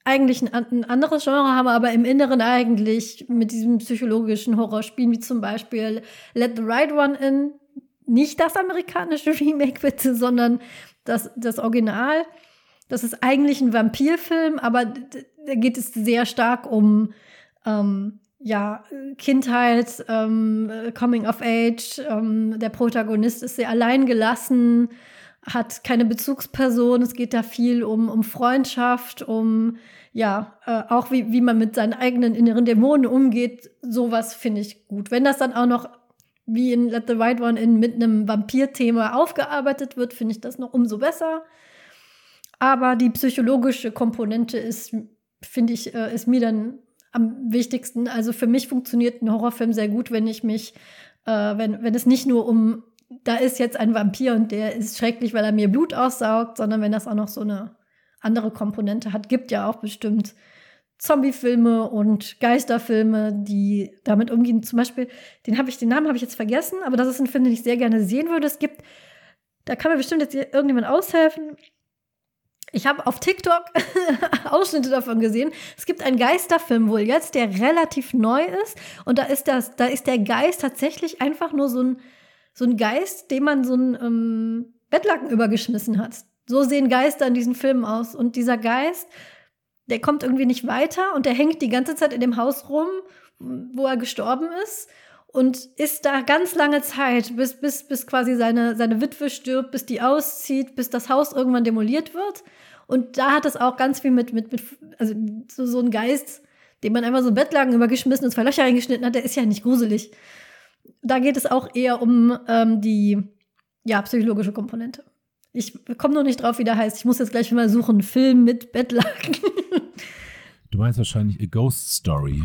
eigentlich ein, ein, anderes Genre haben, aber im Inneren eigentlich mit diesem psychologischen Horror spielen, wie zum Beispiel Let the Right One In. Nicht das amerikanische *laughs* Remake bitte, sondern das, das Original. Das ist eigentlich ein Vampirfilm, aber da geht es sehr stark um ähm, ja, Kindheit, ähm, Coming of Age. Ähm, der Protagonist ist sehr allein gelassen, hat keine Bezugsperson. Es geht da viel um, um Freundschaft, um ja, äh, auch wie, wie man mit seinen eigenen inneren Dämonen umgeht, sowas finde ich gut. Wenn das dann auch noch wie in Let the White One in mit einem Vampir-Thema aufgearbeitet wird, finde ich das noch umso besser. Aber die psychologische Komponente ist, finde ich, äh, ist mir dann am wichtigsten. Also für mich funktioniert ein Horrorfilm sehr gut, wenn ich mich, äh, wenn, wenn es nicht nur um, da ist jetzt ein Vampir und der ist schrecklich, weil er mir Blut aussaugt, sondern wenn das auch noch so eine andere Komponente hat. Gibt ja auch bestimmt Zombie-Filme und Geisterfilme, die damit umgehen. Zum Beispiel, den habe ich, den Namen habe ich jetzt vergessen, aber das ist ein Film, den ich sehr gerne sehen würde. Es gibt, da kann mir bestimmt jetzt irgendjemand aushelfen. Ich habe auf TikTok *laughs* Ausschnitte davon gesehen. Es gibt einen Geisterfilm wohl jetzt, der relativ neu ist. Und da ist das, da ist der Geist tatsächlich einfach nur so ein, so ein Geist, dem man so ein ähm, Bettlaken übergeschmissen hat. So sehen Geister in diesen Filmen aus. Und dieser Geist, der kommt irgendwie nicht weiter und der hängt die ganze Zeit in dem Haus rum, wo er gestorben ist. Und ist da ganz lange Zeit, bis, bis, bis quasi seine, seine Witwe stirbt, bis die auszieht, bis das Haus irgendwann demoliert wird. Und da hat es auch ganz viel mit, mit, mit also so, so ein Geist, dem man einfach so ein Bettlaken übergeschmissen und zwei Löcher eingeschnitten hat, der ist ja nicht gruselig. Da geht es auch eher um ähm, die ja, psychologische Komponente. Ich komme noch nicht drauf, wie der heißt. Ich muss jetzt gleich mal suchen. Film mit Bettlaken.
du meinst wahrscheinlich A Ghost Story.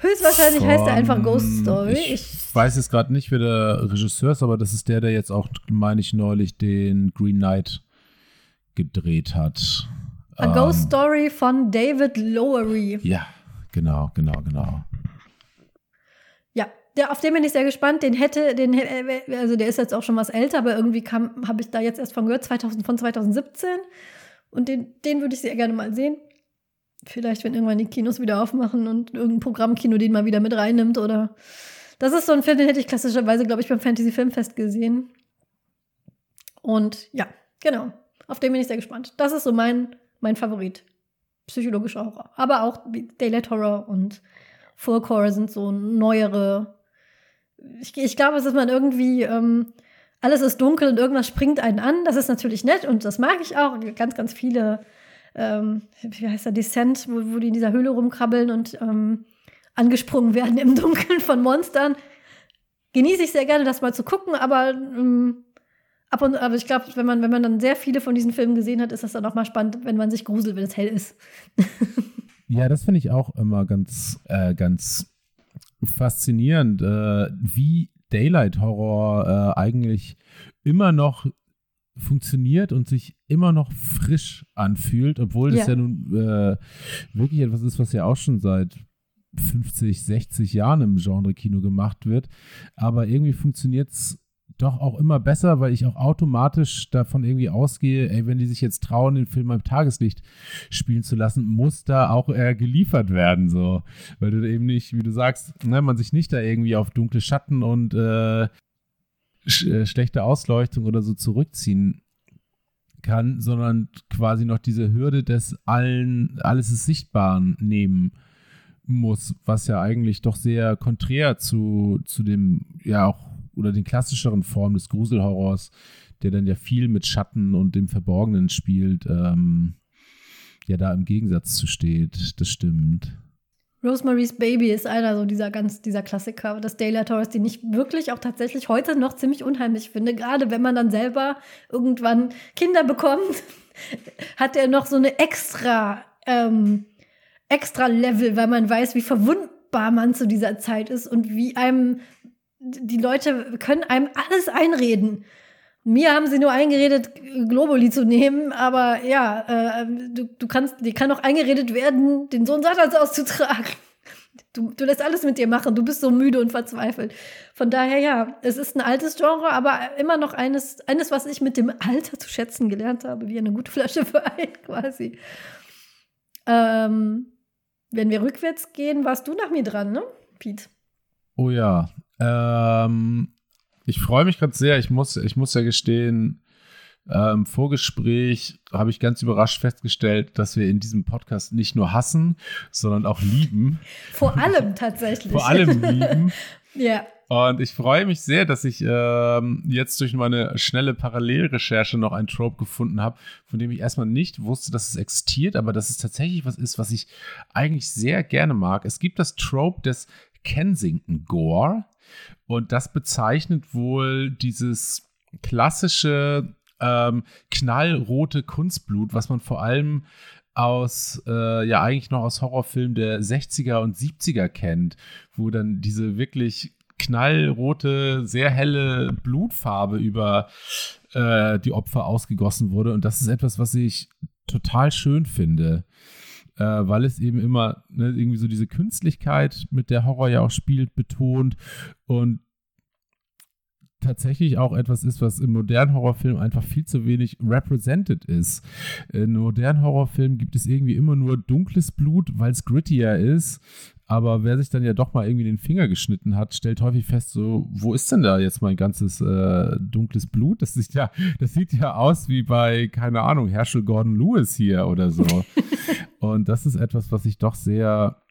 Höchstwahrscheinlich Von, heißt er einfach Ghost Story.
Ich, ich weiß jetzt gerade nicht, wer der Regisseur ist, aber das ist der, der jetzt auch, meine ich, neulich den Green Knight gedreht hat.
A ähm, Ghost Story von David Lowery.
Ja, genau, genau, genau
der, auf den bin ich sehr gespannt. Den hätte, den, also der ist jetzt auch schon was älter, aber irgendwie kam, habe ich da jetzt erst von gehört, 2000, von 2017. Und den, den würde ich sehr gerne mal sehen. Vielleicht, wenn irgendwann die Kinos wieder aufmachen und irgendein Programmkino den mal wieder mit reinnimmt oder. Das ist so ein Film, den hätte ich klassischerweise, glaube ich, beim Fantasy Filmfest gesehen. Und ja, genau. Auf den bin ich sehr gespannt. Das ist so mein, mein Favorit. Psychologischer Horror. Aber auch Daylight Horror und Folk Horror sind so neuere ich, ich glaube, es ist man irgendwie, ähm, alles ist dunkel und irgendwas springt einen an. Das ist natürlich nett und das mag ich auch. Ganz, ganz viele, ähm, wie heißt der, Descent, wo, wo die in dieser Höhle rumkrabbeln und ähm, angesprungen werden im *laughs* Dunkeln von Monstern. Genieße ich sehr gerne, das mal zu gucken, aber ähm, ab und aber ich glaube, wenn man, wenn man dann sehr viele von diesen Filmen gesehen hat, ist das dann auch mal spannend, wenn man sich gruselt, wenn es hell ist. *laughs*
ja, das finde ich auch immer ganz, äh, ganz faszinierend, äh, wie Daylight Horror äh, eigentlich immer noch funktioniert und sich immer noch frisch anfühlt, obwohl das ja, ja nun äh, wirklich etwas ist, was ja auch schon seit 50, 60 Jahren im Genre-Kino gemacht wird. Aber irgendwie funktioniert es doch auch immer besser, weil ich auch automatisch davon irgendwie ausgehe, ey, wenn die sich jetzt trauen, den Film im Tageslicht spielen zu lassen, muss da auch äh, geliefert werden, so. Weil du eben nicht, wie du sagst, ne, man sich nicht da irgendwie auf dunkle Schatten und äh, sch äh, schlechte Ausleuchtung oder so zurückziehen kann, sondern quasi noch diese Hürde des allen, alles ist Sichtbaren nehmen muss, was ja eigentlich doch sehr konträr zu, zu dem, ja auch, oder den klassischeren Formen des Gruselhorrors, der dann ja viel mit Schatten und dem Verborgenen spielt, ähm, ja da im Gegensatz zu steht. Das stimmt.
Rosemary's Baby ist einer so dieser ganz, dieser Klassiker des Daylight Horrors, den ich wirklich auch tatsächlich heute noch ziemlich unheimlich finde. Gerade wenn man dann selber irgendwann Kinder bekommt, *laughs* hat er noch so eine extra, ähm, extra Level, weil man weiß, wie verwundbar man zu dieser Zeit ist und wie einem die Leute können einem alles einreden. Mir haben sie nur eingeredet, Globuli zu nehmen, aber ja, äh, du, du kannst, dir kann auch eingeredet werden, den Sohn Satans auszutragen. Du, du lässt alles mit dir machen, du bist so müde und verzweifelt. Von daher, ja, es ist ein altes Genre, aber immer noch eines, eines, was ich mit dem Alter zu schätzen gelernt habe, wie eine gute Flasche *laughs* Wein quasi. Ähm, wenn wir rückwärts gehen, warst du nach mir dran, ne, Pete?
Oh ja. Ähm, ich freue mich gerade sehr. Ich muss, ich muss ja gestehen, im Vorgespräch habe ich ganz überrascht festgestellt, dass wir in diesem Podcast nicht nur hassen, sondern auch lieben.
Vor allem tatsächlich.
Vor allem lieben. *laughs*
ja.
Und ich freue mich sehr, dass ich ähm, jetzt durch meine schnelle Parallelrecherche noch ein Trope gefunden habe, von dem ich erstmal nicht wusste, dass es existiert, aber dass es tatsächlich was ist, was ich eigentlich sehr gerne mag. Es gibt das Trope des Kensington Gore. Und das bezeichnet wohl dieses klassische ähm, knallrote Kunstblut, was man vor allem aus, äh, ja, eigentlich noch aus Horrorfilmen der 60er und 70er kennt, wo dann diese wirklich knallrote, sehr helle Blutfarbe über äh, die Opfer ausgegossen wurde. Und das ist etwas, was ich total schön finde äh, weil es eben immer ne, irgendwie so diese Künstlichkeit, mit der Horror ja auch spielt, betont und tatsächlich auch etwas ist, was im modernen Horrorfilm einfach viel zu wenig represented ist. In modernen Horrorfilmen gibt es irgendwie immer nur dunkles Blut, weil es grittier ist. Aber wer sich dann ja doch mal irgendwie den Finger geschnitten hat, stellt häufig fest, so, wo ist denn da jetzt mein ganzes äh, dunkles Blut? Das ja, das sieht ja aus wie bei, keine Ahnung, Herschel Gordon Lewis hier oder so. *laughs* Und das ist etwas, was ich doch sehr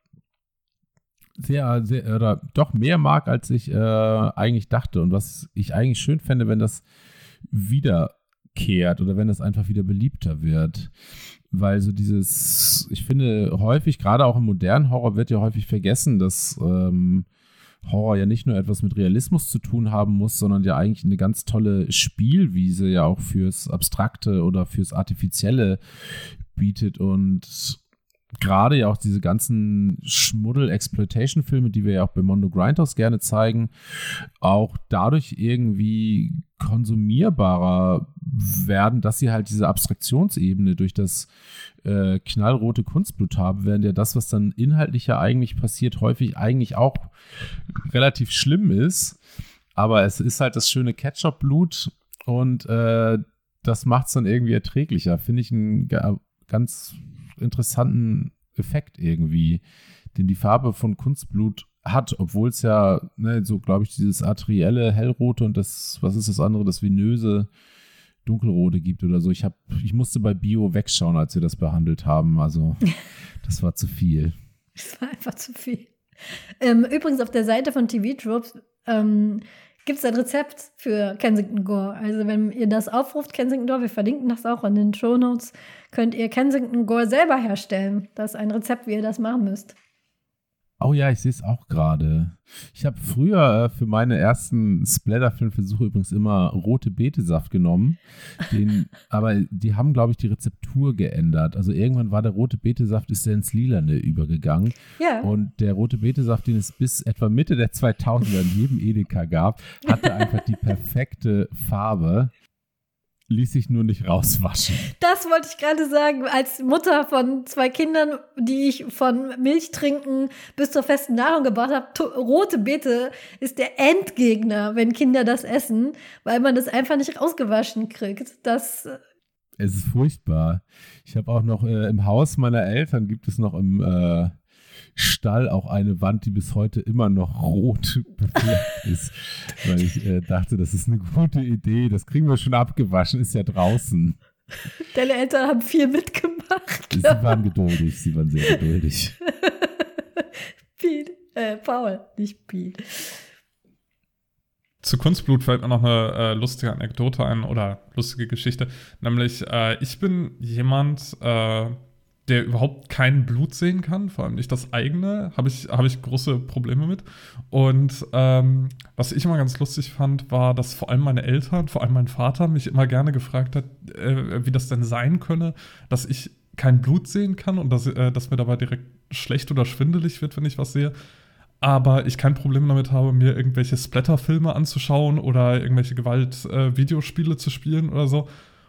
sehr, sehr oder doch mehr mag, als ich äh, eigentlich dachte. Und was ich eigentlich schön fände, wenn das wiederkehrt oder wenn das einfach wieder beliebter wird. Weil so dieses, ich finde häufig, gerade auch im modernen Horror wird ja häufig vergessen, dass ähm, Horror ja nicht nur etwas mit Realismus zu tun haben muss, sondern ja eigentlich eine ganz tolle Spielwiese ja auch fürs Abstrakte oder fürs Artifizielle bietet und gerade ja auch diese ganzen Schmuddel-Exploitation-Filme, die wir ja auch bei Mondo Grindhouse gerne zeigen, auch dadurch irgendwie konsumierbarer werden, dass sie halt diese Abstraktionsebene durch das äh, knallrote Kunstblut haben, während ja das, was dann inhaltlich ja eigentlich passiert, häufig eigentlich auch relativ schlimm ist. Aber es ist halt das schöne Ketchup-Blut und äh, das macht es dann irgendwie erträglicher. Finde ich ein ganz interessanten Effekt irgendwie, den die Farbe von Kunstblut hat, obwohl es ja, ne, so glaube ich, dieses arterielle hellrote und das, was ist das andere, das venöse dunkelrote gibt oder so. Ich habe, ich musste bei Bio wegschauen, als wir das behandelt haben. Also *laughs* das war zu viel.
Das war einfach zu viel. Ähm, übrigens auf der Seite von TV Tropes ähm, gibt es ein Rezept für Kensington Gore. Also wenn ihr das aufruft, Kensington Gore, wir verlinken das auch in den Show Notes, könnt ihr Kensington Gore selber herstellen. Das ist ein Rezept, wie ihr das machen müsst.
Oh ja, ich sehe es auch gerade. Ich habe früher äh, für meine ersten Splatter-Filmversuche übrigens immer rote Betesaft genommen. Den, *laughs* aber die haben, glaube ich, die Rezeptur geändert. Also irgendwann war der rote Betesaft ist ins Lilane übergegangen.
Ja.
Und der rote Betesaft, den es bis etwa Mitte der 2000er in jedem Edeka gab, hatte einfach die perfekte Farbe. Ließ sich nur nicht rauswaschen.
Das wollte ich gerade sagen. Als Mutter von zwei Kindern, die ich von Milch trinken bis zur festen Nahrung gebracht habe, rote Beete ist der Endgegner, wenn Kinder das essen, weil man das einfach nicht rausgewaschen kriegt. Das äh,
es ist furchtbar. Ich habe auch noch äh, im Haus meiner Eltern gibt es noch im äh, Stall auch eine Wand, die bis heute immer noch rot befleckt ist. Weil ich äh, dachte, das ist eine gute Idee. Das kriegen wir schon abgewaschen, ist ja draußen.
Deine Eltern haben viel mitgemacht.
Sie waren geduldig, sie waren sehr geduldig. *laughs*
Piet, äh, Paul, nicht Piet.
Zu Kunstblut fällt mir noch eine äh, lustige Anekdote ein oder lustige Geschichte. Nämlich, äh, ich bin jemand, äh, der überhaupt kein Blut sehen kann, vor allem nicht das eigene, habe ich, hab ich große Probleme mit. Und ähm, was ich immer ganz lustig fand, war, dass vor allem meine Eltern, vor allem mein Vater, mich immer gerne gefragt hat, äh, wie das denn sein könne, dass ich kein Blut sehen kann und dass, äh, dass mir dabei direkt schlecht oder schwindelig wird, wenn ich was sehe. Aber ich kein Problem damit habe, mir irgendwelche Splatter-Filme anzuschauen oder irgendwelche Gewalt-Videospiele äh, zu spielen oder so.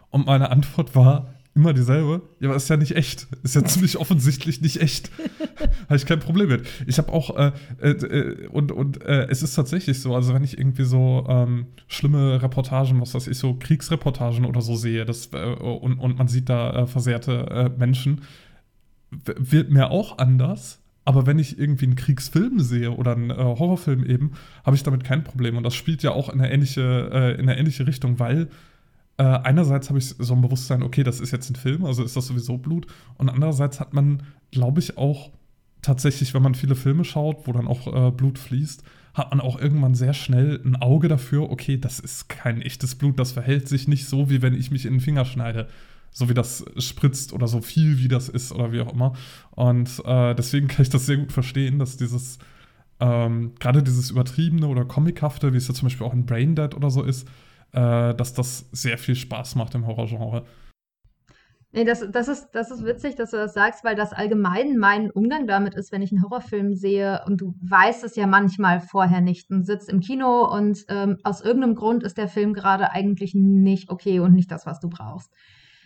Und meine Antwort war, immer dieselbe. Ja, aber ist ja nicht echt. Ist ja ziemlich *laughs* offensichtlich nicht echt. habe ich kein Problem mit. Ich habe auch, äh, äh, äh, und, und äh, es ist tatsächlich so, also wenn ich irgendwie so ähm, schlimme Reportagen, was weiß ich, so Kriegsreportagen oder so sehe, das, äh, und, und man sieht da äh, versehrte Menschen, wird mir auch anders. Aber wenn ich irgendwie einen Kriegsfilm sehe oder einen Horrorfilm eben, habe ich damit kein Problem. Und das spielt ja auch in eine ähnliche, in eine ähnliche Richtung, weil äh, einerseits habe ich so ein Bewusstsein, okay, das ist jetzt ein Film, also ist das sowieso Blut. Und andererseits hat man, glaube ich, auch tatsächlich, wenn man viele Filme schaut, wo dann auch äh, Blut fließt, hat man auch irgendwann sehr schnell ein Auge dafür, okay, das ist kein echtes Blut, das verhält sich nicht so, wie wenn ich mich in den Finger schneide. So wie das spritzt oder so viel wie das ist oder wie auch immer. Und äh, deswegen kann ich das sehr gut verstehen, dass dieses, ähm, gerade dieses übertriebene oder comichafte, wie es ja zum Beispiel auch in Braindead oder so ist, äh, dass das sehr viel Spaß macht im Horrorgenre.
Nee, das, das, ist, das ist witzig, dass du das sagst, weil das allgemein mein Umgang damit ist, wenn ich einen Horrorfilm sehe und du weißt es ja manchmal vorher nicht und sitzt im Kino und ähm, aus irgendeinem Grund ist der Film gerade eigentlich nicht okay und nicht das, was du brauchst.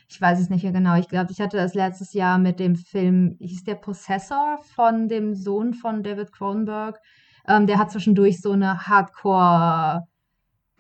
Ich weiß es nicht mehr genau. Ich glaube, ich hatte das letztes Jahr mit dem Film, hieß der Possessor von dem Sohn von David Cronenberg. Ähm, der hat zwischendurch so eine Hardcore-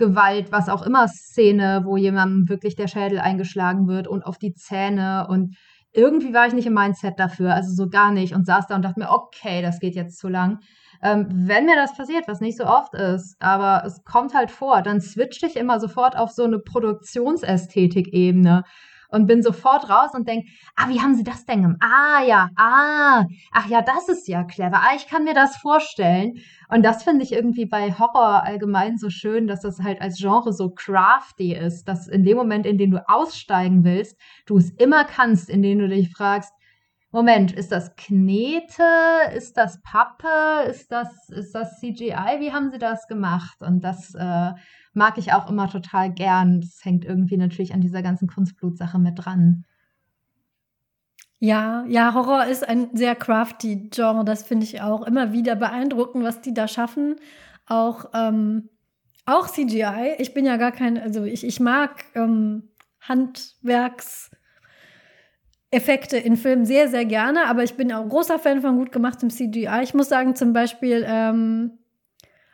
Gewalt, was auch immer Szene, wo jemandem wirklich der Schädel eingeschlagen wird und auf die Zähne und irgendwie war ich nicht im Mindset dafür, also so gar nicht und saß da und dachte mir, okay, das geht jetzt zu lang. Ähm, wenn mir das passiert, was nicht so oft ist, aber es kommt halt vor, dann switchte ich immer sofort auf so eine Produktionsästhetik-Ebene und bin sofort raus und denke, ah, wie haben sie das denn gemacht? Ah, ja, ah, ach ja, das ist ja clever. Ah, ich kann mir das vorstellen. Und das finde ich irgendwie bei Horror allgemein so schön, dass das halt als Genre so crafty ist, dass in dem Moment, in dem du aussteigen willst, du es immer kannst, in dem du dich fragst, Moment, ist das Knete? Ist das Pappe? Ist das, ist das CGI? Wie haben sie das gemacht? Und das äh, mag ich auch immer total gern. Das hängt irgendwie natürlich an dieser ganzen Kunstblutsache mit dran.
Ja, ja, Horror ist ein sehr crafty Genre. Das finde ich auch immer wieder beeindruckend, was die da schaffen. Auch, ähm, auch CGI. Ich bin ja gar kein, also ich, ich mag ähm, Handwerks- Effekte in Filmen sehr, sehr gerne, aber ich bin auch großer Fan von gut gemachtem CGI. Ich muss sagen, zum Beispiel, ähm,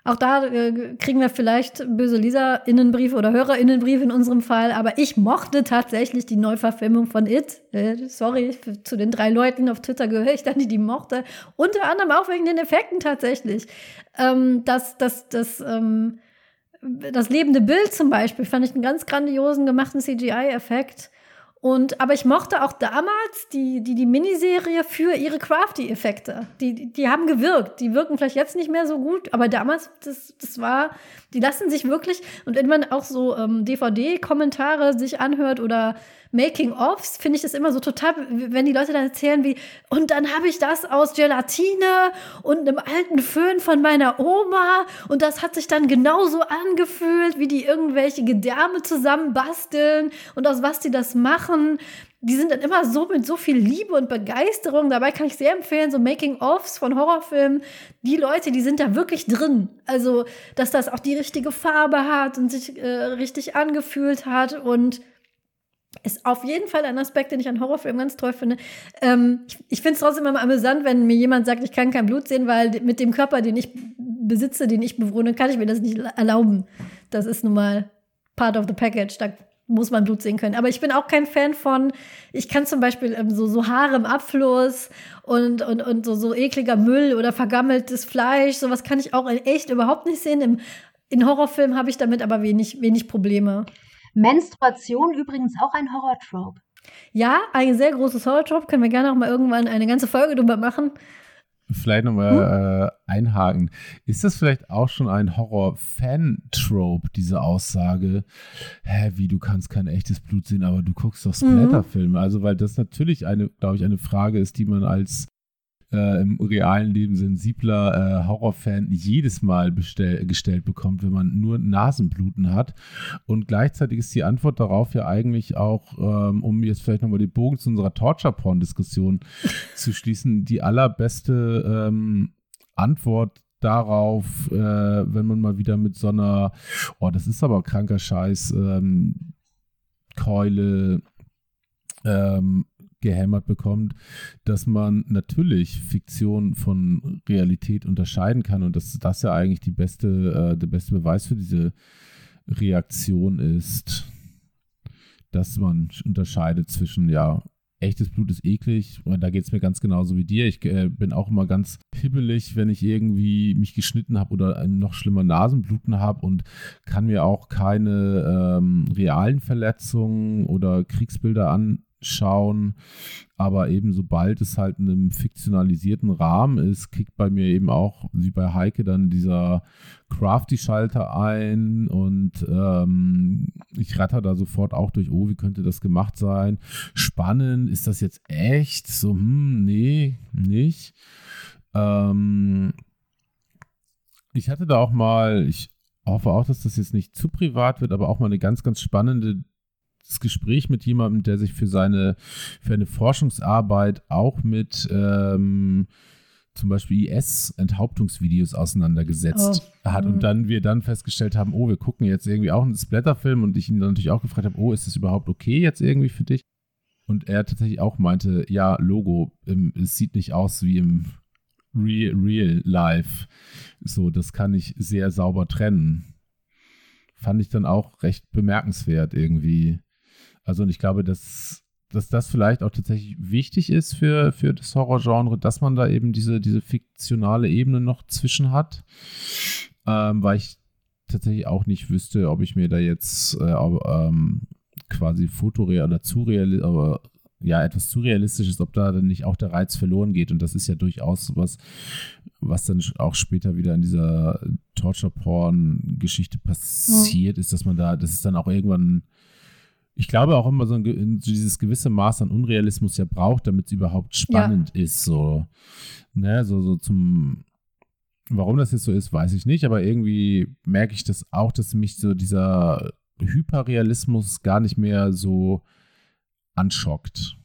auch da äh, kriegen wir vielleicht böse Leser-Innenbriefe oder HörerInnenbriefe in unserem Fall, aber ich mochte tatsächlich die Neuverfilmung von It. Äh, sorry, zu den drei Leuten auf Twitter gehöre ich dann, die die mochte. Unter anderem auch wegen den Effekten tatsächlich. Ähm, das, das, das, ähm, das lebende Bild zum Beispiel fand ich einen ganz grandiosen gemachten CGI-Effekt. Und, aber ich mochte auch damals die, die, die Miniserie für ihre Crafty-Effekte. Die, die, haben gewirkt. Die wirken vielleicht jetzt nicht mehr so gut, aber damals, das, das war, die lassen sich wirklich, und wenn man auch so ähm, DVD-Kommentare sich anhört oder Making-ofs, finde ich das immer so total, wenn die Leute dann erzählen wie, und dann habe ich das aus Gelatine und einem alten Föhn von meiner Oma und das hat sich dann genauso angefühlt, wie die irgendwelche Gedärme zusammenbasteln und aus was die das machen die sind dann immer so mit so viel Liebe und Begeisterung. Dabei kann ich sehr empfehlen, so Making-ofs von Horrorfilmen. Die Leute, die sind da wirklich drin. Also, dass das auch die richtige Farbe hat und sich äh, richtig angefühlt hat und ist auf jeden Fall ein Aspekt, den ich an Horrorfilmen ganz toll finde. Ähm, ich ich finde es trotzdem immer amüsant, wenn mir jemand sagt, ich kann kein Blut sehen, weil mit dem Körper, den ich besitze, den ich bewohne, kann ich mir das nicht erlauben. Das ist nun mal part of the package. Da muss man Blut sehen können. Aber ich bin auch kein Fan von, ich kann zum Beispiel ähm, so, so Haare im Abfluss und, und, und so, so ekliger Müll oder vergammeltes Fleisch, sowas kann ich auch in echt überhaupt nicht sehen. Im, in Horrorfilmen habe ich damit aber wenig, wenig Probleme.
Menstruation übrigens auch ein Horror-Trope.
Ja, ein sehr großes Horror-Trope. Können wir gerne auch mal irgendwann eine ganze Folge drüber machen.
Vielleicht nochmal äh, einhaken. Ist das vielleicht auch schon ein Horror-Fan-Trope, diese Aussage, hä, wie du kannst kein echtes Blut sehen, aber du guckst doch Splatterfilme? Mhm. Also, weil das natürlich eine, glaube ich, eine Frage ist, die man als äh, im realen Leben sensibler äh, Horrorfan jedes Mal bestell, gestellt bekommt, wenn man nur Nasenbluten hat. Und gleichzeitig ist die Antwort darauf ja eigentlich auch, ähm, um jetzt vielleicht nochmal den Bogen zu unserer Torture-Porn-Diskussion *laughs* zu schließen, die allerbeste ähm, Antwort darauf, äh, wenn man mal wieder mit so einer, oh, das ist aber kranker Scheiß, ähm, Keule, ähm, gehämmert bekommt, dass man natürlich Fiktion von Realität unterscheiden kann und dass das ja eigentlich die beste, äh, der beste Beweis für diese Reaktion ist, dass man unterscheidet zwischen, ja, echtes Blut ist eklig. Und da geht es mir ganz genauso wie dir. Ich äh, bin auch immer ganz hibbelig, wenn ich irgendwie mich geschnitten habe oder noch schlimmer Nasenbluten habe und kann mir auch keine ähm, realen Verletzungen oder Kriegsbilder an, schauen. Aber eben sobald es halt in einem fiktionalisierten Rahmen ist, kickt bei mir eben auch, wie bei Heike, dann dieser Crafty-Schalter ein und ähm, ich ratter da sofort auch durch, oh, wie könnte das gemacht sein? Spannend, ist das jetzt echt? So, hm, nee, nicht. Ähm, ich hatte da auch mal, ich hoffe auch, dass das jetzt nicht zu privat wird, aber auch mal eine ganz, ganz spannende das Gespräch mit jemandem, der sich für seine, für eine Forschungsarbeit auch mit ähm, zum Beispiel IS-Enthauptungsvideos auseinandergesetzt oh. hat und mhm. dann wir dann festgestellt haben, oh, wir gucken jetzt irgendwie auch einen Splatterfilm und ich ihn dann natürlich auch gefragt habe, oh, ist das überhaupt okay jetzt irgendwie für dich? Und er tatsächlich auch meinte, ja, Logo, es sieht nicht aus wie im Real, Real Life. So, das kann ich sehr sauber trennen. Fand ich dann auch recht bemerkenswert irgendwie. Also und ich glaube, dass, dass das vielleicht auch tatsächlich wichtig ist für, für das Horrorgenre, dass man da eben diese, diese fiktionale Ebene noch zwischen hat, ähm, weil ich tatsächlich auch nicht wüsste, ob ich mir da jetzt äh, ähm, quasi fotoreal oder zu realistisch, aber ja, etwas zu realistisch ist, ob da dann nicht auch der Reiz verloren geht. Und das ist ja durchaus was, was dann auch später wieder in dieser Torture-Porn-Geschichte passiert, ja. ist, dass man da, das ist dann auch irgendwann ich glaube auch immer so ein, dieses gewisse Maß an Unrealismus ja braucht, damit es überhaupt spannend ja. ist. So, ne, so, so zum, warum das jetzt so ist, weiß ich nicht, aber irgendwie merke ich das auch, dass mich so dieser Hyperrealismus gar nicht mehr so anschockt,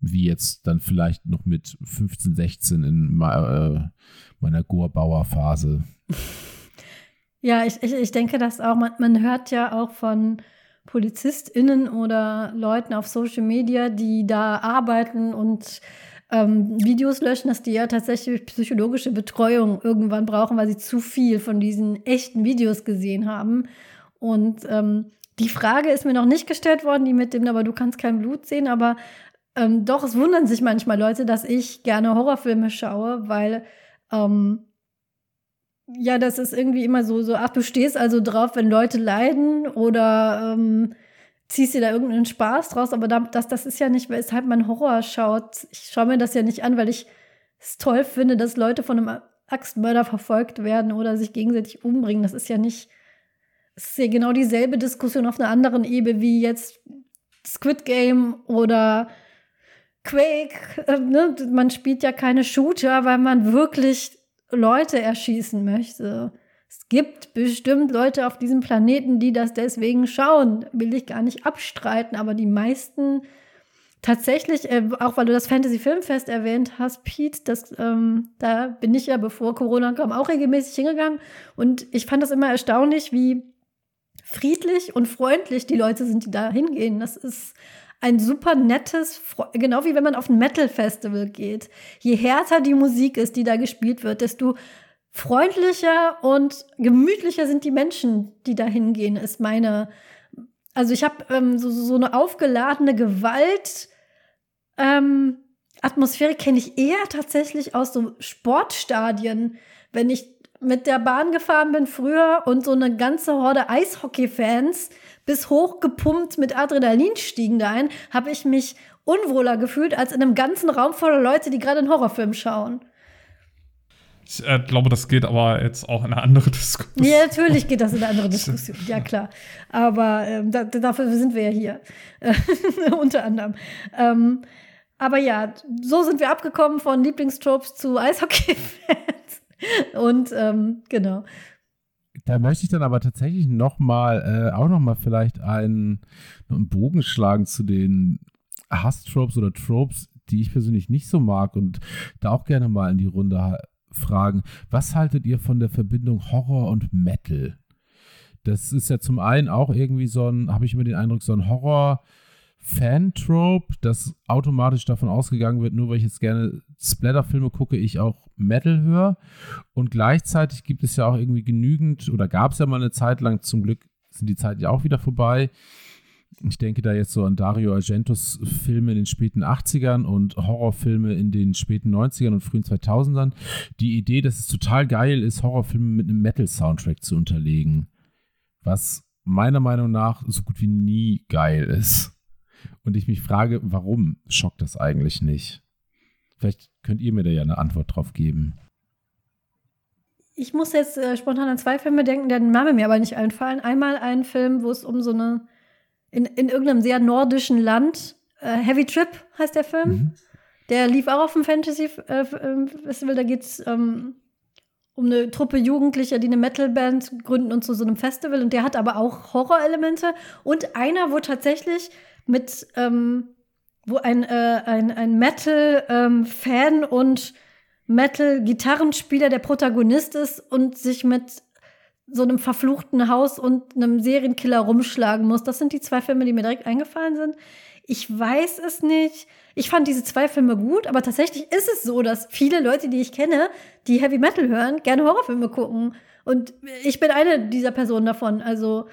wie jetzt dann vielleicht noch mit 15, 16 in äh, meiner Gorbauer-Phase. *laughs*
Ja, ich, ich, ich denke das auch. Man, man hört ja auch von PolizistInnen oder Leuten auf Social Media, die da arbeiten und ähm, Videos löschen, dass die ja tatsächlich psychologische Betreuung irgendwann brauchen, weil sie zu viel von diesen echten Videos gesehen haben. Und ähm, die Frage ist mir noch nicht gestellt worden, die mit dem, aber du kannst kein Blut sehen, aber ähm, doch, es wundern sich manchmal Leute, dass ich gerne Horrorfilme schaue, weil ähm, ja, das ist irgendwie immer so, so, ach, du stehst also drauf, wenn Leute leiden oder ähm, ziehst dir da irgendeinen Spaß draus, aber das, das ist ja nicht, weshalb man Horror schaut. Ich schaue mir das ja nicht an, weil ich es toll finde, dass Leute von einem Axtmörder verfolgt werden oder sich gegenseitig umbringen. Das ist ja nicht, es ist ja genau dieselbe Diskussion auf einer anderen Ebene wie jetzt Squid Game oder Quake. Äh, ne? Man spielt ja keine Shooter, weil man wirklich Leute erschießen möchte. Es gibt bestimmt Leute auf diesem Planeten, die das deswegen schauen. Will ich gar nicht abstreiten, aber die meisten tatsächlich, äh, auch weil du das Fantasy Filmfest erwähnt hast, Pete, das, ähm, da bin ich ja, bevor Corona kam, auch regelmäßig hingegangen. Und ich fand das immer erstaunlich, wie friedlich und freundlich die Leute sind, die da hingehen. Das ist ein super nettes, genau wie wenn man auf ein Metal-Festival geht. Je härter die Musik ist, die da gespielt wird, desto freundlicher und gemütlicher sind die Menschen, die da hingehen, ist meine. Also ich habe ähm, so, so eine aufgeladene Gewalt. Ähm, Atmosphäre kenne ich eher tatsächlich aus so Sportstadien, wenn ich mit der Bahn gefahren bin früher und so eine ganze Horde Eishockey-Fans bis hoch gepumpt mit Adrenalin stiegen da ein, habe ich mich unwohler gefühlt als in einem ganzen Raum voller Leute, die gerade einen Horrorfilm schauen.
Ich äh, glaube, das geht aber jetzt auch in eine andere Diskussion.
Ja, natürlich geht das in eine andere *laughs* Diskussion, ja klar. Aber ähm, da, dafür sind wir ja hier, *laughs* unter anderem. Ähm, aber ja, so sind wir abgekommen von Lieblingstropes zu Eishockey-Fans. Und ähm, genau.
Da möchte ich dann aber tatsächlich noch mal, äh, auch noch mal vielleicht einen, einen Bogen schlagen zu den Hass-Tropes oder Tropes, die ich persönlich nicht so mag und da auch gerne mal in die Runde fragen. Was haltet ihr von der Verbindung Horror und Metal? Das ist ja zum einen auch irgendwie so ein, habe ich immer den Eindruck, so ein Horror- Fan-Trope, dass automatisch davon ausgegangen wird, nur weil ich jetzt gerne Splatter-Filme gucke, ich auch Metal höre. Und gleichzeitig gibt es ja auch irgendwie genügend, oder gab es ja mal eine Zeit lang, zum Glück sind die Zeiten ja auch wieder vorbei. Ich denke da jetzt so an Dario Argentos Filme in den späten 80ern und Horrorfilme in den späten 90ern und frühen 2000ern. Die Idee, dass es total geil ist, Horrorfilme mit einem Metal-Soundtrack zu unterlegen. Was meiner Meinung nach so gut wie nie geil ist. Und ich mich frage, warum schockt das eigentlich nicht? Vielleicht könnt ihr mir da ja eine Antwort drauf geben.
Ich muss jetzt äh, spontan an zwei Filme denken, deren Name mir aber nicht einfallen. Einmal einen Film, wo es um so eine, in, in irgendeinem sehr nordischen Land, äh, Heavy Trip heißt der Film. Mhm. Der lief auch auf dem Fantasy äh, ähm, Festival. Da geht es ähm, um eine Truppe Jugendlicher, die eine Metalband gründen und zu so einem Festival. Und der hat aber auch Horrorelemente. Und einer, wo tatsächlich mit, ähm, wo ein, äh, ein, ein Metal-Fan ähm, und Metal-Gitarrenspieler der Protagonist ist und sich mit so einem verfluchten Haus und einem Serienkiller rumschlagen muss. Das sind die zwei Filme, die mir direkt eingefallen sind. Ich weiß es nicht. Ich fand diese zwei Filme gut, aber tatsächlich ist es so, dass viele Leute, die ich kenne, die Heavy Metal hören, gerne Horrorfilme gucken. Und ich bin eine dieser Personen davon. Also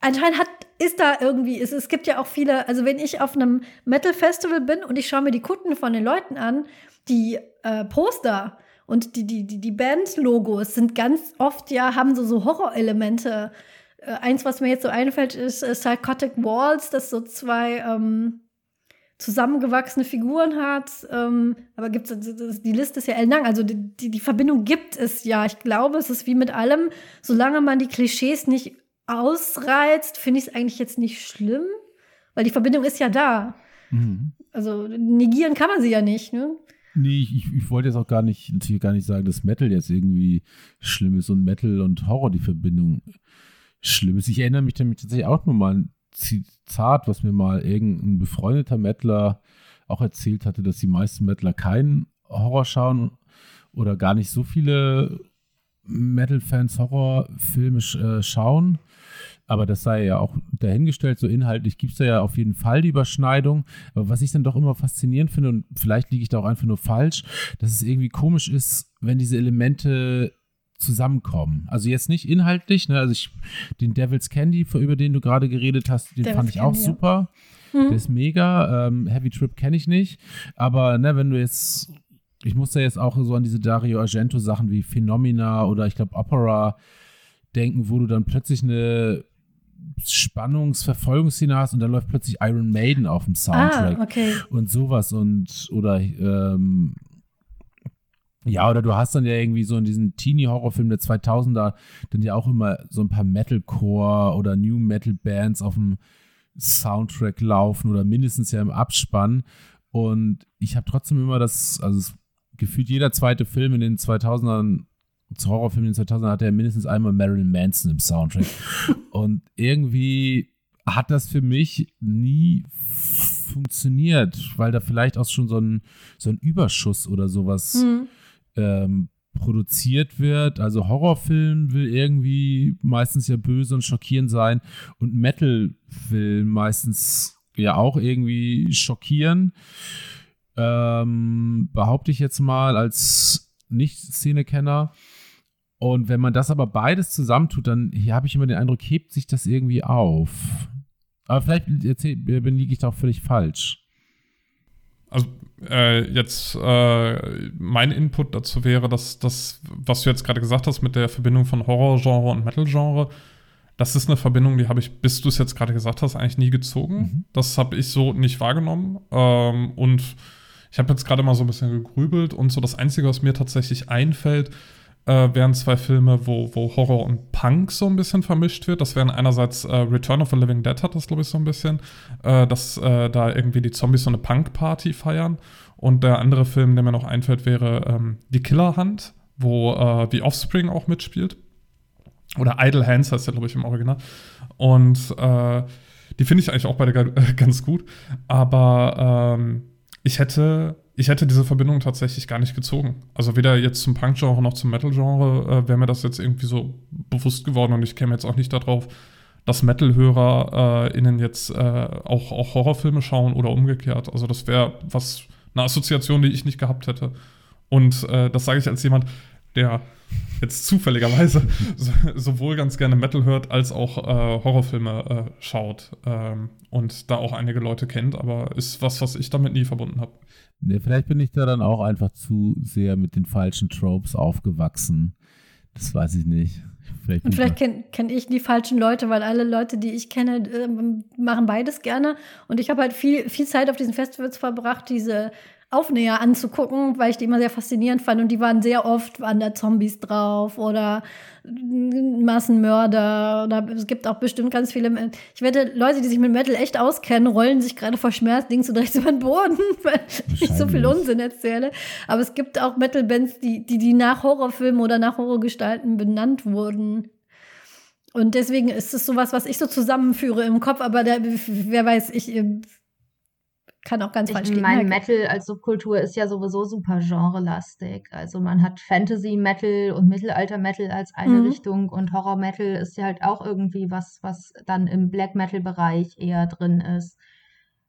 anscheinend hat, ist da irgendwie, es, es gibt ja auch viele, also wenn ich auf einem Metal-Festival bin und ich schaue mir die Kunden von den Leuten an, die äh, Poster und die, die, die, die Band-Logos sind ganz oft ja, haben so, so Horrorelemente. Äh, eins, was mir jetzt so einfällt, ist äh, Psychotic Walls, das so zwei ähm, zusammengewachsene Figuren hat. Ähm, aber gibt's, die Liste ist ja lang. Also die, die, die Verbindung gibt es ja. Ich glaube, es ist wie mit allem, solange man die Klischees nicht ausreizt, finde ich es eigentlich jetzt nicht schlimm, weil die Verbindung ist ja da. Mhm. Also negieren kann man sie ja nicht, ne?
Nee, ich, ich wollte jetzt auch gar nicht, natürlich gar nicht sagen, dass Metal jetzt irgendwie schlimm ist und Metal und Horror die Verbindung schlimm ist. Ich erinnere mich nämlich tatsächlich auch nur mal ein Zitat, was mir mal irgendein befreundeter Mettler auch erzählt hatte, dass die meisten Mettler keinen Horror schauen oder gar nicht so viele Metal-Fans Horrorfilme äh, schauen. Aber das sei ja auch dahingestellt, so inhaltlich gibt es da ja auf jeden Fall die Überschneidung. Aber was ich dann doch immer faszinierend finde, und vielleicht liege ich da auch einfach nur falsch, dass es irgendwie komisch ist, wenn diese Elemente zusammenkommen. Also jetzt nicht inhaltlich, ne? Also ich, den Devil's Candy, über den du gerade geredet hast, den Devil's fand ich Candy, auch super. Ja. Mhm. Der ist mega. Ähm, Heavy Trip kenne ich nicht. Aber ne, wenn du jetzt ich muss da jetzt auch so an diese Dario Argento Sachen wie Phenomena oder ich glaube Opera denken, wo du dann plötzlich eine Spannungsverfolgungsszene hast und dann läuft plötzlich Iron Maiden auf dem Soundtrack
ah, okay.
und sowas und oder ähm, ja, oder du hast dann ja irgendwie so in diesen Teenie-Horrorfilmen der 2000er dann ja auch immer so ein paar Metalcore oder New Metal Bands auf dem Soundtrack laufen oder mindestens ja im Abspann. Und ich habe trotzdem immer das, also gefühlt jeder zweite Film in den 2000ern Horrorfilm in den 2000ern hatte er mindestens einmal Marilyn Manson im Soundtrack. *laughs* und irgendwie hat das für mich nie funktioniert, weil da vielleicht auch schon so ein, so ein Überschuss oder sowas mhm. ähm, produziert wird. Also Horrorfilm will irgendwie meistens ja böse und schockierend sein und Metal will meistens ja auch irgendwie schockieren. Ähm, behaupte ich jetzt mal als Nicht-Szene-Kenner. Und wenn man das aber beides zusammentut, dann habe ich immer den Eindruck, hebt sich das irgendwie auf. Aber vielleicht liege ich da auch völlig falsch.
Also äh, jetzt äh, mein Input dazu wäre, dass das, was du jetzt gerade gesagt hast mit der Verbindung von Horrorgenre und Metal-Genre, das ist eine Verbindung, die habe ich, bis du es jetzt gerade gesagt hast, eigentlich nie gezogen. Mhm. Das habe ich so nicht wahrgenommen. Ähm, und ich habe jetzt gerade mal so ein bisschen gegrübelt und so das Einzige, was mir tatsächlich einfällt, äh, wären zwei Filme, wo, wo Horror und Punk so ein bisschen vermischt wird. Das wären einerseits äh, Return of the Living Dead hat das, glaube ich, so ein bisschen, äh, dass äh, da irgendwie die Zombies so eine Punk-Party feiern. Und der andere Film, der mir noch einfällt, wäre ähm, Die Killer Hunt, wo äh, The Offspring auch mitspielt. Oder Idle Hands heißt der, glaube ich, im Original. Und äh, die finde ich eigentlich auch beide *laughs* ganz gut. Aber ähm, ich hätte ich hätte diese Verbindung tatsächlich gar nicht gezogen. Also weder jetzt zum Punk-Genre noch zum Metal-Genre äh, wäre mir das jetzt irgendwie so bewusst geworden und ich käme jetzt auch nicht darauf, dass Metal-HörerInnen äh, jetzt äh, auch, auch Horrorfilme schauen oder umgekehrt. Also das wäre was, eine Assoziation, die ich nicht gehabt hätte. Und äh, das sage ich als jemand, der jetzt zufälligerweise *laughs* so, sowohl ganz gerne Metal hört, als auch äh, Horrorfilme äh, schaut ähm, und da auch einige Leute kennt, aber ist was, was ich damit nie verbunden habe.
Nee, vielleicht bin ich da dann auch einfach zu sehr mit den falschen Tropes aufgewachsen. Das weiß ich nicht.
Vielleicht und vielleicht kenne kenn ich die falschen Leute, weil alle Leute, die ich kenne, äh, machen beides gerne. Und ich habe halt viel, viel Zeit auf diesen Festivals verbracht, diese Aufnäher anzugucken, weil ich die immer sehr faszinierend fand. Und die waren sehr oft, waren da Zombies drauf oder Massenmörder. Oder es gibt auch bestimmt ganz viele. Ich wette, Leute, die sich mit Metal echt auskennen, rollen sich gerade vor Schmerz links und rechts über den Boden, *laughs* weil ich so viel Unsinn erzähle. Aber es gibt auch Metal-Bands, die, die, die nach Horrorfilmen oder nach Horrorgestalten benannt wurden. Und deswegen ist es sowas, was ich so zusammenführe im Kopf, aber der, wer weiß, ich kann auch ganz falsch
liegen. Mein Metal als Subkultur ist ja sowieso super genrelastig. Also man hat Fantasy-Metal und Mittelalter-Metal als eine mhm. Richtung und Horror-Metal ist ja halt auch irgendwie was, was dann im Black-Metal-Bereich eher drin ist.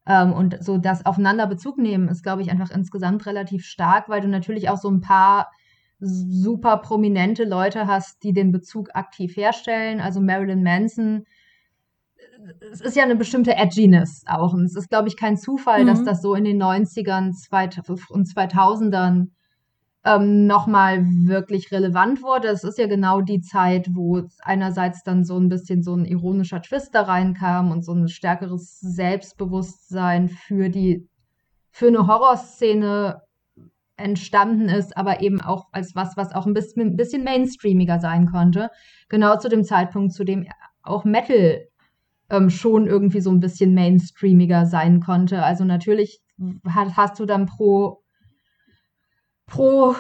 Ähm, und so das Aufeinander Bezug nehmen ist, glaube ich, einfach insgesamt relativ stark, weil du natürlich auch so ein paar super prominente Leute hast, die den Bezug aktiv herstellen. Also Marilyn Manson es ist ja eine bestimmte Edginess auch. Und es ist, glaube ich, kein Zufall, mhm. dass das so in den 90ern und 2000ern ähm, nochmal wirklich relevant wurde. Es ist ja genau die Zeit, wo einerseits dann so ein bisschen so ein ironischer Twist da reinkam und so ein stärkeres Selbstbewusstsein für die, für eine Horrorszene entstanden ist, aber eben auch als was, was auch ein bisschen, ein bisschen mainstreamiger sein konnte. Genau zu dem Zeitpunkt, zu dem auch Metal ähm, schon irgendwie so ein bisschen mainstreamiger sein konnte. Also natürlich hast du dann pro, pro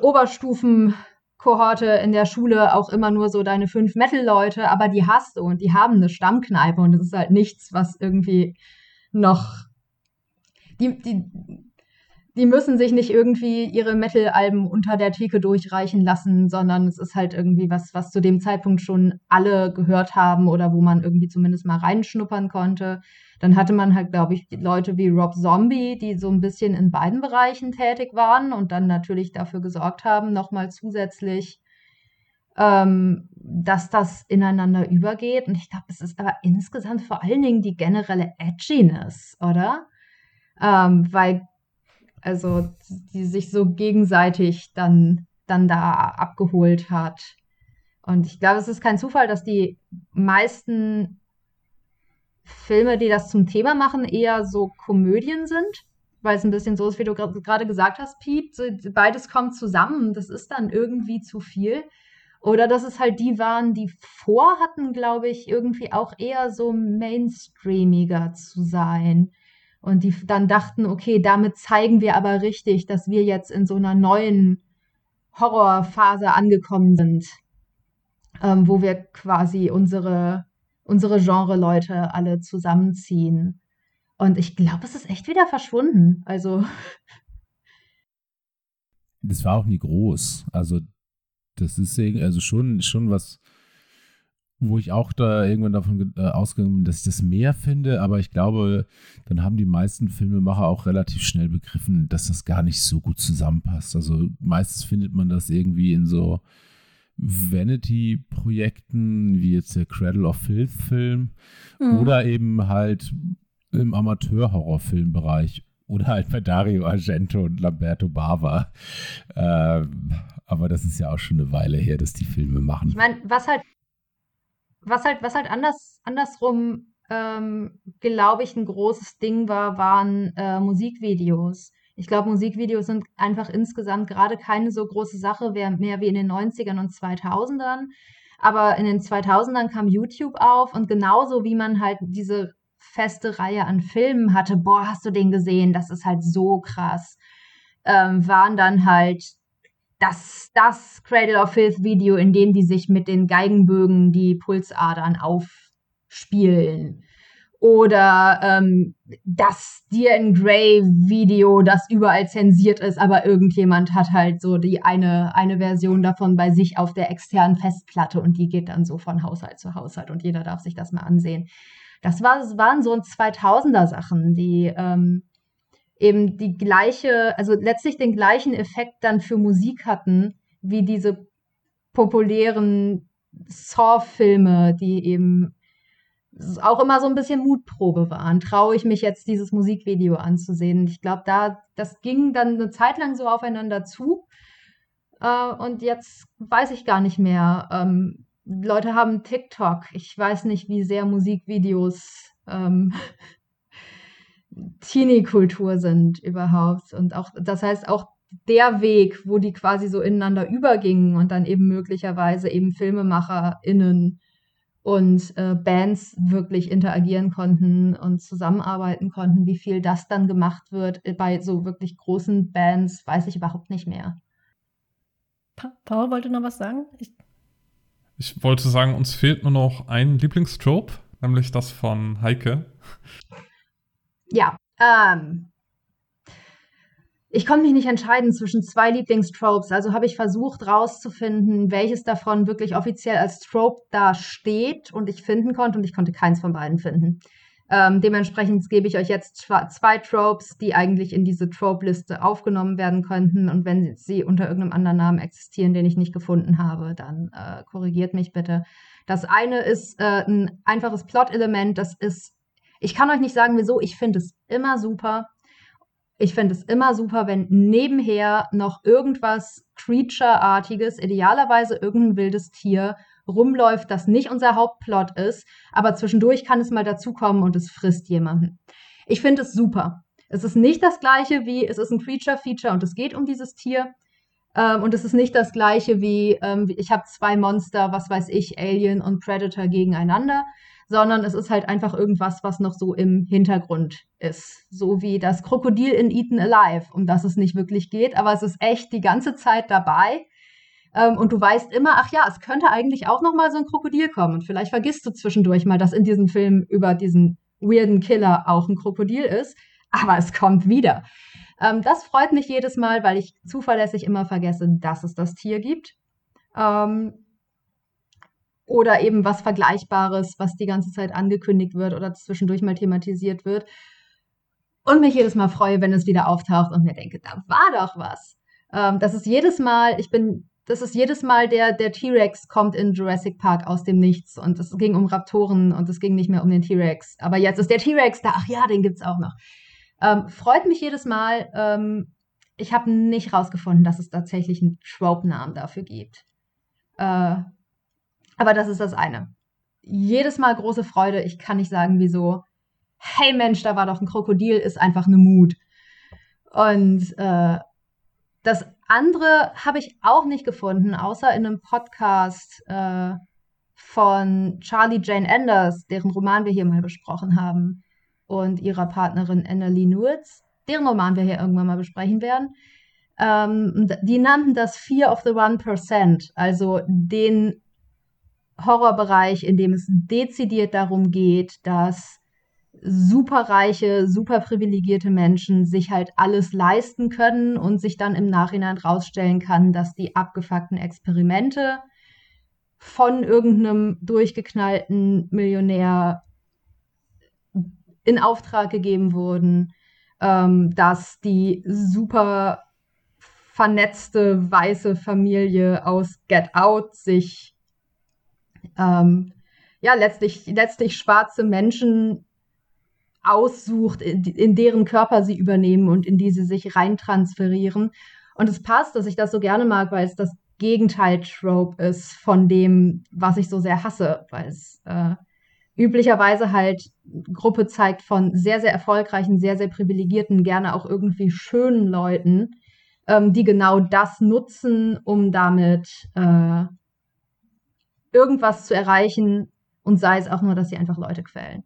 Oberstufen-Kohorte in der Schule auch immer nur so deine fünf Metal-Leute, aber die hast du und die haben eine Stammkneipe und das ist halt nichts, was irgendwie noch. Die, die, die müssen sich nicht irgendwie ihre Metal-Alben unter der Theke durchreichen lassen, sondern es ist halt irgendwie was, was zu dem Zeitpunkt schon alle gehört haben oder wo man irgendwie zumindest mal reinschnuppern konnte. Dann hatte man halt, glaube ich, Leute wie Rob Zombie, die so ein bisschen in beiden Bereichen tätig waren und dann natürlich dafür gesorgt haben, nochmal zusätzlich, ähm, dass das ineinander übergeht. Und ich glaube, es ist aber insgesamt vor allen Dingen die generelle Edginess, oder? Ähm, weil also die sich so gegenseitig dann, dann da abgeholt hat. Und ich glaube, es ist kein Zufall, dass die meisten Filme, die das zum Thema machen, eher so Komödien sind, weil es ein bisschen so ist, wie du gerade gesagt hast, Piep, beides kommt zusammen, das ist dann irgendwie zu viel. Oder dass es halt die waren, die vorhatten, glaube ich, irgendwie auch eher so mainstreamiger zu sein. Und die dann dachten, okay, damit zeigen wir aber richtig, dass wir jetzt in so einer neuen Horrorphase angekommen sind, ähm, wo wir quasi unsere, unsere Genre-Leute alle zusammenziehen. Und ich glaube, es ist echt wieder verschwunden. Also.
Das war auch nie groß. Also, das ist also schon, schon was wo ich auch da irgendwann davon äh, ausgegangen bin, dass ich das mehr finde, aber ich glaube, dann haben die meisten Filmemacher auch relativ schnell begriffen, dass das gar nicht so gut zusammenpasst. Also meistens findet man das irgendwie in so Vanity-Projekten, wie jetzt der Cradle of Filth-Film, mhm. oder eben halt im Amateur-Horrorfilmbereich oder halt bei Dario Argento und Lamberto Bava. Äh, aber das ist ja auch schon eine Weile her, dass die Filme machen.
Ich meine, was halt was halt, was halt anders, andersrum, ähm, glaube ich, ein großes Ding war, waren äh, Musikvideos. Ich glaube, Musikvideos sind einfach insgesamt gerade keine so große Sache mehr wie in den 90ern und 2000ern. Aber in den 2000ern kam YouTube auf und genauso wie man halt diese feste Reihe an Filmen hatte, boah, hast du den gesehen? Das ist halt so krass. Ähm, waren dann halt das, das Cradle of Filth Video, in dem die sich mit den Geigenbögen die Pulsadern aufspielen. Oder ähm, das Dear in Grey Video, das überall zensiert ist, aber irgendjemand hat halt so die eine, eine Version davon bei sich auf der externen Festplatte und die geht dann so von Haushalt zu Haushalt und jeder darf sich das mal ansehen. Das, war, waren so 2000er Sachen, die ähm, eben die gleiche, also letztlich den gleichen Effekt dann für Musik hatten, wie diese populären Saw-Filme, die eben auch immer so ein bisschen Mutprobe waren. Traue ich mich jetzt, dieses Musikvideo anzusehen? Ich glaube, da, das ging dann eine Zeit lang so aufeinander zu. Äh, und jetzt weiß ich gar nicht mehr. Ähm, Leute haben TikTok. Ich weiß nicht, wie sehr Musikvideos ähm, *laughs* Teenie-Kultur sind überhaupt. Und auch, das heißt, auch der Weg, wo die quasi so ineinander übergingen und dann eben möglicherweise eben FilmemacherInnen und äh, Bands wirklich interagieren konnten und zusammenarbeiten konnten. Wie viel das dann gemacht wird bei so wirklich großen Bands, weiß ich überhaupt nicht mehr.
Pa Paul wollte noch was sagen?
Ich, ich wollte sagen, uns fehlt nur noch ein Lieblingstrope, nämlich das von Heike
ja, ähm, ich konnte mich nicht entscheiden zwischen zwei Lieblingstropes. Also habe ich versucht rauszufinden, welches davon wirklich offiziell als Trope da steht und ich finden konnte und ich konnte keins von beiden finden. Ähm, dementsprechend gebe ich euch jetzt zwei Tropes, die eigentlich in diese Trope-Liste aufgenommen werden könnten. Und wenn sie unter irgendeinem anderen Namen existieren, den ich nicht gefunden habe, dann äh, korrigiert mich bitte. Das eine ist äh, ein einfaches Plot-Element, das ist ich kann euch nicht sagen, wieso. Ich finde es immer super. Ich finde es immer super, wenn nebenher noch irgendwas Creature-artiges, idealerweise irgendein wildes Tier, rumläuft, das nicht unser Hauptplot ist, aber zwischendurch kann es mal dazukommen und es frisst jemanden. Ich finde es super. Es ist nicht das gleiche wie, es ist ein Creature-Feature und es geht um dieses Tier. Ähm, und es ist nicht das gleiche wie, ähm, ich habe zwei Monster, was weiß ich, Alien und Predator gegeneinander, sondern es ist halt einfach irgendwas, was noch so im Hintergrund ist. So wie das Krokodil in Eaten Alive, um das es nicht wirklich geht, aber es ist echt die ganze Zeit dabei. Ähm, und du weißt immer, ach ja, es könnte eigentlich auch noch mal so ein Krokodil kommen. Und vielleicht vergisst du zwischendurch mal, dass in diesem Film über diesen weirden Killer auch ein Krokodil ist. Aber es kommt wieder. Ähm, das freut mich jedes Mal, weil ich zuverlässig immer vergesse, dass es das Tier gibt. Ähm, oder eben was Vergleichbares, was die ganze Zeit angekündigt wird oder zwischendurch mal thematisiert wird. Und mich jedes Mal freue, wenn es wieder auftaucht und mir denke, da war doch was. Ähm, das ist jedes Mal, ich bin, das ist jedes Mal der, der T-Rex kommt in Jurassic Park aus dem Nichts und es ging um Raptoren und es ging nicht mehr um den T-Rex. Aber jetzt ist der T-Rex da, ach ja, den gibt's auch noch. Ähm, freut mich jedes Mal. Ähm, ich habe nicht rausgefunden, dass es tatsächlich einen Trope-Namen dafür gibt. Äh, aber das ist das eine. Jedes Mal große Freude. Ich kann nicht sagen, wieso. Hey Mensch, da war doch ein Krokodil, ist einfach eine Mut. Und äh, das andere habe ich auch nicht gefunden, außer in einem Podcast äh, von Charlie Jane Anders, deren Roman wir hier mal besprochen haben, und ihrer Partnerin Annalie Newitz, deren Roman wir hier irgendwann mal besprechen werden. Ähm, die nannten das Fear of the One Percent, also den Horrorbereich, in dem es dezidiert darum geht, dass superreiche, superprivilegierte Menschen sich halt alles leisten können und sich dann im Nachhinein rausstellen kann, dass die abgefuckten Experimente von irgendeinem durchgeknallten Millionär in Auftrag gegeben wurden, ähm, dass die super vernetzte weiße Familie aus Get Out sich ähm, ja letztlich, letztlich schwarze Menschen aussucht, in, in, deren Körper sie übernehmen und in die sie sich reintransferieren. Und es passt, dass ich das so gerne mag, weil es das Gegenteil-Trope ist von dem, was ich so sehr hasse, weil es äh, üblicherweise halt Gruppe zeigt von sehr, sehr erfolgreichen, sehr, sehr privilegierten, gerne auch irgendwie schönen Leuten, ähm, die genau das nutzen, um damit äh, irgendwas zu erreichen und sei es auch nur, dass sie einfach Leute quälen.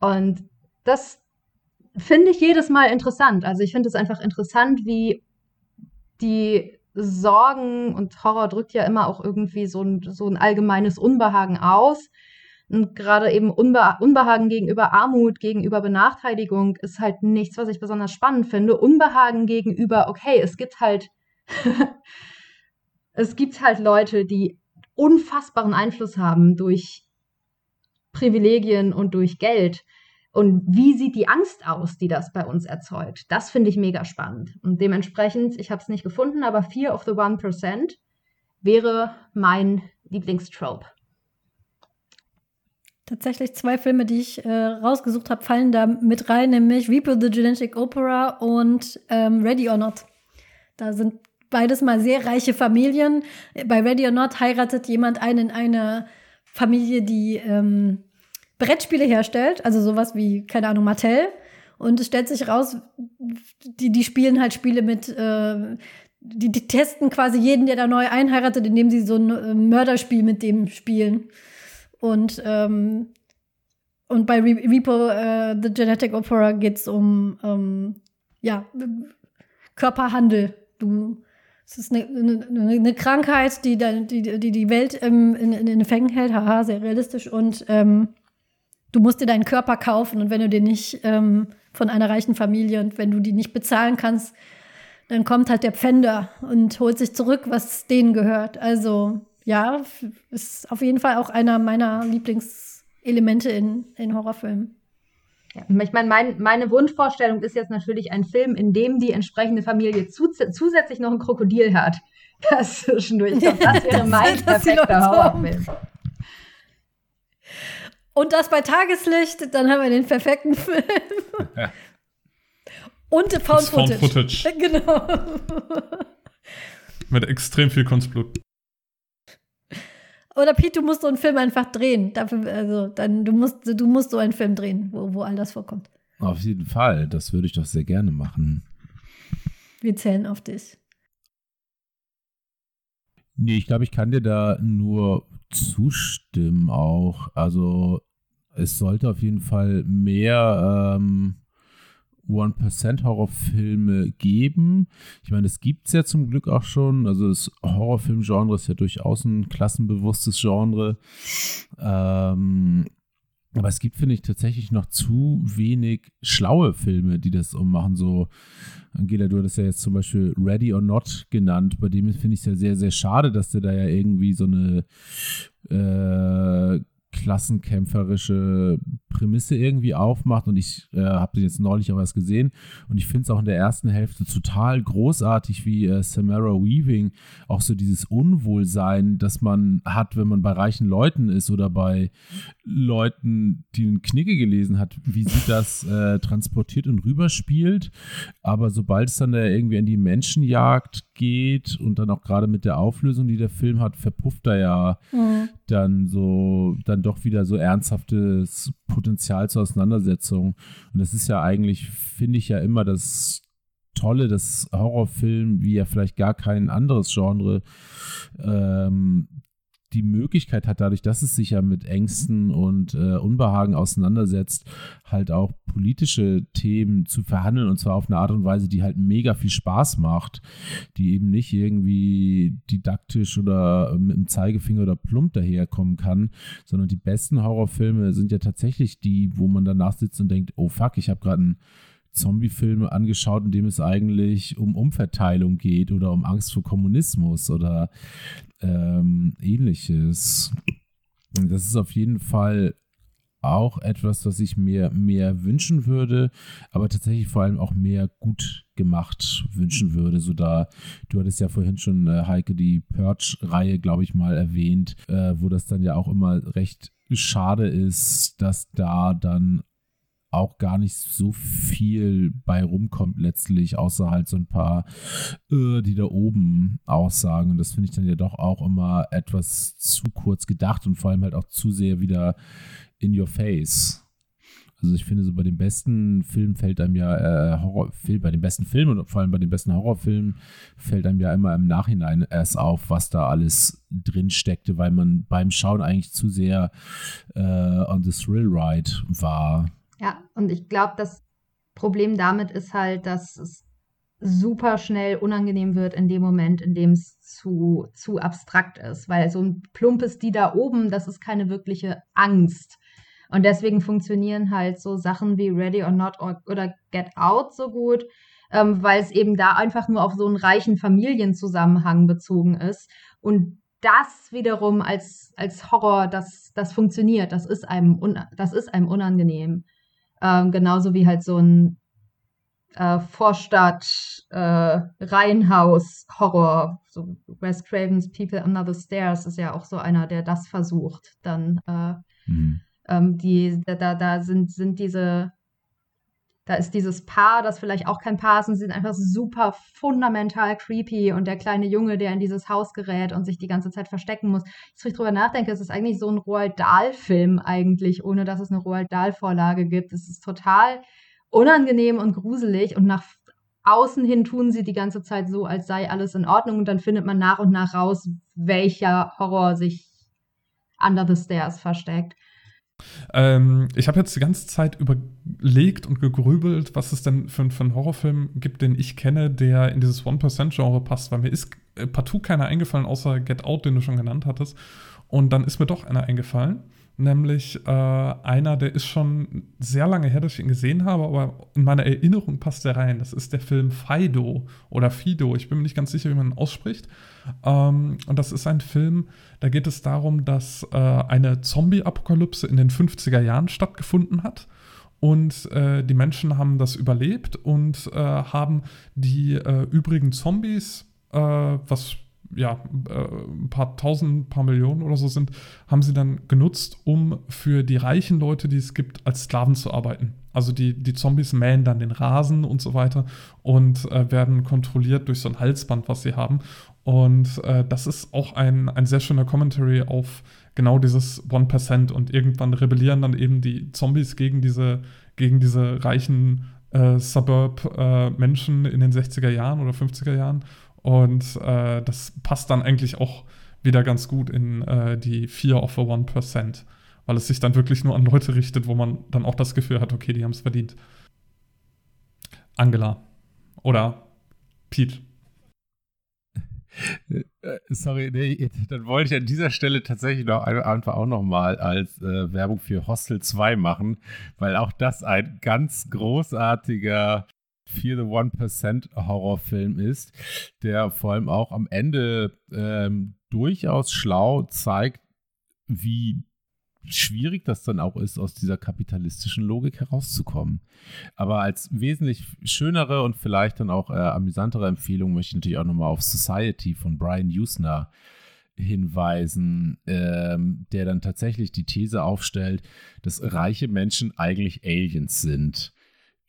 Und das finde ich jedes Mal interessant. Also ich finde es einfach interessant, wie die Sorgen und Horror drückt ja immer auch irgendwie so ein, so ein allgemeines Unbehagen aus. Und gerade eben Unbe Unbehagen gegenüber Armut, gegenüber Benachteiligung ist halt nichts, was ich besonders spannend finde. Unbehagen gegenüber, okay, es gibt halt, *laughs* es gibt halt Leute, die unfassbaren Einfluss haben durch Privilegien und durch Geld. Und wie sieht die Angst aus, die das bei uns erzeugt? Das finde ich mega spannend. Und dementsprechend, ich habe es nicht gefunden, aber Fear of the One Percent wäre mein Lieblingstrope.
Tatsächlich zwei Filme, die ich äh, rausgesucht habe, fallen da mit rein, nämlich Reaper the Genetic Opera und ähm, Ready or Not. Da sind beides mal sehr reiche Familien. Bei Ready or Not heiratet jemand einen in eine Familie, die ähm, Brettspiele herstellt, also sowas wie, keine Ahnung, Mattel. Und es stellt sich raus, die, die spielen halt Spiele mit, äh, die, die testen quasi jeden, der da neu einheiratet, indem sie so ein äh, Mörderspiel mit dem spielen. Und, ähm, und bei Re Repo, äh, The Genetic Opera, geht es um ähm, ja, Körperhandel. Du, es ist eine, eine, eine Krankheit, die, die, die die Welt ähm, in, in den Fängen hält. Haha, sehr realistisch. Und ähm, du musst dir deinen Körper kaufen und wenn du den nicht ähm, von einer reichen Familie und wenn du die nicht bezahlen kannst, dann kommt halt der Pfänder und holt sich zurück, was denen gehört. Also ja, ist auf jeden Fall auch einer meiner Lieblingselemente in, in Horrorfilmen.
Ja, ich meine, mein, meine Wunschvorstellung ist jetzt natürlich ein Film, in dem die entsprechende Familie zu, zusätzlich noch ein Krokodil hat. Das zwischendurch. Ich glaube, das *laughs* wäre mein perfekter Horrorfilm.
Und das bei Tageslicht, dann haben wir den perfekten Film. Und Found Footage. Found Footage. *laughs* Genau.
Mit extrem viel Kunstblut.
Oder Pete, du musst so einen Film einfach drehen. Dafür, also, dann, du, musst, du musst so einen Film drehen, wo, wo all das vorkommt.
Auf jeden Fall. Das würde ich doch sehr gerne machen.
Wir zählen auf dich.
Nee, ich glaube, ich kann dir da nur zustimmen auch. Also es sollte auf jeden Fall mehr ähm, One-Percent Horrorfilme geben. Ich meine, es gibt es ja zum Glück auch schon. Also das Horrorfilm-Genre ist ja durchaus ein klassenbewusstes Genre. Ähm, aber es gibt, finde ich, tatsächlich noch zu wenig schlaue Filme, die das ummachen. So, Angela, du hattest ja jetzt zum Beispiel Ready or Not genannt. Bei dem finde ich es ja sehr, sehr schade, dass der da ja irgendwie so eine äh, klassenkämpferische Prämisse irgendwie aufmacht und ich äh, habe den jetzt neulich auch erst gesehen und ich finde es auch in der ersten Hälfte total großartig, wie äh, Samara Weaving auch so dieses Unwohlsein, das man hat, wenn man bei reichen Leuten ist oder bei Leuten, die einen Knigge gelesen hat, wie sie das äh, transportiert und rüberspielt, aber sobald es dann irgendwie in die Menschenjagd geht und dann auch gerade mit der Auflösung, die der Film hat, verpufft er ja mhm. dann so, dann doch wieder so ernsthaftes Potenzial zur Auseinandersetzung. Und das ist ja eigentlich, finde ich ja immer das Tolle, dass Horrorfilm, wie ja vielleicht gar kein anderes Genre, ähm, die Möglichkeit hat, dadurch, dass es sich ja mit Ängsten und äh, Unbehagen auseinandersetzt, halt auch politische Themen zu verhandeln und zwar auf eine Art und Weise, die halt mega viel Spaß macht, die eben nicht irgendwie didaktisch oder mit dem Zeigefinger oder plump daherkommen kann, sondern die besten Horrorfilme sind ja tatsächlich die, wo man danach sitzt und denkt, oh fuck, ich habe gerade einen Zombie-Filme angeschaut, in dem es eigentlich um Umverteilung geht oder um Angst vor Kommunismus oder ähm, ähnliches. Das ist auf jeden Fall auch etwas, was ich mir mehr wünschen würde, aber tatsächlich vor allem auch mehr gut gemacht wünschen würde. So da, du hattest ja vorhin schon, äh, Heike, die Purge-Reihe, glaube ich, mal erwähnt, äh, wo das dann ja auch immer recht schade ist, dass da dann auch gar nicht so viel bei rumkommt letztlich, außer halt so ein paar, äh, die da oben aussagen. Und das finde ich dann ja doch auch immer etwas zu kurz gedacht und vor allem halt auch zu sehr wieder in your face. Also ich finde so bei den besten Filmen fällt einem ja äh, Horror, bei den besten Filmen und vor allem bei den besten Horrorfilmen fällt einem ja immer im Nachhinein erst auf, was da alles drin steckte, weil man beim Schauen eigentlich zu sehr äh, on the thrill ride war.
Ja, und ich glaube, das Problem damit ist halt, dass es super schnell unangenehm wird in dem Moment, in dem es zu, zu abstrakt ist, weil so ein plumpes die da oben, das ist keine wirkliche Angst. Und deswegen funktionieren halt so Sachen wie Ready or Not oder Get Out so gut, ähm, weil es eben da einfach nur auf so einen reichen Familienzusammenhang bezogen ist. Und das wiederum als, als Horror, das, das funktioniert, das ist einem, das ist einem unangenehm. Ähm, genauso wie halt so ein äh, Vorstadt, äh, Reihenhaus, Horror. So Wes Cravens People Under the Stairs ist ja auch so einer, der das versucht, dann äh, mhm. Ähm, die, da, da sind, sind diese, da ist dieses Paar, das vielleicht auch kein Paar ist, und sie sind einfach super fundamental creepy und der kleine Junge, der in dieses Haus gerät und sich die ganze Zeit verstecken muss. Jetzt, wo ich drüber nachdenke, es ist eigentlich so ein Roald Dahl-Film eigentlich, ohne dass es eine Roald Dahl-Vorlage gibt. Es ist total unangenehm und gruselig und nach außen hin tun sie die ganze Zeit so, als sei alles in Ordnung und dann findet man nach und nach raus, welcher Horror sich under the stairs versteckt.
Ähm, ich habe jetzt die ganze Zeit überlegt und gegrübelt, was es denn für, für einen Horrorfilm gibt, den ich kenne, der in dieses One-Percent-Genre passt, weil mir ist äh, partout keiner eingefallen, außer Get Out, den du schon genannt hattest. Und dann ist mir doch einer eingefallen nämlich äh, einer, der ist schon sehr lange her, dass ich ihn gesehen habe, aber in meiner Erinnerung passt er rein. Das ist der Film Fido oder Fido. Ich bin mir nicht ganz sicher, wie man ihn ausspricht. Ähm, und das ist ein Film, da geht es darum, dass äh, eine Zombie-Apokalypse in den 50er Jahren stattgefunden hat. Und äh, die Menschen haben das überlebt und äh, haben die äh, übrigen Zombies, äh, was ja, äh, ein paar tausend, ein paar Millionen oder so sind, haben sie dann genutzt, um für die reichen Leute, die es gibt, als Sklaven zu arbeiten. Also die, die Zombies mähen dann den Rasen und so weiter und äh, werden kontrolliert durch so ein Halsband, was sie haben. Und äh, das ist auch ein, ein sehr schöner Commentary auf genau dieses 1% und irgendwann rebellieren dann eben die Zombies gegen diese, gegen diese reichen äh, Suburb-Menschen äh, in den 60er Jahren oder 50er Jahren und äh, das passt dann eigentlich auch wieder ganz gut in äh, die Fear of a One Percent, weil es sich dann wirklich nur an Leute richtet, wo man dann auch das Gefühl hat, okay, die haben es verdient. Angela oder Pete.
Äh, sorry, nee, dann wollte ich an dieser Stelle tatsächlich noch einfach auch noch mal als äh, Werbung für Hostel 2 machen, weil auch das ein ganz großartiger Fear the One Percent Horrorfilm ist, der vor allem auch am Ende ähm, durchaus schlau zeigt, wie schwierig das dann auch ist, aus dieser kapitalistischen Logik herauszukommen. Aber als wesentlich schönere und vielleicht dann auch äh, amüsantere Empfehlung möchte ich natürlich auch nochmal auf Society von Brian Usner hinweisen, ähm, der dann tatsächlich die These aufstellt, dass reiche Menschen eigentlich Aliens sind.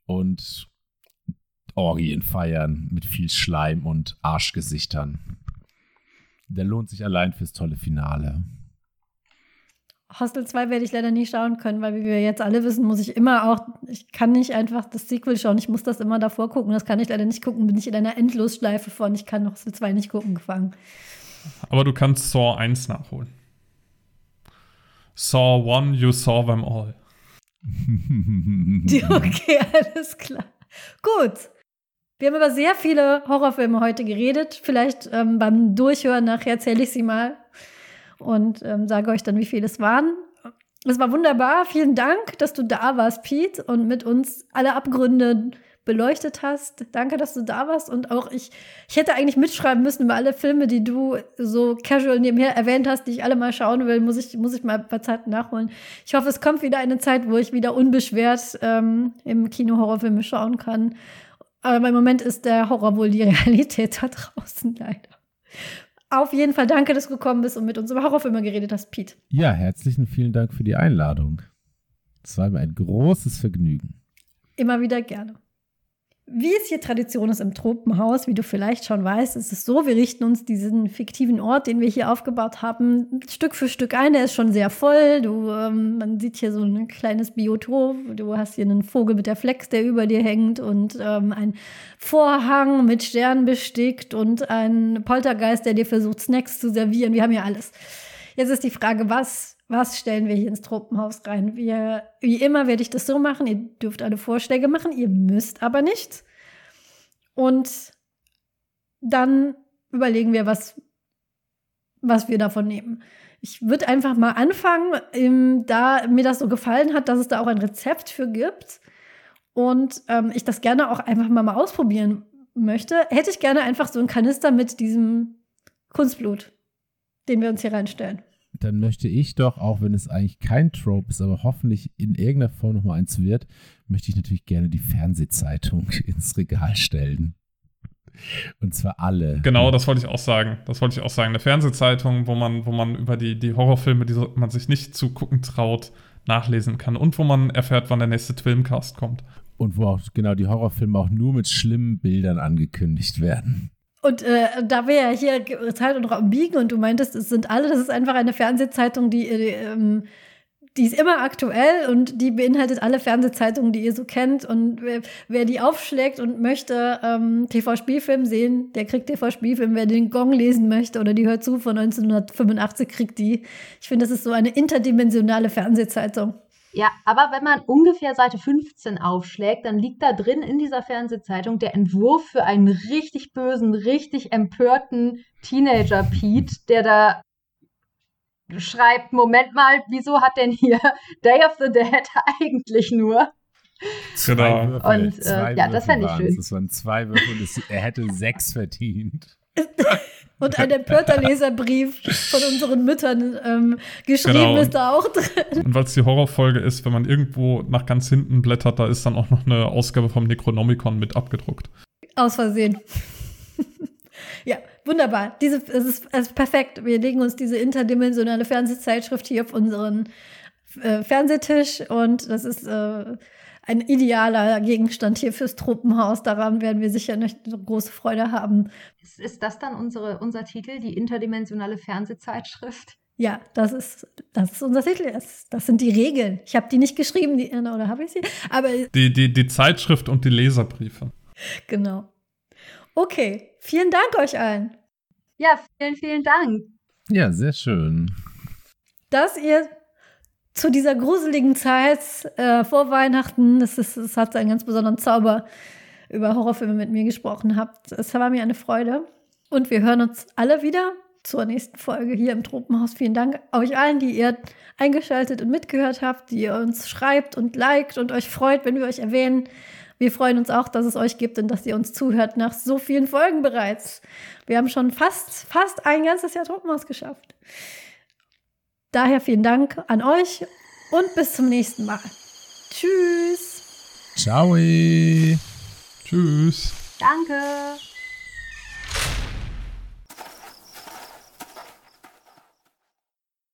Und Orgien feiern mit viel Schleim und Arschgesichtern. Der lohnt sich allein fürs tolle Finale.
Hostel 2 werde ich leider nicht schauen können, weil wie wir jetzt alle wissen, muss ich immer auch, ich kann nicht einfach das Sequel schauen, ich muss das immer davor gucken, das kann ich leider nicht gucken, bin ich in einer Endlosschleife von, ich kann Hostel 2 nicht gucken gefangen.
Aber du kannst Saw 1 nachholen. Saw 1, you saw them all. *laughs*
okay, alles klar. Gut. Wir haben über sehr viele Horrorfilme heute geredet. Vielleicht ähm, beim Durchhören nachher zähle ich sie mal und ähm, sage euch dann, wie viele es waren. Es war wunderbar. Vielen Dank, dass du da warst, Pete, und mit uns alle Abgründe beleuchtet hast. Danke, dass du da warst. Und auch ich, ich hätte eigentlich mitschreiben müssen über alle Filme, die du so casual nebenher erwähnt hast, die ich alle mal schauen will. Muss ich, muss ich mal ein paar Zeiten nachholen. Ich hoffe, es kommt wieder eine Zeit, wo ich wieder unbeschwert ähm, im Kino Horrorfilme schauen kann. Aber im Moment ist der Horror wohl die *laughs* Realität da draußen leider. Auf jeden Fall danke, dass du gekommen bist und mit uns über Horrorfilme geredet hast, Pete.
Ja, herzlichen vielen Dank für die Einladung. Es war mir ein großes Vergnügen.
Immer wieder gerne. Wie es hier Tradition ist im Tropenhaus, wie du vielleicht schon weißt, ist es so, wir richten uns diesen fiktiven Ort, den wir hier aufgebaut haben, Stück für Stück ein. Der ist schon sehr voll. Du, ähm, man sieht hier so ein kleines Biotop. Du hast hier einen Vogel mit der Flex, der über dir hängt und ähm, ein Vorhang mit Sternen bestickt und ein Poltergeist, der dir versucht, Snacks zu servieren. Wir haben hier alles. Jetzt ist die Frage, was was stellen wir hier ins Tropenhaus rein? Wir, wie immer werde ich das so machen. Ihr dürft alle Vorschläge machen, ihr müsst aber nicht. Und dann überlegen wir, was, was wir davon nehmen. Ich würde einfach mal anfangen, da mir das so gefallen hat, dass es da auch ein Rezept für gibt und ähm, ich das gerne auch einfach mal, mal ausprobieren möchte, hätte ich gerne einfach so einen Kanister mit diesem Kunstblut, den wir uns hier reinstellen
dann möchte ich doch, auch wenn es eigentlich kein Trope ist, aber hoffentlich in irgendeiner Form nochmal eins wird, möchte ich natürlich gerne die Fernsehzeitung *laughs* ins Regal stellen. Und zwar alle.
Genau, das wollte ich auch sagen. Das wollte ich auch sagen. Eine Fernsehzeitung, wo man, wo man über die, die Horrorfilme, die man sich nicht zu gucken traut, nachlesen kann. Und wo man erfährt, wann der nächste Filmcast kommt.
Und wo auch genau die Horrorfilme auch nur mit schlimmen Bildern angekündigt werden.
Und äh, da wir ja hier Zeit und Raum biegen und du meintest, es sind alle, das ist einfach eine Fernsehzeitung, die, ähm, die ist immer aktuell und die beinhaltet alle Fernsehzeitungen, die ihr so kennt. Und wer, wer die aufschlägt und möchte ähm, TV-Spielfilm sehen, der kriegt TV-Spielfilm. Wer den Gong lesen möchte oder die hört zu von 1985, kriegt die. Ich finde, das ist so eine interdimensionale Fernsehzeitung.
Ja, aber wenn man ungefähr Seite 15 aufschlägt, dann liegt da drin in dieser Fernsehzeitung der Entwurf für einen richtig bösen, richtig empörten Teenager Pete, der da schreibt, Moment mal, wieso hat denn hier *laughs* Day of the Dead eigentlich nur?
Genau. Würfel,
und äh, ja, das fände ich schön.
Das waren zwei Würfel er hätte sechs verdient. *laughs*
Und ein empörter Leserbrief von unseren Müttern ähm, geschrieben genau. ist da auch drin.
Und weil es die Horrorfolge ist, wenn man irgendwo nach ganz hinten blättert, da ist dann auch noch eine Ausgabe vom Necronomicon mit abgedruckt.
Aus Versehen. *laughs* ja, wunderbar. Diese, es, ist, es ist perfekt. Wir legen uns diese interdimensionale Fernsehzeitschrift hier auf unseren äh, Fernsehtisch und das ist äh, ein idealer Gegenstand hier fürs Tropenhaus. Daran werden wir sicher eine große Freude haben.
Ist, ist das dann unsere, unser Titel, die interdimensionale Fernsehzeitschrift?
Ja, das ist, das ist unser Titel. Das, das sind die Regeln. Ich habe die nicht geschrieben, die, oder habe ich sie? Aber
die, die, die Zeitschrift und die Leserbriefe.
Genau. Okay, vielen Dank euch allen.
Ja, vielen, vielen Dank.
Ja, sehr schön.
Dass ihr zu dieser gruseligen Zeit äh, vor Weihnachten, das, ist, das hat einen ganz besonderen Zauber, über Horrorfilme mit mir gesprochen habt. Es war mir eine Freude. Und wir hören uns alle wieder zur nächsten Folge hier im Tropenhaus. Vielen Dank euch allen, die ihr eingeschaltet und mitgehört habt, die ihr uns schreibt und liked und euch freut, wenn wir euch erwähnen. Wir freuen uns auch, dass es euch gibt und dass ihr uns zuhört nach so vielen Folgen bereits. Wir haben schon fast, fast ein ganzes Jahr Tropenhaus geschafft. Daher vielen Dank an euch und bis zum nächsten Mal. Tschüss.
Ciao.
Tschüss.
Danke.